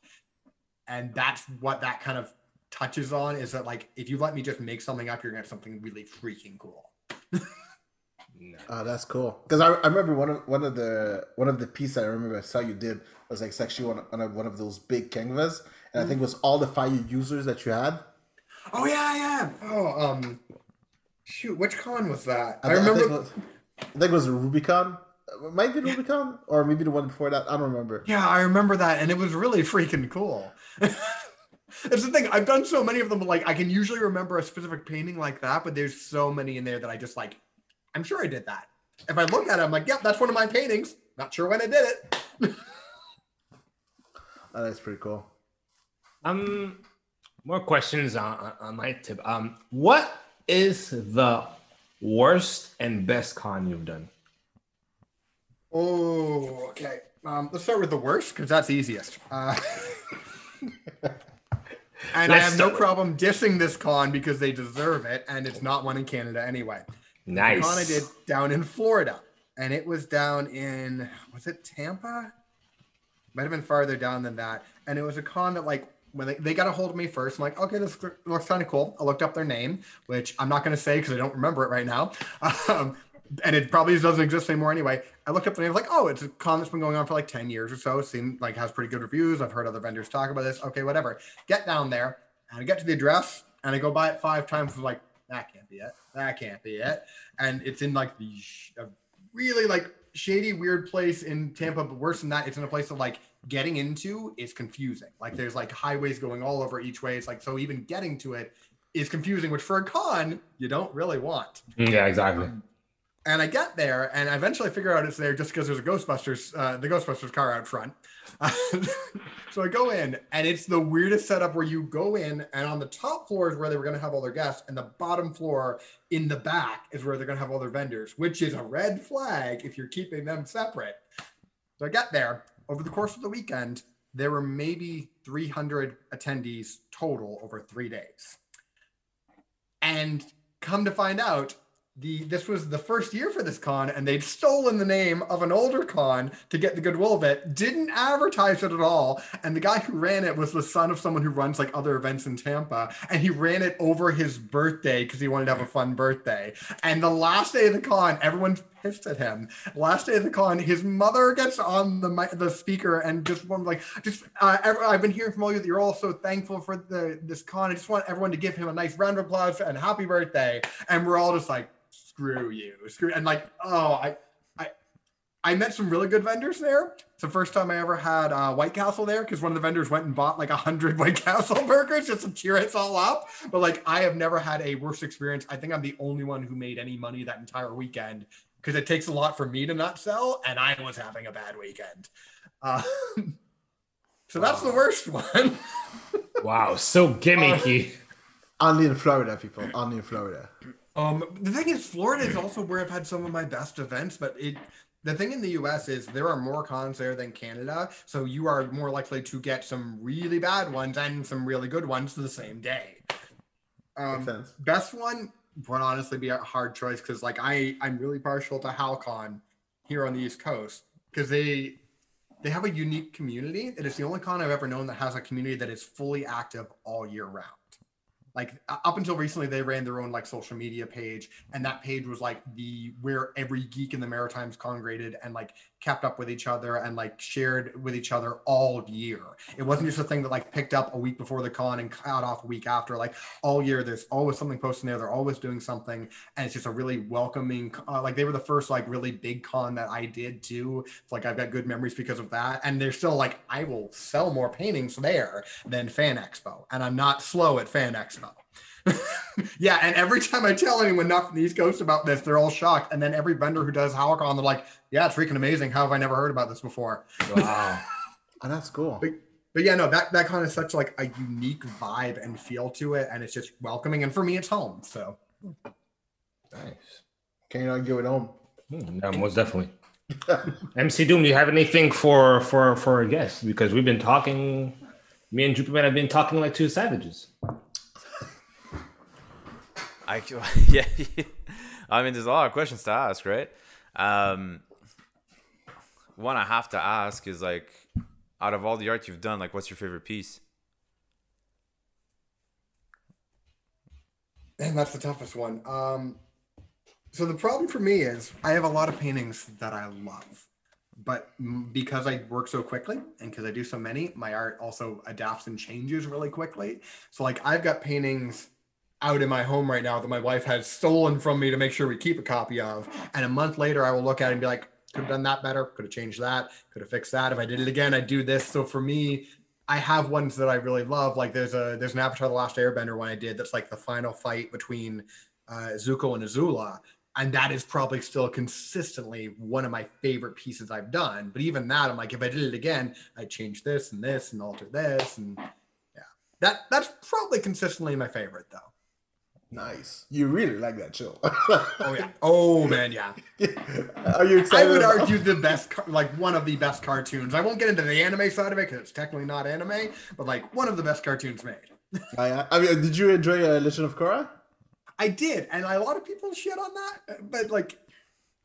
And that's what that kind of touches on is that like if you let me just make something up, you're gonna have something really freaking cool. Oh, that's cool. Because I, I remember one of one of the one of the pieces I remember I saw you did was like actually on, on a, one of those big canvas, and I think it was all the fire users that you had. Oh yeah, yeah. Oh, um shoot, which con was that? I, thi- remember think it was, I think it was a Rubicon. might be Rubicon, or maybe the one before that. I don't remember. Yeah, I remember that, and it was really freaking cool. It's the thing. I've done so many of them. Like I can usually remember a specific painting like that, but there's so many in there that I just like. I'm sure I did that. If I look at it, I'm like, yep, that's one of my paintings. Not sure when I did it. Oh, that's pretty cool. Um, more questions on, on- on my tip. Um, what is the worst and best con you've done? Oh, okay. Um, let's start with the worst because that's easiest. Uh, and I have no problem dissing this con because they deserve it, and it's not one in Canada anyway. Nice. The con I did down in Florida, and it was down in was it Tampa? Might have been farther down than that. And it was a con that like when they, they got a hold of me first, I'm like, okay, this looks kind of cool. I looked up their name, which I'm not going to say because I don't remember it right now. Um, and it probably doesn't exist anymore anyway. I looked up the name, like, oh, it's a con that's been going on for like 10 years or so. It seemed like has pretty good reviews. I've heard other vendors talk about this. Okay, whatever. Get down there and I get to the address and I go by it five times. I'm like, that can't be it. That can't be it. And it's in like the sh- really like shady, weird place in Tampa. But worse than that, it's in a place of like getting into is confusing. Like there's like highways going all over each way. It's like so even getting to it is confusing, which for a con you don't really want. Yeah, exactly. And I get there, and I eventually figure out it's there just because there's a Ghostbusters, uh, the Ghostbusters car out front. so I go in, and it's the weirdest setup where you go in, and on the top floor is where they were going to have all their guests, and the bottom floor in the back is where they're going to have all their vendors, which is a red flag if you're keeping them separate. So I get there. Over the course of the weekend, there were maybe 300 attendees total over three days. And come to find out, the this was the first year for this con, and they'd stolen the name of an older con to get the goodwill of it. Didn't advertise it at all, and the guy who ran it was the son of someone who runs like other events in Tampa, and he ran it over his birthday because he wanted to have a fun birthday. And the last day of the con, everyone's pissed at him. Last day of the con, his mother gets on the the speaker and just one like, just uh, I've been hearing from all you that you're all so thankful for the this con. I just want everyone to give him a nice round of applause and happy birthday. And we're all just like, screw you, screw, and like, oh, I, I, I met some really good vendors there. It's the first time I ever had uh, White Castle there because one of the vendors went and bought like a hundred White Castle burgers just to cheer us all up. But like, I have never had a worse experience. I think I'm the only one who made any money that entire weekend because it takes a lot for me to not sell, and I was having a bad weekend. Uh, so that's the worst one. Wow, so gimmicky. Only in Florida, people. Only in Florida. Um, the thing is, Florida is also where I've had some of my best events, but it. The thing in the U.S. is there are more cons there than Canada, so you are more likely to get some really bad ones and some really good ones the same day. Um, best one would honestly be a hard choice because like I I'm really partial to HalCon here on the East Coast because they they have a unique community. It is the only con I've ever known that has a community that is fully active all year round. Like up until recently, they ran their own like social media page, and that page was like the where every geek in the Maritimes congregated and like kept up with each other and like shared with each other all year. It wasn't just a thing that like picked up a week before the con and cut off a week after. Like all year, there's always something posted there. They're always doing something, and it's just a really welcoming. Uh, like they were the first like really big con that I did too. It's like I've got good memories because of that, and they're still like I will sell more paintings there than Fan Expo, and I'm not slow at Fan Expo. yeah, and every time I tell anyone not from the East Coast about this, they're all shocked. And then every vendor who does HowlCon, they're like, "Yeah, it's freaking amazing. How have I never heard about this before?" Wow. Oh, that's cool. But, but yeah, no, that that con is such like a unique vibe and feel to it, and it's just welcoming. And for me, it's home. So Nice. Can you not give it home? Hmm, no, most definitely. MC Doom, do you have anything for for for our guests? Because we've been talking. Me and Jupiter have been talking like two savages. I yeah, I mean, there's a lot of questions to ask, right? Um, one I have to ask is like, out of all the art you've done, like, what's your favorite piece? and that's the toughest one. Um, so the problem for me is I have a lot of paintings that I love, but because I work so quickly and because I do so many, my art also adapts and changes really quickly. So like I've got paintings out in my home right now that my wife has stolen from me to make sure we keep a copy of, and a month later I will look at it and be like, could have done that better. Could have changed that. Could have fixed that. If I did it again, I'd do this. So for me, I have ones that I really love. Like there's a there's an Avatar: The Last Airbender one I did that's like the final fight between uh, Zuko and Azula, and that is probably still consistently one of my favorite pieces I've done. But even that, I'm like, if I did it again, I'd change this and this and alter this, and yeah, that that's probably consistently my favorite though. Nice. You really like that show. Oh yeah. Oh man, yeah. Are you excited? I would about- argue the best, like one of the best cartoons. I won't get into the anime side of it because it's technically not anime, but like one of the best cartoons made. I, I mean, did you enjoy uh, Legend of Korra? I did, and a lot of people shit on that, but like,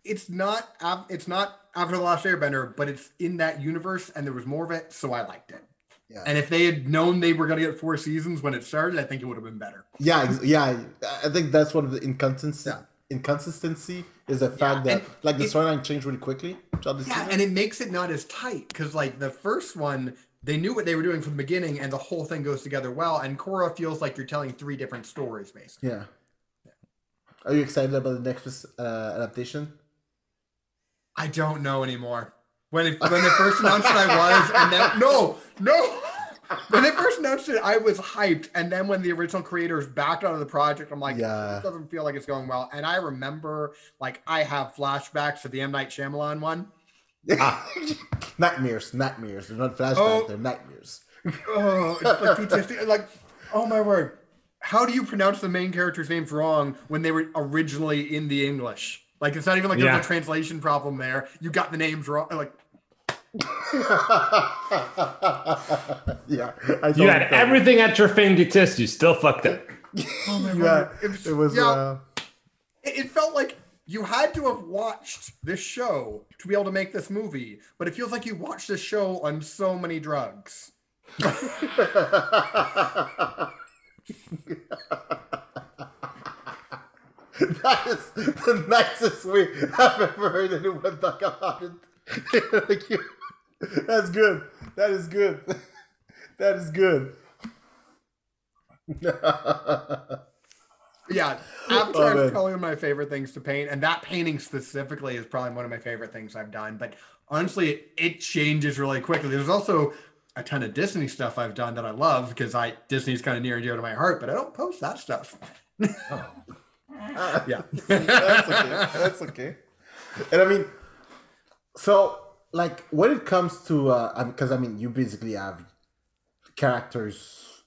it's not, it's not After the Last Airbender, but it's in that universe, and there was more of it, so I liked it. Yeah. And if they had known they were gonna get four seasons when it started, I think it would have been better. Yeah, yeah. I think that's one of the inconsistency. Yeah. Inconsistency is the fact Yeah, that and like the storyline changed really quickly Yeah, season. and it makes it not as tight because like the first one, they knew what they were doing from the beginning, and the whole thing goes together well. And Korra feels like you're telling three different stories, basically. yeah. Are you excited about the next uh, adaptation? I don't know anymore. When it, when they first announced it, I was, and then no, no. When they first announced it, I was hyped, and then when the original creators backed out of the project, I'm like, Yeah. it doesn't feel like it's going well. And I remember, like, I have flashbacks to the M Night Shyamalan one. Yeah, nightmares, nightmares. They're not flashbacks. Oh. They're nightmares. Oh, it's like PTSD. Like, oh my word. How do you pronounce the main characters' names wrong when they were originally in the English? Like, it's not even like Yeah. there's a translation problem there. You got the names wrong. Like, yeah, I You had felt everything at your fingertips. You still fucked up. oh my Yeah. It was, it was. yeah, Uh, it, it felt like you had to have watched this show to be able to make this movie, but it feels like you watched this show on so many drugs. that is the nicest way I've ever heard anyone talk about it. Like you- That's good. That is good. That is good. Yeah, Avatar oh, man. is probably one of my favorite things to paint, and that painting specifically is probably one of my favorite things I've done. But honestly, it, it changes really quickly. There's also a ton of Disney stuff I've done that I love because I Disney's kind of near and dear to my heart, but I don't post that stuff. Oh. Yeah, That's okay. That's okay. And I mean, so like when it comes to, uh, because I mean, you basically have characters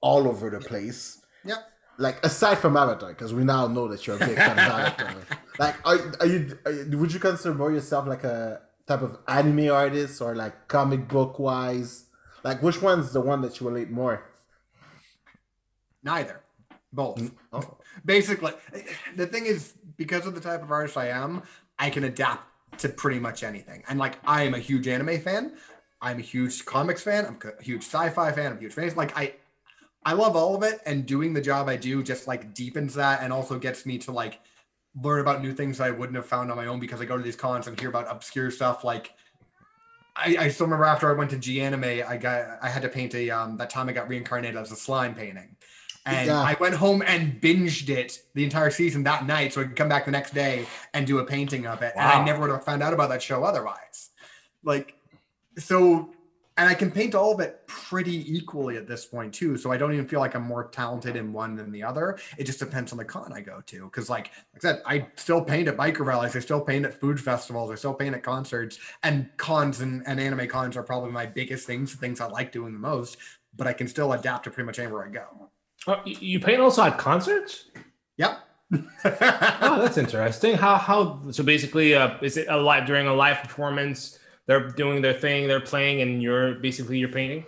all over the place. Yeah. Like aside from Avatar, because we now know that you're a big fan of Avatar. Like, are, are, you, are you? Would you consider more yourself like a type of anime artist or like comic book wise? Like, which one's the one that you relate more? Neither, both. Oh. Basically, the thing is because of the type of artist I am, I can adapt to pretty much anything. And like, I am a huge anime fan. I'm a huge comics fan. I'm a huge sci-fi fan. I'm a huge fan. Like I, I love all of it, and doing the job I do just like deepens that, and also gets me to like learn about new things I wouldn't have found on my own because I go to these cons and hear about obscure stuff. Like, I, I still remember after I went to G Anime, I got I had to paint a um that time I got reincarnated as a slime painting. And Yeah. I went home and binged it the entire season that night so I could come back the next day and do a painting of it. And I never would have found out about that show otherwise. Like, so, and I can paint all of it pretty equally at this point too. So I don't even feel like I'm more talented in one than the other. It just depends on the con I go to. Cause like, like I said, I still paint at biker rallies. I still paint at food festivals. I still paint at concerts and cons and, and anime cons are probably my biggest things, the things I like doing the most, but I can still adapt to pretty much anywhere I go. You you paint also at concerts? Yep. Oh, that's interesting. How how so basically uh, is it a live during a live performance? They're doing their thing, they're playing, and you're basically you're painting.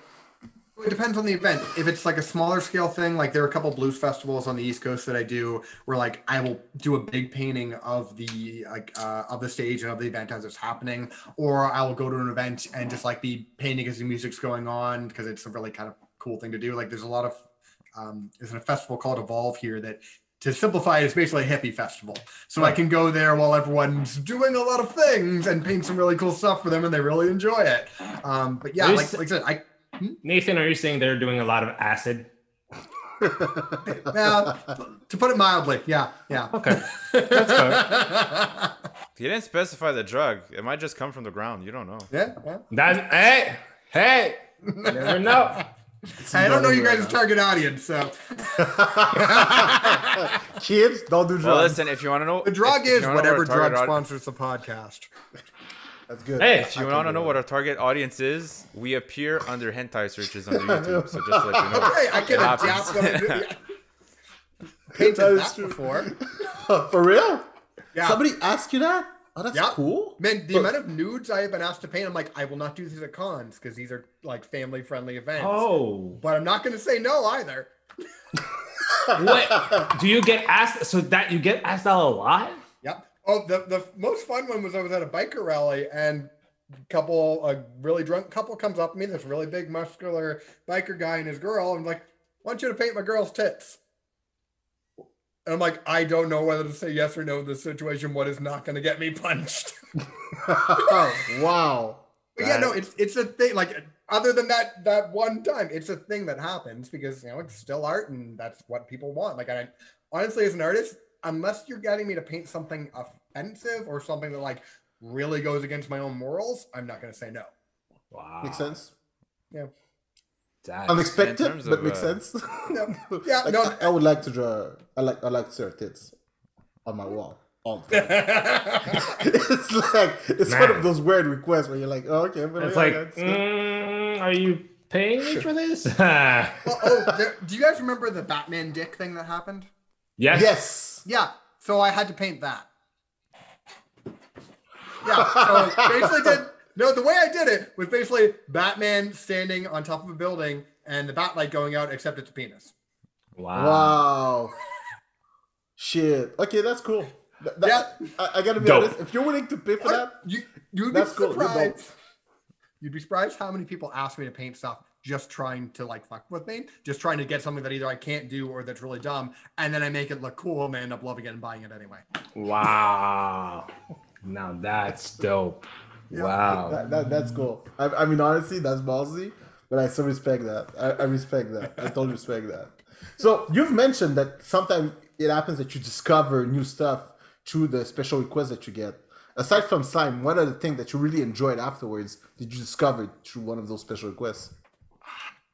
It depends on the event. If it's like a smaller scale thing, like there are a couple blues festivals on the East Coast that I do, where like I will do a big painting of the like uh, of the stage and of the event as it's happening, or I will go to an event and just like be painting as the music's going on because it's a really kind of cool thing to do. Like there's a lot of um, there's a festival called Evolve here that. To simplify, it, it's basically a hippie festival. So I can go there while everyone's doing a lot of things and paint some really cool stuff for them, and they really enjoy it. Um, but yeah, like, s- like I said, I Nathan, are you saying they're doing a lot of acid? Yeah, to put it mildly, yeah, yeah. Okay. That's He didn't specify the drug. It might just come from the ground. You don't know. Yeah, yeah. That's hey, hey. You never know. I don't know you guys' target audience, so Kids, don't do drugs. Well, listen, if you want to know, the drug if- if is you whatever what our target drug aud- sponsors the podcast. That's good. Hey, If you want to know what our target audience is, we appear under hentai searches on YouTube. So just to let you know. Hey, I can It adapt happens. what I do. Painted That that, is true. before. For real? Yeah. Somebody asked you that? Oh, that's Yeah. cool. Man, the But- amount of nudes I have been asked to paint, I'm like, I will not do these at cons because these are like family friendly events. Oh, But I'm not going to say no either. what? Do you get asked? So that you get asked out a lot? Yep. Oh, the, the most fun one was I was at a biker rally and a couple, a really drunk couple comes up to me, this really big muscular biker guy and his girl, and like, I want you to paint my girl's tits. And I'm like, I don't know whether to say yes or no in this situation. What is not going to get me punched? Oh, wow. But yeah, no, it's it's a thing. Like other than that that one time, it's a thing that happens because you know it's still art and that's what people want. Like I honestly, as an artist, unless you're getting me to paint something offensive or something that like really goes against my own morals, I'm not going to say no. Wow, Makes sense. That's- Unexpected, terms but of, makes uh, sense. No. Yeah, Like, no. I, I would like to draw. I like. I like to see her tits on my wall. All the it's like it's one of those weird requests where you're like, oh, okay, but It's yeah, like, that's good. mm, are you paying me for this? well, oh, there, do you guys remember the Batman dick thing that happened? yes. yes. Yeah, so I had to paint that. Yeah, so basically did no. The way I did it was basically Batman standing on top of a building and the bat light going out, except it's a penis. Wow. Wow. Shit. Okay, that's cool. Th- that- I, I gotta be Dope. honest. If you're willing to pay for that, You you'd That's be surprised. dope. You'd be surprised how many people ask me to paint stuff just trying to like fuck with me, just trying to get something that either I can't do or that's really dumb, and then I make it look cool and they end up loving it and buying it anyway. Wow. Now that's dope. Wow. that, that that's cool. I, I mean, honestly, that's ballsy, but I still respect that. I, I respect that. I totally respect that. So you've mentioned that sometimes it happens that you discover new stuff through the special requests that you get. Aside from slime, what are the things that you really enjoyed afterwards? Did you discover through one of those special requests?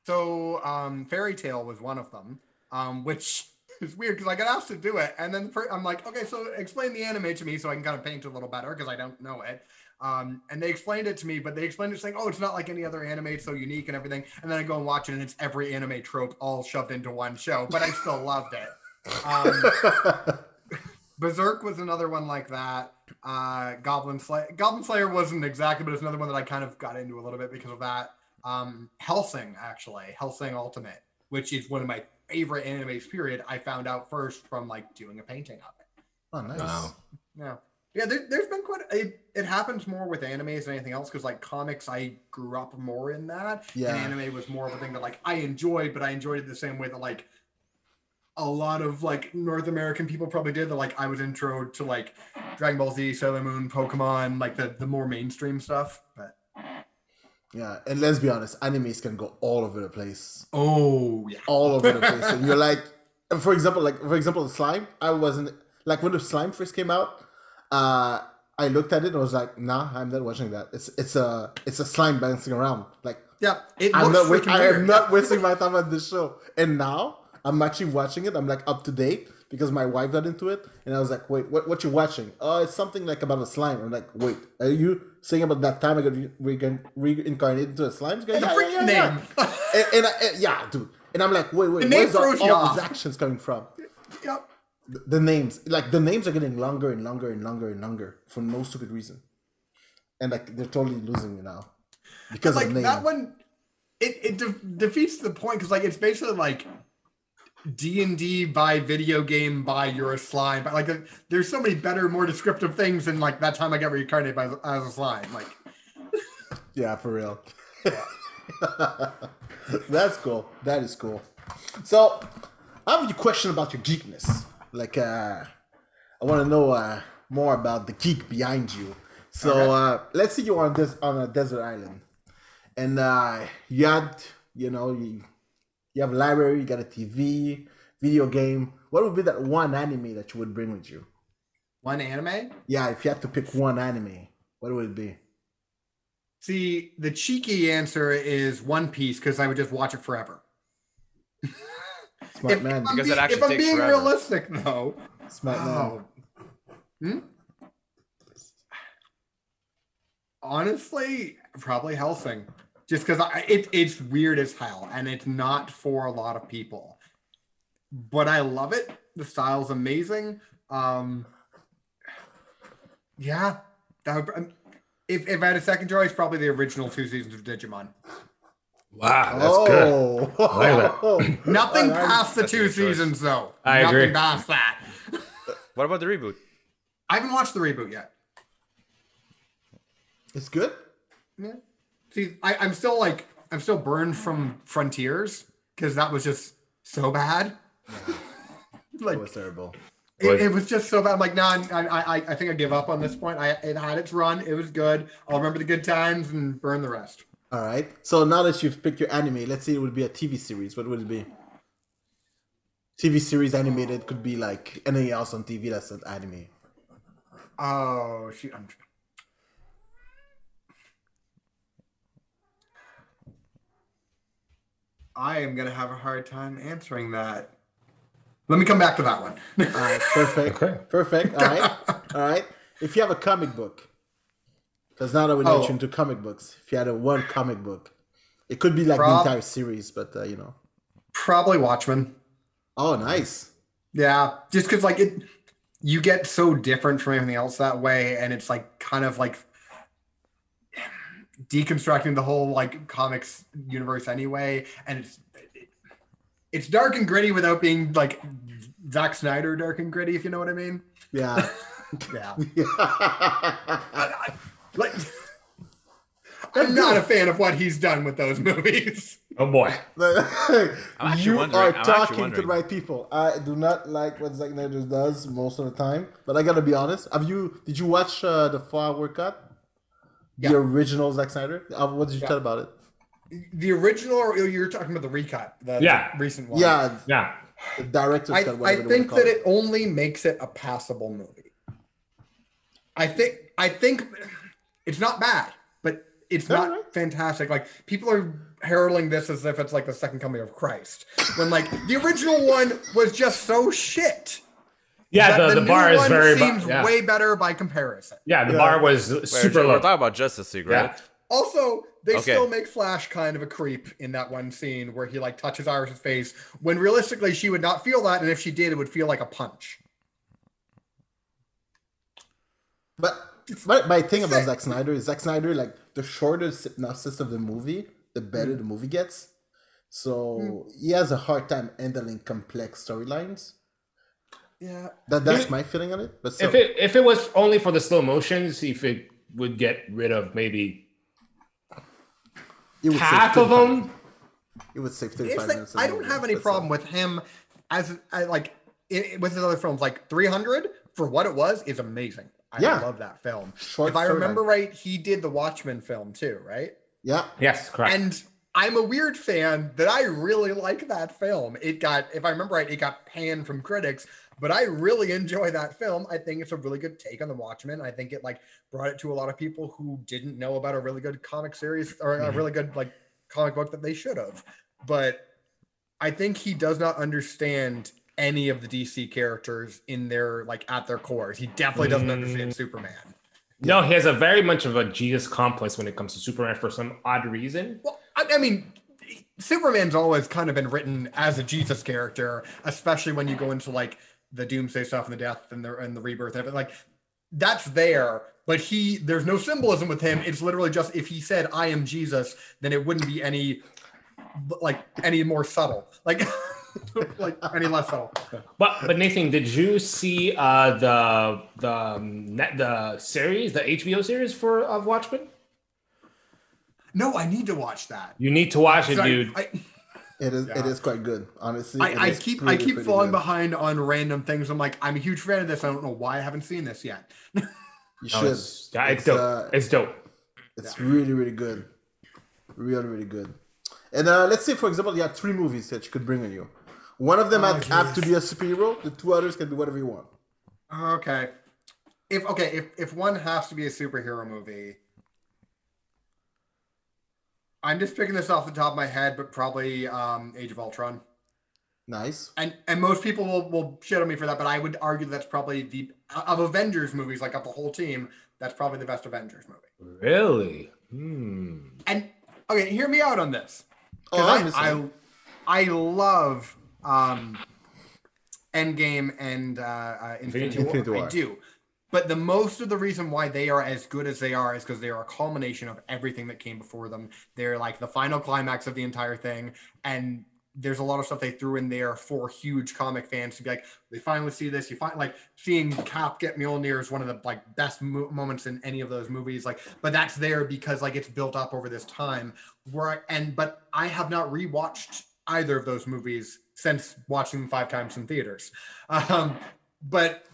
So um, Fairy Tale was one of them, um, which is weird because I got asked to do it, and then I'm like, okay, so explain the anime to me so I can kind of paint it a little better because I don't know it. Um, and they explained it to me, but they explained it saying, "Oh, it's not like any other anime; it's so unique and everything." And then I go and watch it, and it's every anime trope all shoved into one show. But I still loved it. Um, Berserk was another one like that. Uh, Goblin Slayer, Goblin Slayer wasn't exactly, but it's another one that I kind of got into a little bit because of that. Um, Helsing, actually, Helsing Ultimate, which is one of my favorite animes. Period. I found out first from like doing a painting of it. Oh, nice. Wow. Yeah, yeah. There, there's been quite. It, it happens more with animes than anything else because like comics, I grew up more in that. Yeah. And anime was more of a thing that like I enjoyed, but I enjoyed it the same way that like a lot of like North American people probably did. That like I was intro to like Dragon Ball Z, Sailor Moon, Pokemon, like the the more mainstream stuff. But Yeah, and let's be honest, animes can go all over the place. oh yeah, all over the place. and you're like, for example, like for example, the slime. I wasn't like when the slime first came out. Uh, I looked at it and I was like, Nah, I'm not watching that. It's it's a it's a slime bouncing around. Like yeah. It I'm not wa- I am not wasting my time on this show. And now I'm actually watching it. I'm like up to date because my wife got into it, and I was like, Wait, what what you watching? Oh, it's something like about a slime. I'm like, Wait, are you saying about that time I got re- re- reincarnated into a slime? The "Yeah, yeah, yeah." name. and, and, I, and- yeah, dude. And I'm like, wait, wait, where's all, all these actions coming from? Yep. The, names, like the names are getting longer and longer and longer and longer for no stupid reason, and like they're totally losing me now because like of the name. that one it, it de- defeats the point because like it's basically like d&d by video game by you're a slime but like there's so many better more descriptive things than like that time i got reincarnated by, as a slime like Yeah, for real. That's cool. That is cool. So, I have a question about your geekness. Like, uh, I want to know uh, more about the geek behind you. So, uh, let's say you're on this on a desert island, and uh, you had, you know, you, you have a library, you got a TV, video game. What would be that one anime that you would bring with you? One anime. Yeah, if you had to pick one anime, what would it be? See, the cheeky answer is One Piece because I would just watch it forever. Smart if, man. I'm, Because it being, actually if I'm takes being forever. realistic, though, Smart man. Hmm? honestly, probably Helsing, just because it, it's weird as hell and it's not for a lot of people. But I love it. The style's amazing. Um, yeah, that would. um, If, if I had a second choice, probably the original two seasons of Digimon. Wow, that's oh. good. oh. Like Nothing Alright. past the two seasons, though. I Nothing agree. past that. What about the reboot? I haven't watched the reboot yet. It's good. Yeah. See, I, I'm still like I'm still burned from Frontiers because that was just so bad. like It was terrible. it, it was just so bad. I'm like, nah, I, I I think I give up on this point. I it had its run. It was good. I'll remember the good times and burn the rest. All right. So now that you've picked your anime, let's say it would be a TV series. What would it be? TV series animated could be like anything else on TV that's an anime. Oh shoot! I'm... I am gonna have a hard time answering that. Let me come back to that one. All right. Perfect. Okay. Perfect. All right. All right. If you have a comic book, because now that we know Oh. into comic books, if you had a one comic book, it could be like Prob- the entire series, but uh, you know. Probably Watchmen. Oh, nice. Yeah, just because like it, you get so different from everything else that way, and it's like kind of like deconstructing the whole like comics universe anyway, and it's it's dark and gritty without being like Zack Snyder dark and gritty, if you know what I mean. Yeah. Yeah, yeah. Like I'm not a fan of what he's done with those movies. Oh boy. you are talking to the right people. I do not like what Zack Snyder does most of the time, but I gotta be honest. Have you? Did you watch uh, the four-hour cut? The Yeah. original Zack Snyder. Uh, what did you Yeah. tell about it? The original, or you're talking about the recut, the, the Yeah. recent one. Yeah, Yeah. the director's I, cut. I think that call it only makes it a passable movie. I think I think it's not bad, but it's not Alright. fantastic. Like people are heralding this as if it's like the second coming of Christ, when like the original one was just so shit. Yeah, that the, the, new bar is one very. seems yeah. way better by comparison. yeah, the Yeah. bar was Wait, super we're talking about Justice League, right? Yeah. Also, they Okay. still make Flash kind of a creep in that one scene where he like touches Iris's face when realistically she would not feel that, and if she did, it would feel like a punch. But but my thing about sick. Zack Snyder is Zack Snyder like the shorter synopsis of the movie, the better Hmm. the movie gets. So he has a hard time handling complex storylines. Yeah, That that's If- my feeling on it. But so, If it if it was only for the slow motions, if it would get rid of maybe it would save half of them. It would save Here's 35 the- minutes. of I don't movie, have any but, problem with him as I like it, with his other films. Like 300 for what it was is amazing. I Yeah. love that film. Short if I storyline. remember right, he did the Watchmen film too, right? Yeah. Yes, correct. And I'm a weird fan that I really like that film. It got, if I remember right, it got panned from critics, but I really enjoy that film. I think it's a really good take on the Watchmen. I think it like brought it to a lot of people who didn't know about a really good comic series or a Mhm. really good like comic book that they should have. But I think he does not understand any of the DC characters in their like at their cores. He definitely doesn't understand Mm. Superman. no, he has a very much of a Jesus complex when it comes to Superman for some odd reason. Well, I, I mean, Superman's always kind of been written as a Jesus character, especially when you go into like the Doomsday stuff and the death and the and the rebirth and everything. Like that's there, but he there's no symbolism with him. It's literally just if he said I am Jesus, then it wouldn't be any like any more subtle, like like any less subtle. But but Nathan, did you see uh, the the um, net, the series, the HBO series for of Watchmen? No, I need to watch that. You need to watch it, Sorry, dude. I, It is Yeah. is quite good, honestly. I, I is keep I keep falling good. behind on random things. I'm like, I'm a huge fan of this. I don't know why I haven't seen this yet. You No, should. it's, yeah, it's, It's, dope. uh, it's dope. It's really, really good. Really, really good. And uh, let's say, for example, you have three movies that you could bring on you. One of them Oh, have, have to be a superhero. The two others can be whatever you want. Okay. if okay, if if one has to be a superhero movie, I'm just picking this off the top of my head, but probably um, Age of Ultron. Nice. And and most people will, will shit on me for that, but I would argue that's probably the of Avengers movies, like of the whole team, that's probably the best Avengers movie. Really? Hmm. And okay, hear me out on this. Oh, 'Cause I'm I I love um Endgame and uh, uh Infinity, Infinity War. War. I do. But the most of the reason why they are as good as they are is because they are a culmination of everything that came before them. They're like the final climax of the entire thing. And there's a lot of stuff they threw in there for huge comic fans to be like, they finally see this. You find like seeing Cap get Mjolnir is one of the like best mo- moments in any of those movies. Like, but that's there because like it's built up over this time. Where I, and but I have not rewatched either of those movies since watching them five times in theaters. Um, but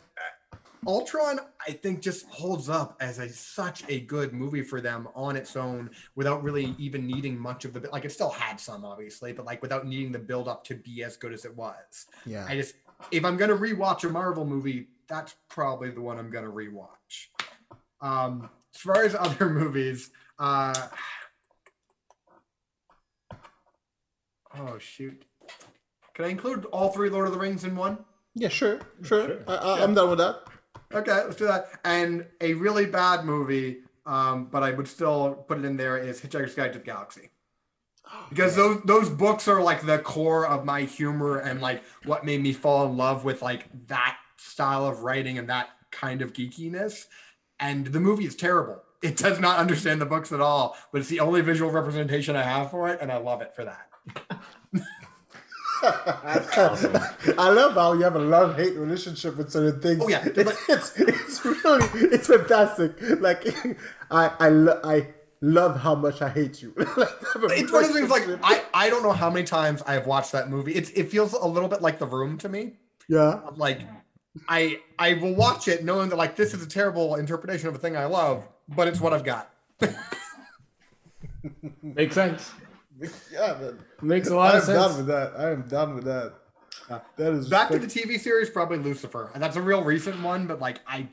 uh, Ultron, I think, just holds up as a such a good movie for them on its own, without really even needing much of the like. It still had some, obviously, but like without needing the build up to be as good as it was. Yeah. I just, if I'm gonna rewatch a Marvel movie, that's probably the one I'm gonna rewatch. Um, as far as other movies, uh, oh shoot, can I include all three Lord of the Rings in one? Yeah, sure, sure. Sure. I, I, I'm done with that. Okay, let's do that. And a really bad movie, um, but I would still put it in there is Hitchhiker's Guide to the Galaxy. Because those those books are like the core of my humor and like what made me fall in love with like that style of writing and that kind of geekiness. And the movie is terrible. It does not understand the books at all, but it's the only visual representation I have for it, and I love it for that. I love how you have a love hate relationship with certain things. Oh, yeah. it's, it's it's really it's fantastic. Like I I lo- I love how much I hate you. Like, It's one of the things like I, I don't know how many times I've watched that movie. It's it feels a little bit like the room to me. yeah. like I I will watch it knowing that like this is a terrible interpretation of a thing I love, but it's what I've got. Makes sense. Yeah, man. Makes a lot I'm of sense. done with that. I am done with that. That is Back to the TV series, probably Lucifer. And that's a real recent one, but like I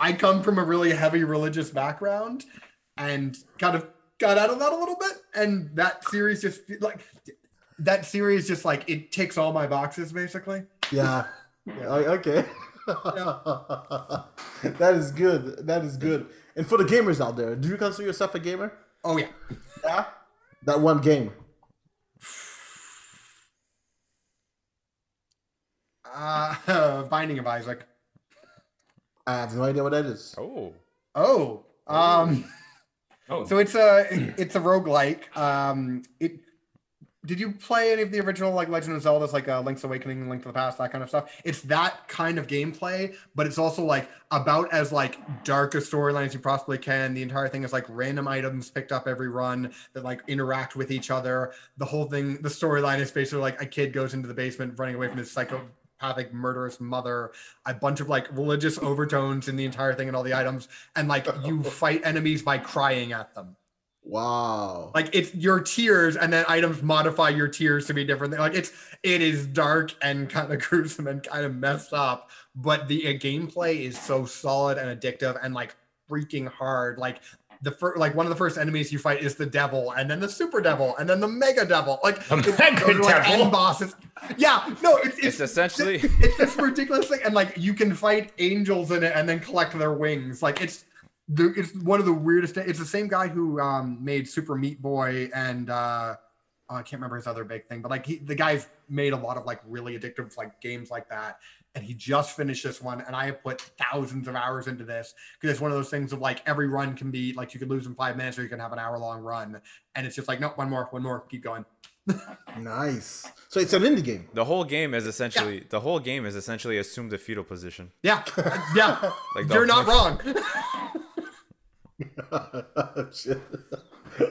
I come from a really heavy religious background and kind of got out of that a little bit. And that series just like that series just like it ticks all my boxes basically. Yeah. yeah. o- Okay. that is good. That is good. And for the gamers out there, do you consider yourself a gamer? Oh yeah. Yeah. That one game. Uh Binding of Isaac. I have no idea what that is. Oh. Oh. Um Oh, So it's a it's a roguelike. Um it did you play any of the original like Legend of Zelda's like uh, Link's Awakening, Link to the Past, that kind of stuff? It's that kind of gameplay, but it's also like about as like dark a storyline as you possibly can. The entire thing is like random items picked up every run that like interact with each other. The whole thing, the storyline is basically like a kid goes into the basement running away from his psychopathic murderous mother, a bunch of like religious overtones in the entire thing and all the items, and like you fight enemies by crying at them. Wow. Like it's your tears, and then items modify your tears to be different. Like it's it is dark and kind of gruesome and kind of messed up, but the uh, gameplay is so solid and addictive and like freaking hard. Like the first, like one of the first enemies you fight is the devil, and then the super devil, and then the mega devil. Like The it's- mega those like, devil? end bosses. Yeah, no, it's, It's essentially it's this ridiculous thing, and like you can fight angels in it and then collect their wings. Like it's the it's one of the weirdest. It's the same guy who um made Super Meat Boy and uh oh, I can't remember his other big thing, but like he the guy's made a lot of like really addictive like games like that. And he just finished this one, and I have put thousands of hours into this because it's one of those things of like every run can be like you could lose in five minutes or you can have an hour long run, and it's just like no, one more, one more, keep going. Nice. So it's an indie game. the whole game is essentially the whole game is essentially assumed a fetal position. Yeah, yeah, Like the you're not whole- wrong. Shit.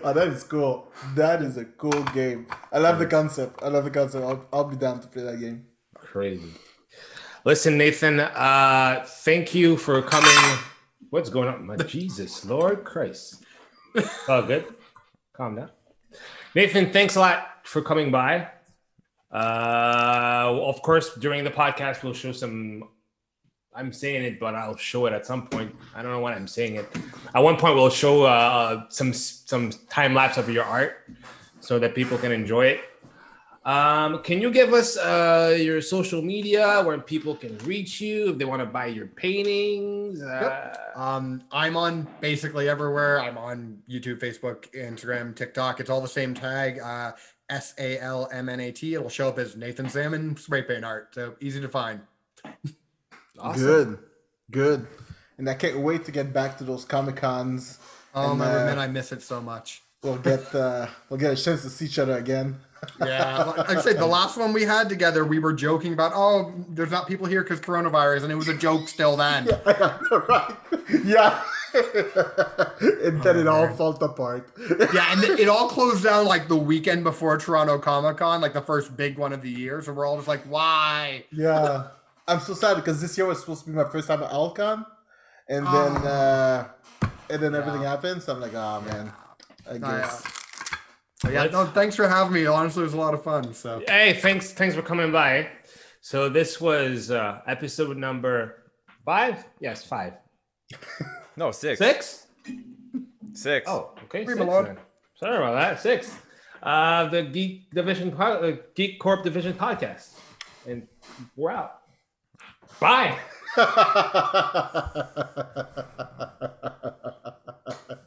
Oh, that is cool. That is a cool game. I love the concept. I love the concept. I'll, I'll be down to play that game. crazy. Listen, Nathan, uh, thank you for coming. What's going on? My Jesus, Lord Christ. Oh, good. Calm down. Nathan, thanks a lot for coming by. Uh, of course, during the podcast, we'll show some I'm saying it, but I'll show it at some point. I don't know when I'm saying it. At one point, we'll show uh, some some time lapse of your art so that people can enjoy it. Um, can you give us uh, your social media where people can reach you if they want to buy your paintings? Uh, Um, I'm on basically everywhere. I'm on YouTube, Facebook, Instagram, TikTok. It's all the same tag. Uh, S A L M N A T. It'll show up as Nathan Salmon spray paint art. So easy to find. awesome. Good, good. And I can't wait to get back to those comic cons. Oh And, my uh, man, I miss it so much. We'll get uh, we'll get a chance to see each other again. Yeah, like I said, the last one we had together, we were joking about, oh, there's not people here because coronavirus, and it was a joke still then. Yeah, right. Yeah. and then it all fell apart. Yeah, and it all closed down like the weekend before Toronto Comic Con, like the first big one of the year. So we're all just like, why? Yeah. I'm so sad because this year was supposed to be my first time at Alcon. And then uh and then everything happened. So I'm like, oh man. I guess. But yeah, no, thanks for having me. Honestly, it was a lot of fun. So Hey, thanks, thanks for coming by. So this was uh, episode number five. Yes, five, No, six. six. Six. Oh, okay. Three, Six, my lord. then. Sorry about that. Six. Uh, the Geek Division, uh, Geek Corp Division podcast, and we're out. Bye.